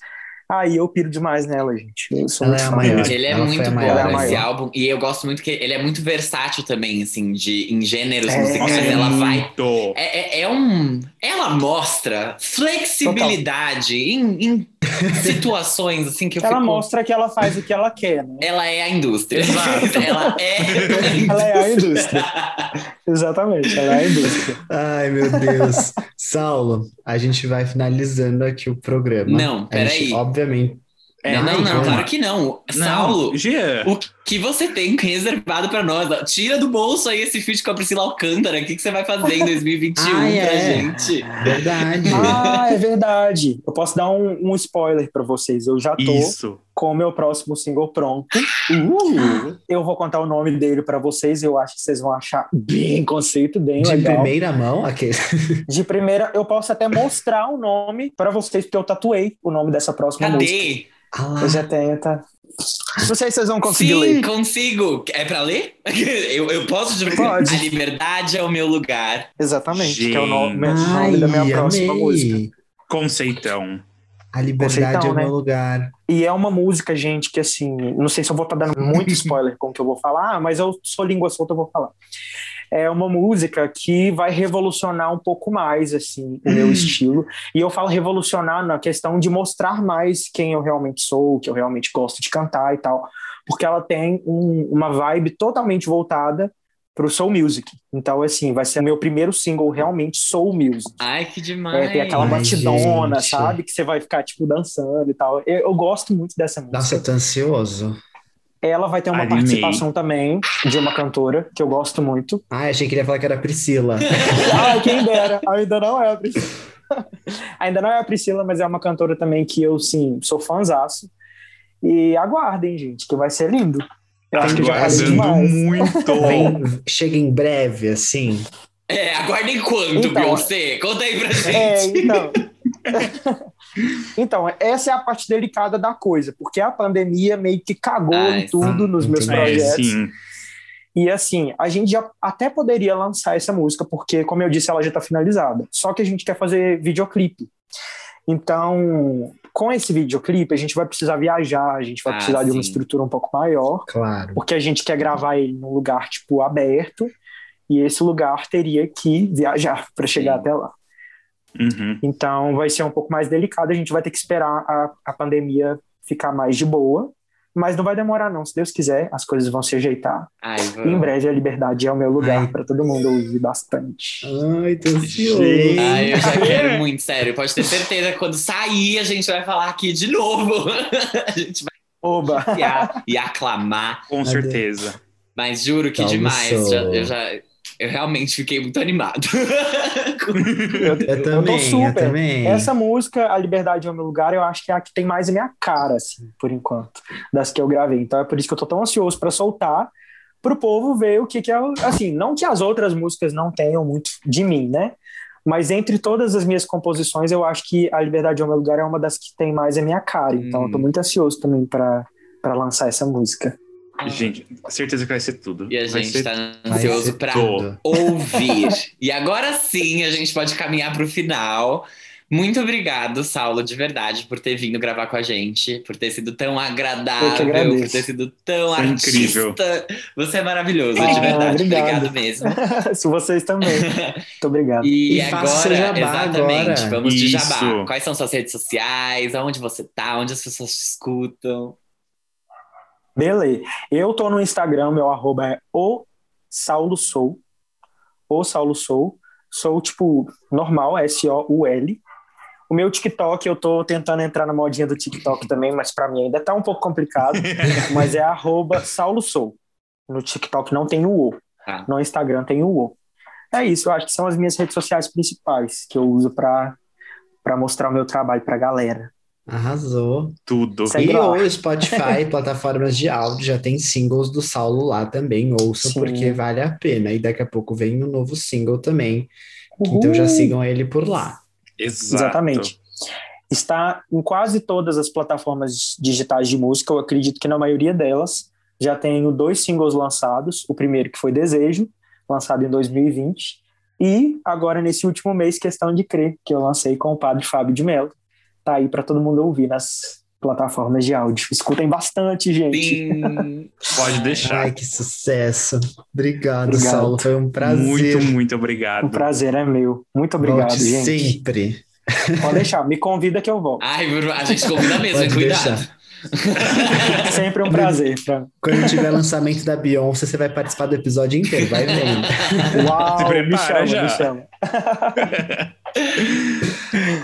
Aí eu piro demais nela, gente. Eu sou Ela muito é a maior. Ele é muito a bom é esse álbum. E eu gosto muito que ele é muito versátil também, assim, de, em gêneros É. musicais. Nossa, ela vai. É, é, é um. Ela mostra flexibilidade em, em situações assim que eu Ela fico. mostra que ela faz o que ela quer, né? Ela é a indústria. Exato. ela é. Ela é a indústria. Exatamente, ela é a indústria. Ai, meu Deus. Saulo, a gente vai finalizando aqui o programa. Não, gente, peraí. Obviamente. não, não, não, claro que não. Saulo, Não, Gia. o que você tem reservado pra nós? Tira do bolso aí esse feat com a Priscila Alcântara. O que, que você vai fazer em 2021 Ah, pra é. gente? Verdade. Ah, é verdade. Eu posso dar um, um spoiler pra vocês. Eu já tô Isso. com o meu próximo single pronto. Uh! Eu vou contar o nome dele pra vocês. Eu acho que vocês vão achar bem conceito, bem De legal. primeira mão, aquele. De primeira, eu posso até mostrar o nome pra vocês, porque eu tatuei o nome dessa próxima música. Ah. Eu já tenho, tá? Não sei se vocês vão conseguir Sim, ler. consigo. É pra ler? Eu, eu posso dizer Pode. A liberdade é o meu lugar. Exatamente, que é o nome, Ai, nome da minha próxima amei. música. Conceitão. A liberdade Conceitão, é o né? meu lugar. E é uma música, gente, que assim, não sei se eu vou estar dando muito spoiler com o que eu vou falar, mas eu sou língua solta, eu vou falar. É uma música que vai revolucionar um pouco mais assim o meu estilo. E eu falo revolucionar na questão de mostrar mais quem eu realmente sou, que eu realmente gosto de cantar e tal, porque ela tem um, uma vibe totalmente voltada pro soul music. Então, assim, vai ser o meu primeiro single realmente soul music. Ai, que demais. É, tem aquela Ai, batidona, gente. sabe? Que você vai ficar, tipo, dançando e tal. Eu, eu gosto muito dessa música. Nossa, eu tô ansioso. Ela vai ter uma participação também de uma cantora que eu gosto muito. Ah, achei que ele ia falar que era a Priscila. Ah, quem dera. Ainda não é a Priscila. Ainda não é a Priscila, mas é uma cantora também que eu, sim, sou fãzaço. E aguardem, gente, que vai ser lindo. Eu acho que já falei demais. muito. Vem, chega em breve, assim. É, aguardem quanto, Então, Beyoncé? Conta aí pra É, gente. então. então, essa é a parte delicada da coisa, porque a pandemia meio que cagou Ah, em tudo sim, nos meus. É, projetos. sim. E assim, a gente já até poderia lançar essa música, porque, como eu disse, ela já está finalizada. Só que a gente quer fazer videoclipe. Então, com esse videoclipe, a gente vai precisar viajar, a gente vai Ah, precisar de uma sim. estrutura um pouco maior, Claro. porque a gente quer gravar ele num lugar, tipo, aberto, e esse lugar teria que viajar para chegar Sim. até lá. Uhum. Então, vai ser um pouco mais delicado, a gente vai ter que esperar a, a pandemia ficar mais de boa, mas não vai demorar não, se Deus quiser, as coisas vão se ajeitar. Ai, E em breve a liberdade é o meu lugar para todo mundo ouvir bastante. Ai, tô ansioso. Ai, eu já quero muito, sério. Pode ter certeza que quando sair, a gente vai falar aqui de novo. a gente vai Oba! e aclamar. Com certeza. Mas juro que Calma, demais. Já- eu já. Eu realmente fiquei muito animado. Eu, Eu também, tô super. eu também. Essa música, A Liberdade é o Meu Lugar, eu acho que é a que tem mais a minha cara, assim, por enquanto, das que eu gravei. Então é por isso que eu tô tão ansioso para soltar, pro povo ver o que que é, assim, não que as outras músicas não tenham muito de mim, né? Mas entre todas as minhas composições, eu acho que A Liberdade é o Meu Lugar é uma das que tem mais a minha cara. Então eu tô Hum. muito ansioso também para para lançar essa música. Gente, certeza que vai ser tudo. E a vai gente tá ansioso pra tudo. ouvir. E agora sim a gente pode caminhar pro final. Muito obrigado, Saulo, de verdade, por ter vindo gravar com a gente, por ter sido tão agradável, por ter sido tão Foi artista. incrível. Você é maravilhoso, Ah, de verdade. obrigado. Obrigado mesmo. Se vocês também. Muito obrigado. E, E agora, jabá exatamente, agora. vamos de Isso. jabá. Quais são suas redes sociais? Aonde você tá? Onde as pessoas te escutam? Beleza. Eu tô no Instagram, meu arroba é o Saulo Sou. O Saulo Sou. Sou, tipo, normal, S-O-U-L. O meu TikTok, eu tô tentando entrar na modinha do TikTok também, mas pra mim ainda tá um pouco complicado. mas é arroba Saulo Sou. No TikTok não tem o O. Tá. No Instagram tem o O. É isso, eu acho que são as minhas redes sociais principais que eu uso pra mostrar o meu trabalho pra galera. Arrasou. Tudo. Segue E lá. o Spotify, plataformas de áudio, já tem singles do Saulo lá também. Ouçam, Sim. porque vale a pena. E daqui a pouco vem um novo single também. Então já Uhul. sigam ele por lá. Exato. Exatamente. Está em quase todas as plataformas digitais de música, eu acredito que na maioria delas já tenho dois singles lançados. O primeiro que foi Desejo, lançado em 2020, e agora nesse último mês Questão de Crer, que eu lancei com o padre Fábio de Mello. Tá aí para todo mundo ouvir nas plataformas de áudio. Escutem bastante, gente. Sim. Pode deixar. Ai, que sucesso. Obrigado, Obrigado. Saulo. Foi um prazer. Muito, muito O obrigado. prazer é meu. Muito obrigado, Volte gente. sempre. Pode deixar, me convida que eu volto. Ai, a gente convida mesmo, Pode cuidado. deixar. Sempre um prazer. Pra... Quando tiver lançamento da Beyoncé, você vai participar do episódio inteiro. Vai vendo. Uau, me chama, já. me chama.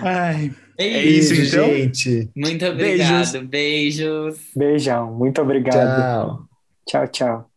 Ai, É É isso. isso, então? gente. Muito obrigado. Beijos. Beijão, muito obrigado. Tchau. Tchau, tchau.